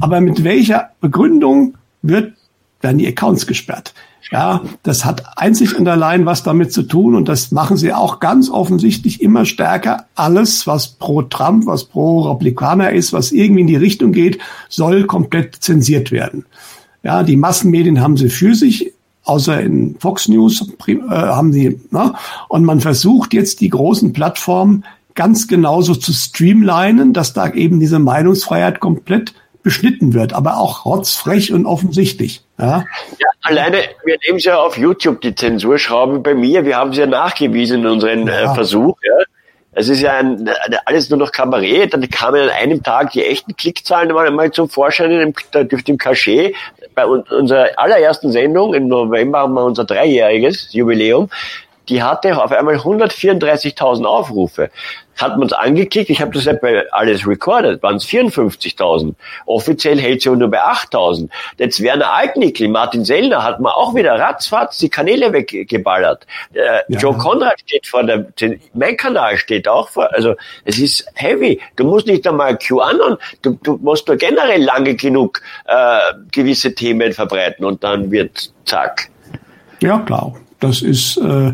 Aber mit welcher Begründung wird, werden die Accounts gesperrt? Ja, das hat einzig und allein was damit zu tun und das machen sie auch ganz offensichtlich immer stärker. Alles, was pro Trump, was pro Republikaner ist, was irgendwie in die Richtung geht, soll komplett zensiert werden. Ja, die Massenmedien haben sie für sich, außer in Fox News äh, haben sie, ne? und man versucht jetzt die großen Plattformen ganz genauso zu streamlinen, dass da eben diese Meinungsfreiheit komplett beschnitten wird, aber auch rotzfrech und offensichtlich. Ja, ja alleine, wir nehmen es ja auf YouTube, die Zensurschrauben bei mir, wir haben es ja nachgewiesen in unserem äh, ja. äh, Versuch. Ja. Es ist ja ein, alles nur noch Kabarett, dann kamen an einem Tag die echten Klickzahlen mal, mal zum Vorschein in dem, durch dem Cachet. Bei unserer allerersten Sendung im November haben wir unser dreijähriges Jubiläum die hatte auf einmal 134.000 Aufrufe. Hat man es angeklickt, ich habe das ja bei alles recorded, waren es 54.000. Offiziell hält sie nur bei 8.000. Jetzt Werner Altnickel, Martin Sellner hat man auch wieder ratzfatz die Kanäle weggeballert. Äh, ja. Joe Conrad steht vor der, mein Kanal steht auch vor, also es ist heavy. Du musst nicht einmal QAnon, du, du musst nur generell lange genug äh, gewisse Themen verbreiten und dann wird zack. Ja, klar. Das ist, äh,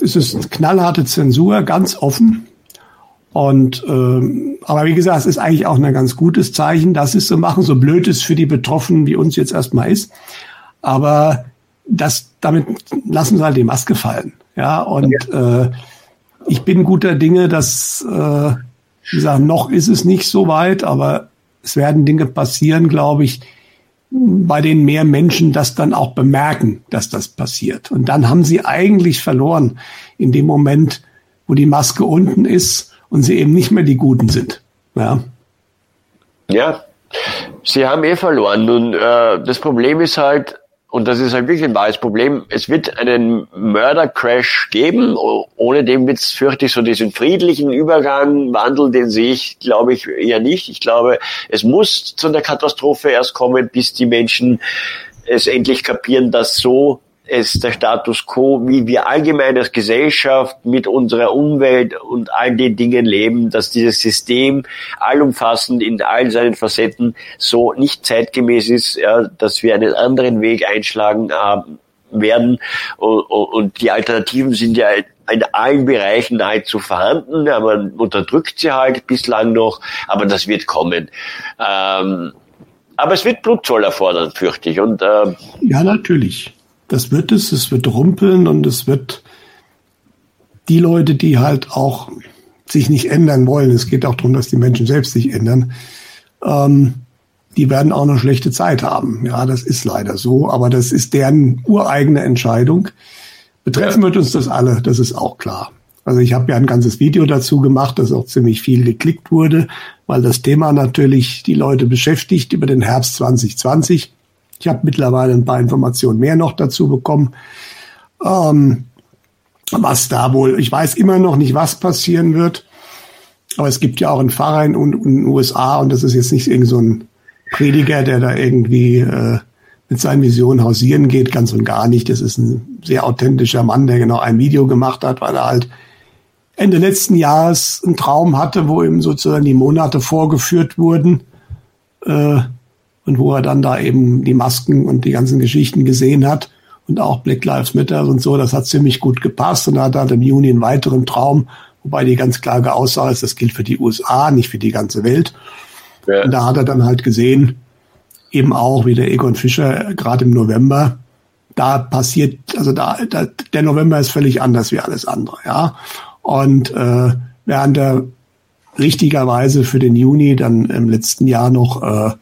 es ist knallharte Zensur, ganz offen. Und äh, aber wie gesagt, es ist eigentlich auch ein ganz gutes Zeichen, dass es so machen, so blöd es für die Betroffenen wie uns jetzt erstmal ist. Aber das, damit lassen sie halt die Maske fallen. Ja, und ja. Äh, ich bin guter Dinge, dass, äh, wie gesagt, noch ist es nicht so weit, aber es werden Dinge passieren, glaube ich, bei denen mehr Menschen das dann auch bemerken, dass das passiert. Und dann haben sie eigentlich verloren in dem Moment, wo die Maske unten ist und sie eben nicht mehr die Guten sind. Ja. Ja, sie haben eh verloren. Nun, äh, das Problem ist halt, und das ist halt wirklich ein wahres Problem. Es wird einen Mördercrash geben. Ohne dem wird es, fürchte ich, so diesen friedlichen Übergang, Wandel, den sehe ich, glaube ich, eher nicht. Ich glaube, es muss zu einer Katastrophe erst kommen, bis die Menschen es endlich kapieren, dass so es der Status quo, wie wir allgemein als Gesellschaft mit unserer Umwelt und all den Dingen leben, dass dieses System allumfassend in all seinen Facetten so nicht zeitgemäß ist, ja, dass wir einen anderen Weg einschlagen äh, werden und, die Alternativen sind ja in allen Bereichen nahezu vorhanden, aber man unterdrückt sie halt bislang noch, aber das wird kommen. Ähm, aber es wird Blutzoll erfordern, fürchte ich. Und, äh, ja, natürlich. Das wird es, es wird rumpeln und es wird die Leute, die halt auch sich nicht ändern wollen, es geht auch darum, dass die Menschen selbst sich ändern, ähm, die werden auch eine schlechte Zeit haben. Ja, das ist leider so, aber das ist deren ureigene Entscheidung. Betreffen wird uns das alle, das ist auch klar. Also ich habe ja ein ganzes Video dazu gemacht, das auch ziemlich viel geklickt wurde, weil das Thema natürlich die Leute beschäftigt über den Herbst 2020. Ich habe mittlerweile ein paar Informationen mehr noch dazu bekommen. Ähm, was da wohl, ich weiß immer noch nicht, was passieren wird. Aber es gibt ja auch einen Pfarrer in, den USA und das ist jetzt nicht irgend so ein Prediger, der da irgendwie äh, mit seinen Visionen hausieren geht, ganz und gar nicht. Das ist ein sehr authentischer Mann, der genau ein Video gemacht hat, weil er halt Ende letzten Jahres einen Traum hatte, wo ihm sozusagen die Monate vorgeführt wurden. Äh, und wo er dann da eben die Masken und die ganzen Geschichten gesehen hat und auch Black Lives Matter und so, das hat ziemlich gut gepasst und er hat dann im Juni einen weiteren Traum, wobei die ganz klare Aussage ist, das gilt für die USA, nicht für die ganze Welt. Ja. Und da hat er dann halt gesehen, eben auch wie der Egon Fischer gerade im November, da passiert, also da, da der November ist völlig anders wie alles andere, ja. Und äh, während er richtigerweise für den Juni dann im letzten Jahr noch äh,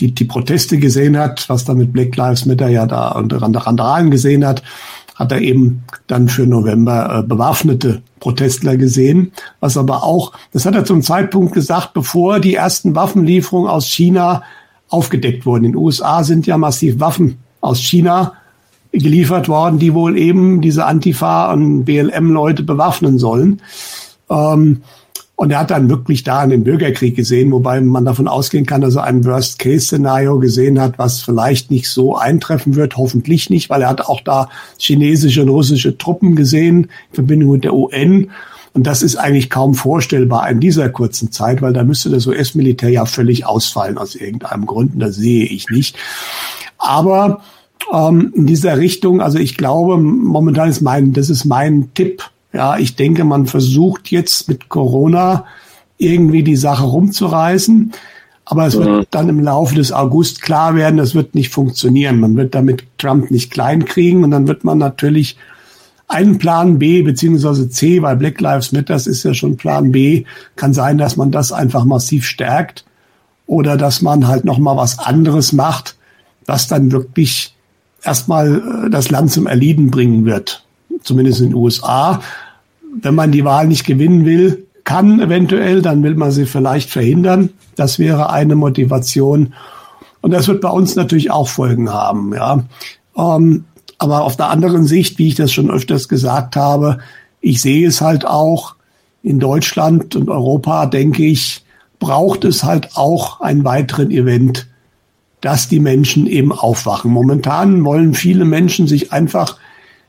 die, die Proteste gesehen hat, was da mit Black Lives Matter ja da unter Randalen gesehen hat, hat er eben dann für November äh, bewaffnete Protestler gesehen, was aber auch, das hat er zum Zeitpunkt gesagt, bevor die ersten Waffenlieferungen aus China aufgedeckt wurden. In den USA sind ja massiv Waffen aus China geliefert worden, die wohl eben diese Antifa und BLM-Leute bewaffnen sollen. Ähm, und er hat dann wirklich da einen Bürgerkrieg gesehen, wobei man davon ausgehen kann, dass er ein Worst-Case-Szenario gesehen hat, was vielleicht nicht so eintreffen wird, hoffentlich nicht, weil er hat auch da chinesische und russische Truppen gesehen in Verbindung mit der UN. Und das ist eigentlich kaum vorstellbar in dieser kurzen Zeit, weil da müsste das US-Militär ja völlig ausfallen aus irgendeinem Grund. Und das sehe ich nicht. Aber ähm, in dieser Richtung, also ich glaube, momentan ist mein, das ist mein Tipp, ja, ich denke, man versucht jetzt mit Corona irgendwie die Sache rumzureißen. Aber es wird mhm. dann im Laufe des August klar werden, das wird nicht funktionieren. Man wird damit Trump nicht klein kriegen und dann wird man natürlich einen Plan B beziehungsweise C, weil Black Lives Matter ist ja schon Plan B, kann sein, dass man das einfach massiv stärkt oder dass man halt noch mal was anderes macht, was dann wirklich erstmal äh, das Land zum Erliegen bringen wird, zumindest in den USA wenn man die Wahl nicht gewinnen will, kann eventuell, dann will man sie vielleicht verhindern. Das wäre eine Motivation. Und das wird bei uns natürlich auch Folgen haben, ja. Ähm, aber auf der anderen Sicht, wie ich das schon öfters gesagt habe, ich sehe es halt auch in Deutschland und Europa, denke ich, braucht es halt auch einen weiteren Event, dass die Menschen eben aufwachen. Momentan wollen viele Menschen sich einfach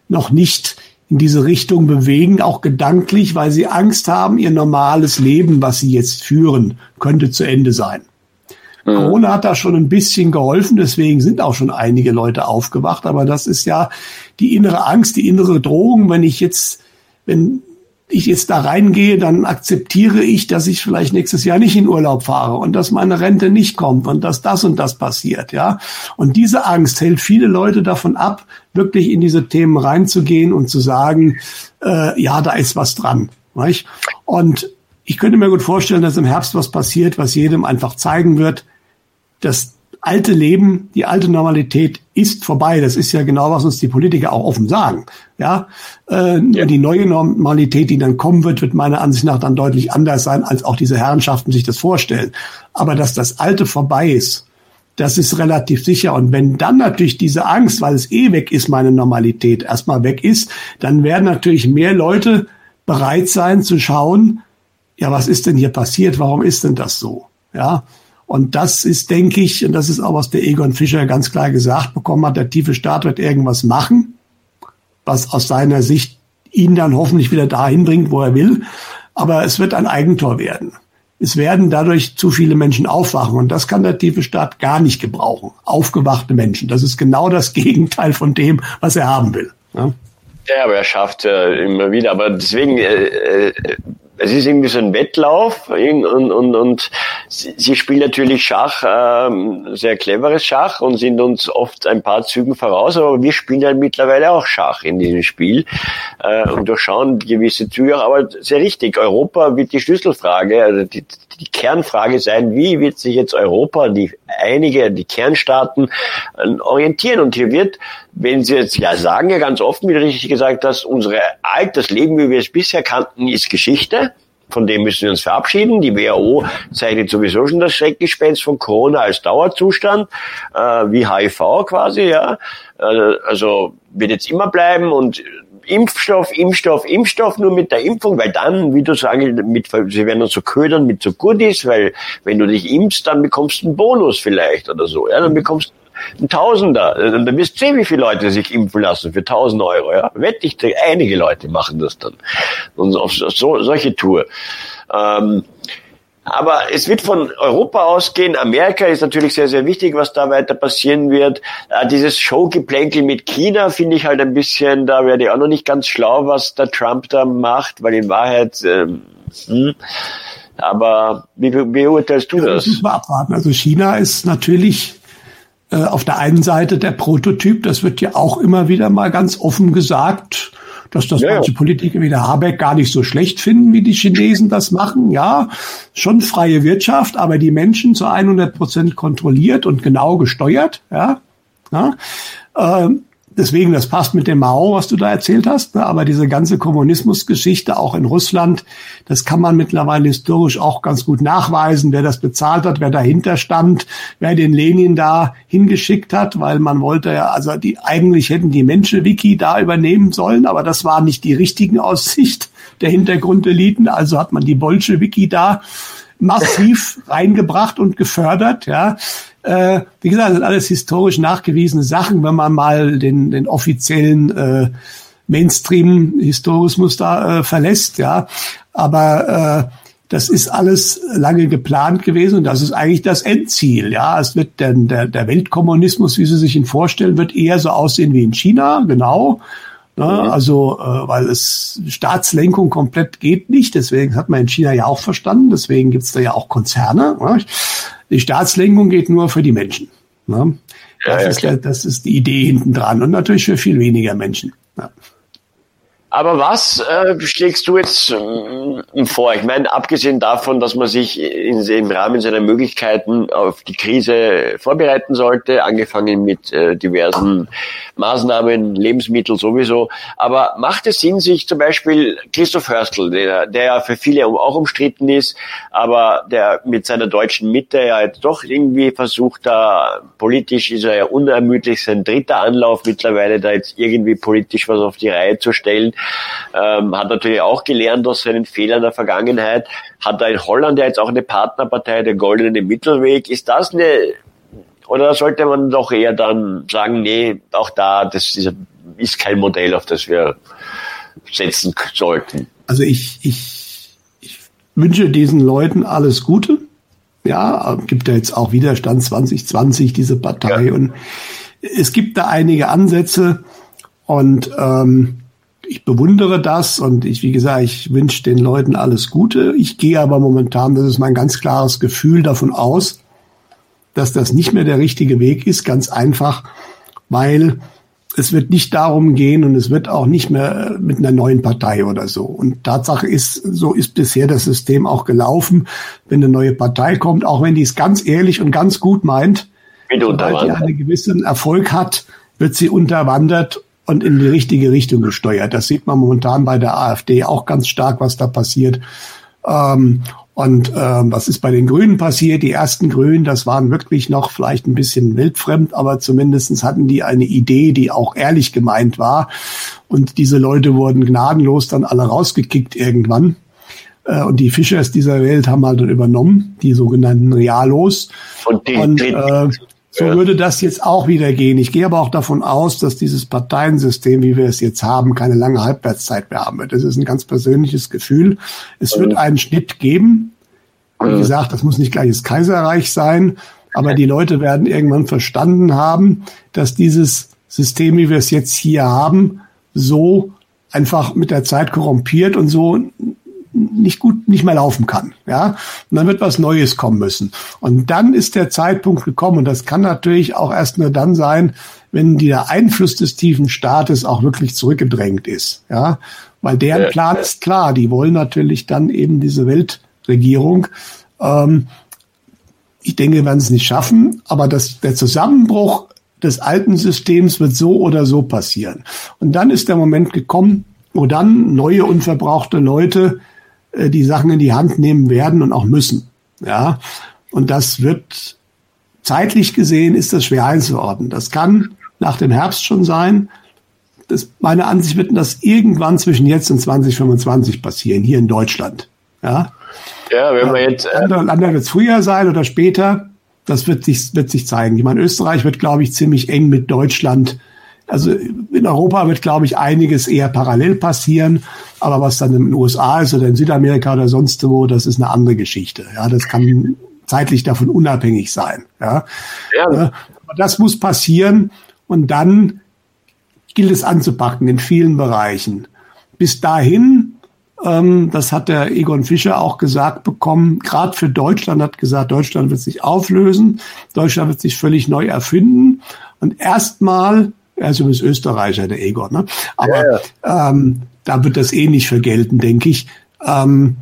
noch nicht in diese Richtung bewegen, auch gedanklich, weil sie Angst haben, ihr normales Leben, was sie jetzt führen, könnte zu Ende sein. Mhm. Corona hat da schon ein bisschen geholfen, deswegen sind auch schon einige Leute aufgewacht, aber das ist ja die innere Angst, die innere Drohung, wenn ich jetzt, wenn ich jetzt da reingehe, dann akzeptiere ich, dass ich vielleicht nächstes Jahr nicht in Urlaub fahre und dass meine Rente nicht kommt und dass das und das passiert, ja. Und diese Angst hält viele Leute davon ab, wirklich in diese Themen reinzugehen und zu sagen, äh, ja, da ist was dran. Nicht? Und ich könnte mir gut vorstellen, dass im Herbst was passiert, was jedem einfach zeigen wird, dass alte Leben, die alte Normalität ist vorbei. Das ist ja genau, was uns die Politiker auch offen sagen. Ja, äh, ja. die neue Normalität, die dann kommen wird, wird meiner Ansicht nach dann deutlich anders sein, als auch diese Herrenschaften sich das vorstellen. Aber dass das Alte vorbei ist, das ist relativ sicher. Und wenn dann natürlich diese Angst, weil es eh weg ist, meine Normalität, erstmal weg ist, dann werden natürlich mehr Leute bereit sein zu schauen, ja, was ist denn hier passiert? Warum ist denn das so? Ja, und das ist, denke ich, und das ist auch, was der Egon Fischer ganz klar gesagt bekommen hat, der tiefe Staat wird irgendwas machen, was aus seiner Sicht ihn dann hoffentlich wieder dahin bringt, wo er will. Aber es wird ein Eigentor werden. Es werden dadurch zu viele Menschen aufwachen und das kann der tiefe Staat gar nicht gebrauchen. Aufgewachte Menschen. Das ist genau das Gegenteil von dem, was er haben will. Ja, ja aber er schafft äh, immer wieder. Aber deswegen äh, äh es ist irgendwie so ein Wettlauf und, und, und sie spielen natürlich Schach, ähm, sehr cleveres Schach und sind uns oft ein paar Zügen voraus, aber wir spielen ja mittlerweile auch Schach in diesem Spiel äh, und durchschauen gewisse Züge, aber sehr richtig, Europa wird die Schlüsselfrage, also die, die Kernfrage sein, wie wird sich jetzt Europa, die einige, die Kernstaaten äh, orientieren und hier wird wenn Sie jetzt ja sagen ja ganz offen, wie richtig gesagt hast, unsere altes Leben, wie wir es bisher kannten, ist Geschichte. Von dem müssen wir uns verabschieden. Die WHO zeichnet sowieso schon das Schreckgespenst von Corona als Dauerzustand, äh, wie HIV quasi, ja. Äh, also wird jetzt immer bleiben und Impfstoff, Impfstoff, Impfstoff nur mit der Impfung, weil dann, wie du sagst, mit, sie werden uns so ködern mit so Goodies, weil wenn du dich impfst, dann bekommst du einen Bonus vielleicht oder so, ja, dann bekommst du ein Tausender. Dann wirst du sehen, wie viele Leute sich impfen lassen für 1000 Euro. Ja? Wette ich, einige Leute machen das dann. Und auf so, solche Tour. Ähm, aber es wird von Europa ausgehen. Amerika ist natürlich sehr, sehr wichtig, was da weiter passieren wird. Äh, dieses Showgeplänkel mit China finde ich halt ein bisschen, da werde ich auch noch nicht ganz schlau, was der Trump da macht, weil in Wahrheit, ähm, hm, aber wie beurteilst du das? Das abwarten. Also China ist natürlich äh, auf der einen Seite der Prototyp, das wird ja auch immer wieder mal ganz offen gesagt, dass das ja, manche Politiker wie der Habeck gar nicht so schlecht finden, wie die Chinesen das machen. Ja, schon freie Wirtschaft, aber die Menschen zu 100 Prozent kontrolliert und genau gesteuert. Ja, ja. Ähm, deswegen, das passt mit dem Mao, was du da erzählt hast. Ne? Aber diese ganze Kommunismusgeschichte auch in Russland, das kann man mittlerweile historisch auch ganz gut nachweisen, wer das bezahlt hat, wer dahinter stand, wer den Lenin da hingeschickt hat, weil man wollte ja, also die eigentlich hätten die Menschewiki da übernehmen sollen, aber das war nicht die richtigen Aussicht der Hintergrundeliten. Also hat man die Bolschewiki da massiv reingebracht und gefördert, ja. Äh, wie gesagt, das sind alles historisch nachgewiesene Sachen, wenn man mal den, den offiziellen äh, Mainstream-Historismus da äh, verlässt, ja. Aber äh, das ist alles lange geplant gewesen und das ist eigentlich das Endziel. Ja, es wird denn der, der Weltkommunismus, wie Sie sich ihn vorstellen, wird eher so aussehen wie in China, genau. Ne? Mhm. Also, äh, weil es Staatslenkung komplett geht nicht. Deswegen hat man in China ja auch verstanden. Deswegen gibt's da ja auch Konzerne. Ne? Die Staatslenkung geht nur für die Menschen. Ne? Das, ja, ist, der, das ist die Idee hinten dran und natürlich für viel weniger Menschen. Ja. Aber was äh, schlägst du jetzt äh, vor? Ich meine, abgesehen davon, dass man sich in, im Rahmen seiner Möglichkeiten auf die Krise vorbereiten sollte, angefangen mit äh, diversen Maßnahmen, Lebensmittel sowieso. Aber macht es Sinn, sich zum Beispiel Christoph Hörstl, der, der ja für viele auch umstritten ist, aber der mit seiner deutschen Mitte ja jetzt doch irgendwie versucht, da politisch ist er ja unermüdlich, sein dritter Anlauf mittlerweile, da jetzt irgendwie politisch was auf die Reihe zu stellen ähm, hat natürlich auch gelernt aus seinen Fehlern der Vergangenheit, hat da in Holland ja jetzt auch eine Partnerpartei, der goldene Mittelweg. Ist das eine, oder sollte man doch eher dann sagen, nee, auch da, das ist, ist kein Modell, auf das wir setzen sollten? Also ich, ich, ich wünsche diesen Leuten alles Gute. Ja, gibt ja jetzt auch Widerstand 2020, diese Partei. Ja. Und es gibt da einige Ansätze. Und ähm, ich bewundere das und ich, wie gesagt, ich wünsche den Leuten alles Gute. Ich gehe aber momentan, das ist mein ganz klares Gefühl davon aus, dass das nicht mehr der richtige Weg ist, ganz einfach, weil es wird nicht darum gehen und es wird auch nicht mehr mit einer neuen Partei oder so. Und Tatsache ist, so ist bisher das System auch gelaufen. Wenn eine neue Partei kommt, auch wenn die es ganz ehrlich und ganz gut meint, sobald die einen gewissen Erfolg hat, wird sie unterwandert und in die richtige Richtung gesteuert. Das sieht man momentan bei der AfD auch ganz stark, was da passiert. Ähm, und ähm, was ist bei den Grünen passiert? Die ersten Grünen, das waren wirklich noch vielleicht ein bisschen wildfremd, aber zumindestens hatten die eine Idee, die auch ehrlich gemeint war. Und diese Leute wurden gnadenlos dann alle rausgekickt irgendwann. Äh, und die Fischers dieser Welt haben halt dann übernommen, die sogenannten Realos. Und, die, und äh, so würde das jetzt auch wieder gehen. Ich gehe aber auch davon aus, dass dieses Parteiensystem, wie wir es jetzt haben, keine lange Halbwertszeit mehr haben wird. Das ist ein ganz persönliches Gefühl. Es wird einen Schnitt geben. Wie gesagt, das muss nicht gleich das Kaiserreich sein, aber die Leute werden irgendwann verstanden haben, dass dieses System, wie wir es jetzt hier haben, so einfach mit der Zeit korrumpiert und so nicht gut, nicht mehr laufen kann. Ja, und dann wird was Neues kommen müssen. Und dann ist der Zeitpunkt gekommen. Und das kann natürlich auch erst nur dann sein, wenn der Einfluss des tiefen Staates auch wirklich zurückgedrängt ist. Ja, weil deren Plan ist klar. Die wollen natürlich dann eben diese Weltregierung. Ähm, ich denke, wir werden es nicht schaffen. Aber das, der Zusammenbruch des alten Systems wird so oder so passieren. Und dann ist der Moment gekommen, wo dann neue unverbrauchte Leute äh, die Sachen in die Hand nehmen werden und auch müssen. Ja, und das wird zeitlich gesehen ist das schwer einzuordnen. Das kann nach dem Herbst schon sein. Das, meine Ansicht wird das irgendwann zwischen jetzt und 2025 passieren, hier in Deutschland. Ja, ja wenn man jetzt. Äh andere, andere wird es früher sein oder später. Das wird sich, wird sich zeigen. Ich meine, Österreich wird, glaube ich, ziemlich eng mit Deutschland also in Europa wird, glaube ich, einiges eher parallel passieren. Aber was dann in den USA ist oder in Südamerika oder sonst wo, das ist eine andere Geschichte. Ja, das kann zeitlich davon unabhängig sein. Ja, ja. aber das muss passieren und dann gilt es anzupacken in vielen Bereichen. Bis dahin, ähm, das hat der Egon Fischer auch gesagt bekommen, gerade für Deutschland hat gesagt, Deutschland wird sich auflösen, Deutschland wird sich völlig neu erfinden und erstmal er ist übrigens Österreicher, der Egon. Ne? Aber ja. Ähm, da wird das eh nicht vergelten, denke ich. Ähm,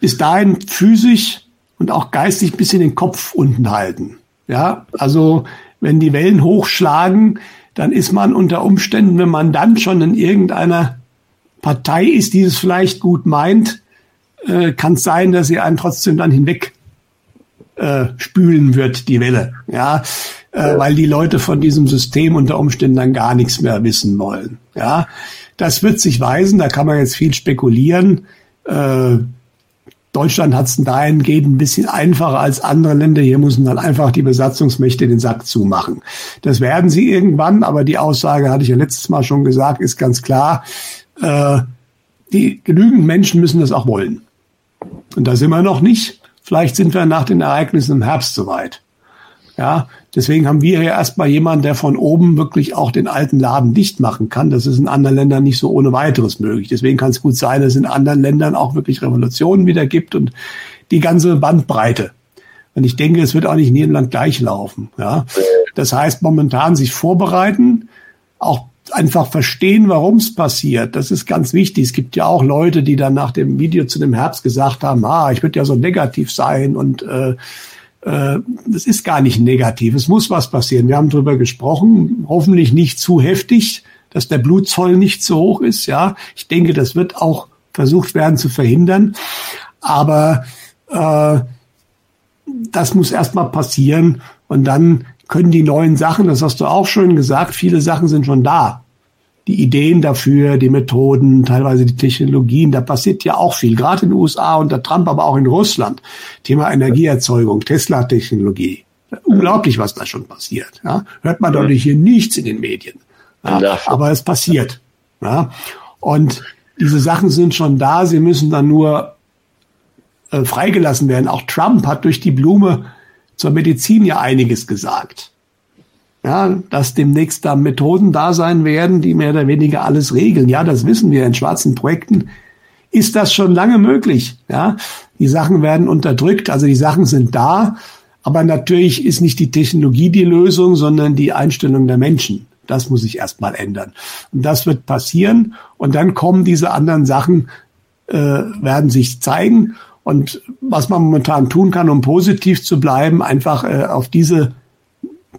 bis dahin physisch und auch geistig ein bisschen den Kopf unten halten. Ja, also wenn die Wellen hochschlagen, dann ist man unter Umständen, wenn man dann schon in irgendeiner Partei ist, die es vielleicht gut meint, äh, kann es sein, dass sie einen trotzdem dann hinweg äh, spülen wird, die Welle. Ja, äh, weil die Leute von diesem System unter Umständen dann gar nichts mehr wissen wollen. Ja, das wird sich weisen. Da kann man jetzt viel spekulieren. Äh, Deutschland hat es dahingehend ein bisschen einfacher als andere Länder. Hier müssen dann einfach die Besatzungsmächte den Sack zumachen. Das werden sie irgendwann, aber die Aussage hatte ich ja letztes Mal schon gesagt, ist ganz klar. Äh, die genügend Menschen müssen das auch wollen. Und da sind wir noch nicht. Vielleicht sind wir nach den Ereignissen im Herbst soweit. Ja, deswegen haben wir ja erstmal jemanden, der von oben wirklich auch den alten Laden dicht machen kann. Das ist in anderen Ländern nicht so ohne weiteres möglich. Deswegen kann es gut sein, dass es in anderen Ländern auch wirklich Revolutionen wieder gibt und die ganze Bandbreite. Und ich denke, es wird auch nicht in jedem Land gleich laufen. Ja, das heißt, momentan sich vorbereiten, auch einfach verstehen, warum es passiert. Das ist ganz wichtig. Es gibt ja auch Leute, die dann nach dem Video zu dem Herbst gesagt haben, ah, ich würde ja so negativ sein und äh, äh, das ist gar nicht negativ. Es muss was passieren. Wir haben darüber gesprochen, hoffentlich nicht zu heftig, dass der Blutzoll nicht zu hoch ist. Ja, ich denke, das wird auch versucht werden zu verhindern. Aber äh, das muss erstmal passieren und dann können die neuen Sachen, das hast du auch schon gesagt, viele Sachen sind schon da die Ideen dafür, die Methoden, teilweise die Technologien, da passiert ja auch viel, gerade in den USA unter Trump, aber auch in Russland. Thema Energieerzeugung, Tesla-Technologie. Unglaublich, was da schon passiert. Ja? Hört man dadurch hier nichts in den Medien. Ja? Aber es passiert. Ja? Und diese Sachen sind schon da, sie müssen dann nur äh, freigelassen werden. Auch Trump hat durch die Blume zur Medizin ja einiges gesagt. Ja, dass demnächst da Methoden da sein werden, die mehr oder weniger alles regeln. Ja, das wissen wir in schwarzen Projekten. Ist das schon lange möglich? Ja, die Sachen werden unterdrückt, also die Sachen sind da, aber natürlich ist nicht die Technologie die Lösung, sondern die Einstellung der Menschen. Das muss sich erstmal ändern. Und das wird passieren. Und dann kommen diese anderen Sachen, äh, werden sich zeigen. Und was man momentan tun kann, um positiv zu bleiben, einfach äh, auf diese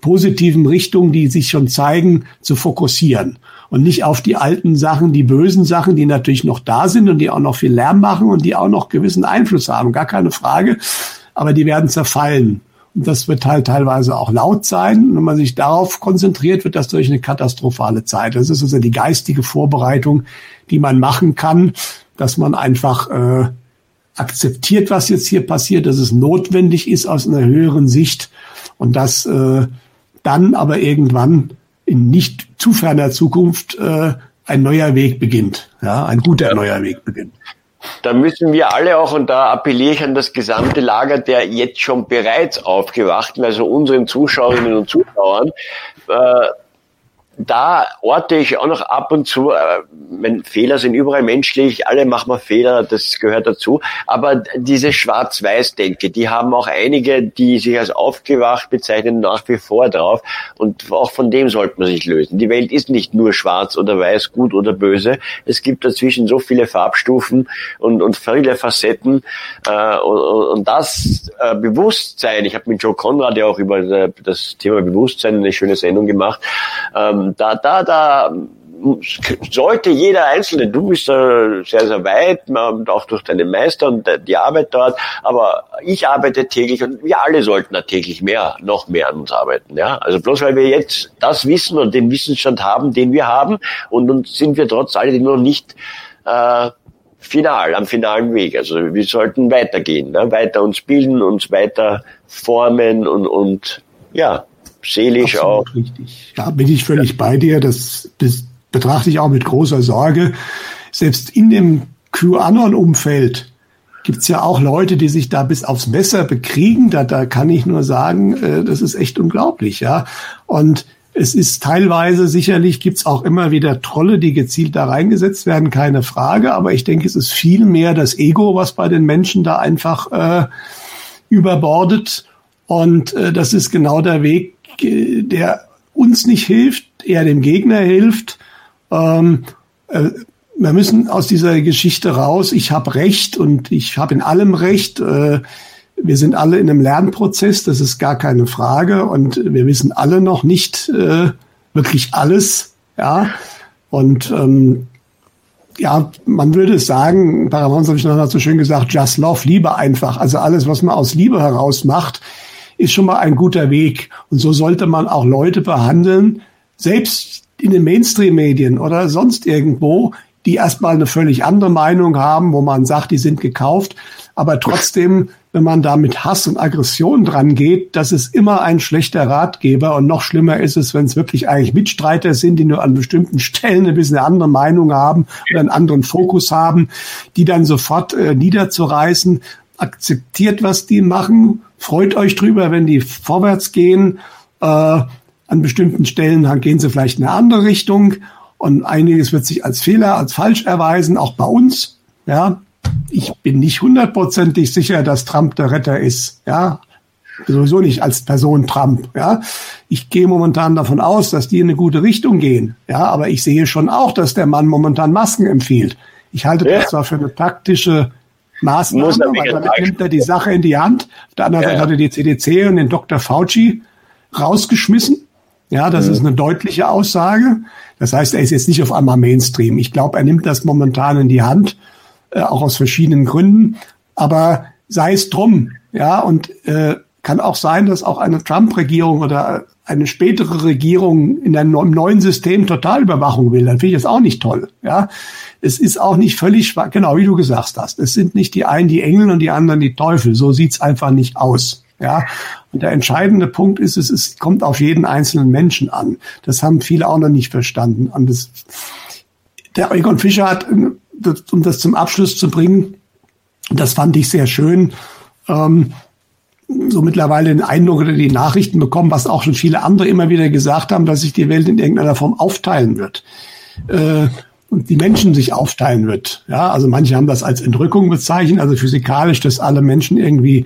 positiven Richtungen, die sich schon zeigen, zu fokussieren. Und nicht auf die alten Sachen, die bösen Sachen, die natürlich noch da sind und die auch noch viel Lärm machen und die auch noch gewissen Einfluss haben. Gar keine Frage. Aber die werden zerfallen. Das wird halt teilweise auch laut sein. Wenn man sich darauf konzentriert, wird das durch eine katastrophale Zeit. Das ist also die geistige Vorbereitung, die man machen kann, dass man einfach äh, akzeptiert, was jetzt hier passiert, dass es notwendig ist aus einer höheren Sicht und dass äh, dann aber irgendwann in nicht zu ferner Zukunft äh, ein neuer Weg beginnt. Ja, ein guter neuer Weg beginnt da müssen wir alle auch, und da appelliere ich an das gesamte Lager der jetzt schon bereits aufgewachten, also unseren Zuschauerinnen und Zuschauern, äh, da orte ich auch noch ab und zu, äh, mein, Fehler sind überall menschlich, alle machen wir Fehler, das gehört dazu. Aber diese Schwarz-Weiß-Denke, die haben auch einige, die sich als aufgewacht bezeichnen, nach wie vor drauf. Und auch von dem sollte man sich lösen. Die Welt ist nicht nur schwarz oder weiß, gut oder böse. Es gibt dazwischen so viele Farbstufen und, und viele Facetten. Äh, und, und das äh, Bewusstsein, ich habe mit Joe Conrad ja auch über äh, das Thema Bewusstsein eine schöne Sendung gemacht. Ähm, da, da, da sollte jeder Einzelne, du bist da sehr, sehr weit, auch durch deinen Meister und die Arbeit dort, aber ich arbeite täglich und wir alle sollten da täglich mehr, noch mehr an uns arbeiten. Ja? Also bloß weil wir jetzt das wissen und den Wissensstand haben, den wir haben, und nun sind wir trotz alledem noch nicht äh, final, am finalen Weg. Also wir sollten weitergehen, ne? weiter uns bilden, uns weiter formen und, und ja, seelisch Absolut auch. Richtig. Ja, bin ich völlig ja. bei dir. Das, das betrachte ich auch mit großer Sorge. Selbst in dem QAnon-Umfeld gibt's ja auch Leute, die sich da bis aufs Messer bekriegen. Da, da kann ich nur sagen, äh, das ist echt unglaublich, ja. Und es ist teilweise sicherlich gibt's auch immer wieder Trolle, die gezielt da reingesetzt werden, keine Frage. Aber ich denke, es ist viel mehr das Ego, was bei den Menschen da einfach äh, überbordet. Und äh, das ist genau der Weg, der uns nicht hilft, eher dem Gegner hilft. Ähm, äh, wir müssen aus dieser Geschichte raus. Ich habe Recht und ich habe in allem Recht. Äh, wir sind alle in einem Lernprozess, das ist gar keine Frage. Und wir wissen alle noch nicht äh, wirklich alles. Ja. Und ähm, ja, man würde sagen, Paramount habe ich noch so schön gesagt, just love, Liebe einfach. Also alles, was man aus Liebe heraus macht, ist schon mal ein guter Weg. Und so sollte man auch Leute behandeln, selbst in den Mainstream-Medien oder sonst irgendwo, die erstmal eine völlig andere Meinung haben, wo man sagt, die sind gekauft. Aber trotzdem, wenn man da mit Hass und Aggression dran geht, das ist immer ein schlechter Ratgeber. Und noch schlimmer ist es, wenn es wirklich eigentlich Mitstreiter sind, die nur an bestimmten Stellen ein bisschen eine andere Meinung haben oder einen anderen Fokus haben, die dann sofort äh, niederzureißen. Akzeptiert, was die machen Freut euch drüber, wenn die vorwärts gehen. Äh, an bestimmten Stellen gehen sie vielleicht in eine andere Richtung und einiges wird sich als Fehler, als falsch erweisen, auch bei uns. Ja, ich bin nicht hundertprozentig sicher, dass Trump der Retter ist. Ja, sowieso nicht als Person Trump. Ja, ich gehe momentan davon aus, dass die in eine gute Richtung gehen. Ja, aber ich sehe schon auch, dass der Mann momentan Masken empfiehlt. Ich halte ja. das zwar für eine taktische Maßnahmen, weil damit nimmt er die Sache in die Hand. Auf der anderen ja, Seite hat er die CDC und den Dr. Fauci rausgeschmissen. Ja, das mhm. ist eine deutliche Aussage. Das heißt, er ist jetzt nicht auf einmal Mainstream. Ich glaube, er nimmt das momentan in die Hand, äh, auch aus verschiedenen Gründen. Aber sei es drum, ja, und äh, kann auch sein, dass auch eine Trump-Regierung oder eine spätere Regierung in einem neuen System Totalüberwachung will. Dann finde ich das auch nicht toll. Ja, es ist auch nicht völlig genau wie du gesagt hast. Es sind nicht die einen die Engel und die anderen die Teufel. So sieht's einfach nicht aus. Ja, und der entscheidende Punkt ist, es, es kommt auf jeden einzelnen Menschen an. Das haben viele auch noch nicht verstanden. Und das, der Egon Fischer hat, um das zum Abschluss zu bringen, das fand ich sehr schön, ähm, so mittlerweile den Eindruck oder die Nachrichten bekommen, was auch schon viele andere immer wieder gesagt haben, dass sich die Welt in irgendeiner Form aufteilen wird. Äh, und die Menschen sich aufteilen wird. Ja, also manche haben das als Entrückung bezeichnet, also physikalisch, dass alle Menschen irgendwie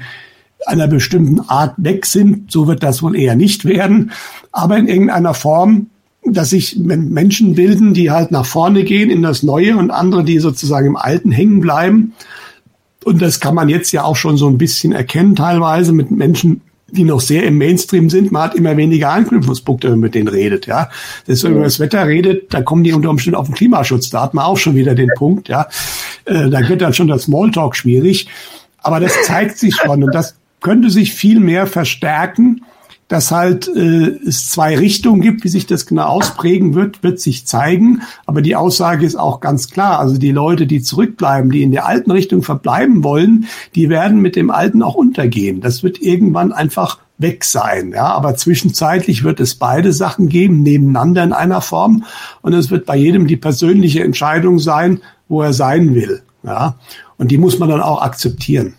einer bestimmten Art weg sind. So wird das wohl eher nicht werden. Aber in irgendeiner Form, dass sich Menschen bilden, die halt nach vorne gehen in das Neue und andere, die sozusagen im Alten hängen bleiben. Und das kann man jetzt ja auch schon so ein bisschen erkennen, teilweise mit Menschen, die noch sehr im Mainstream sind. Man hat immer weniger Anknüpfungspunkte, wenn man mit denen redet, ja. Das, wenn man über das Wetter redet, da kommen die unter Umständen auf den Klimaschutz. Da hat man auch schon wieder den Punkt, ja. Äh, da wird dann schon das Smalltalk schwierig. Aber das zeigt sich schon und das könnte sich viel mehr verstärken, dass halt äh, es zwei Richtungen gibt, wie sich das genau ausprägen wird, wird sich zeigen. Aber die Aussage ist auch ganz klar. Also die Leute, die zurückbleiben, die in der alten Richtung verbleiben wollen, die werden mit dem Alten auch untergehen. Das wird irgendwann einfach weg sein. Ja, aber zwischenzeitlich wird es beide Sachen geben, nebeneinander in einer Form. Und es wird bei jedem die persönliche Entscheidung sein, wo er sein will. Ja, und die muss man dann auch akzeptieren.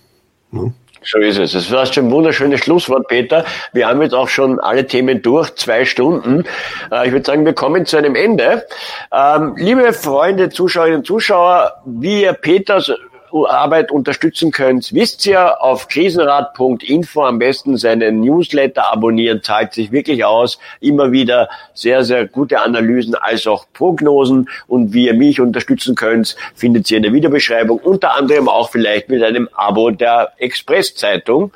Ne? So ist es. Das war schon ein wunderschönes Schlusswort, Peter. Wir haben jetzt auch schon alle Themen durch, zwei Stunden. Äh, ich würde sagen, wir kommen zu einem Ende. Ähm, liebe Freunde, Zuschauerinnen und Zuschauer, wie ihr Peters Arbeit unterstützen könnt, wisst ihr, auf krisenrad.info am besten seinen Newsletter abonnieren, zahlt sich wirklich aus. Immer wieder sehr, sehr gute Analysen als auch Prognosen. Und wie ihr mich unterstützen könnt, findet ihr in der Videobeschreibung. Unter anderem auch vielleicht mit einem Abo der Express-Zeitung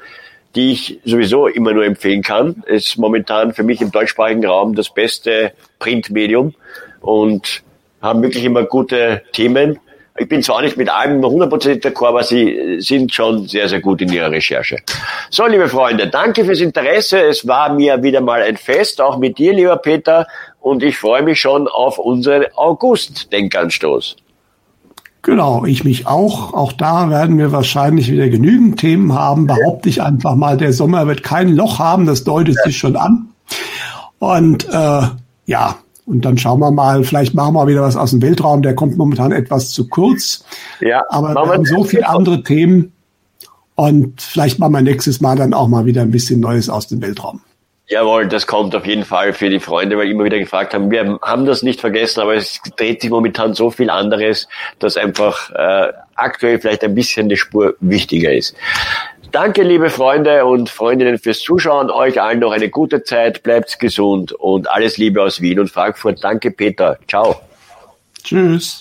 die ich sowieso immer nur empfehlen kann. Ist momentan für mich im deutschsprachigen Raum das beste Printmedium und haben wirklich immer gute Themen ich bin zwar nicht mit allem 100% d'accord, aber Sie sind schon sehr, sehr gut in Ihrer Recherche. So, liebe Freunde, danke fürs Interesse. Es war mir wieder mal ein Fest, auch mit dir, lieber Peter. Und ich freue mich schon auf unseren August-Denkanstoß. Genau, ich mich auch. Auch da werden wir wahrscheinlich wieder genügend Themen haben. Behaupte ich einfach mal, der Sommer wird kein Loch haben, das deutet sich schon an. Und äh, ja, und dann schauen wir mal, vielleicht machen wir wieder was aus dem Weltraum. Der kommt momentan etwas zu kurz. Ja, aber wir haben so viele andere Themen. Und vielleicht machen wir nächstes Mal dann auch mal wieder ein bisschen Neues aus dem Weltraum. Jawohl, das kommt auf jeden Fall für die Freunde, weil immer wieder gefragt haben, wir haben das nicht vergessen, aber es dreht sich momentan so viel anderes, dass einfach äh, aktuell vielleicht ein bisschen die Spur wichtiger ist. Danke, liebe Freunde und Freundinnen fürs Zuschauen. Euch allen noch eine gute Zeit. Bleibt gesund und alles Liebe aus Wien und Frankfurt. Danke, Peter. Ciao. Tschüss.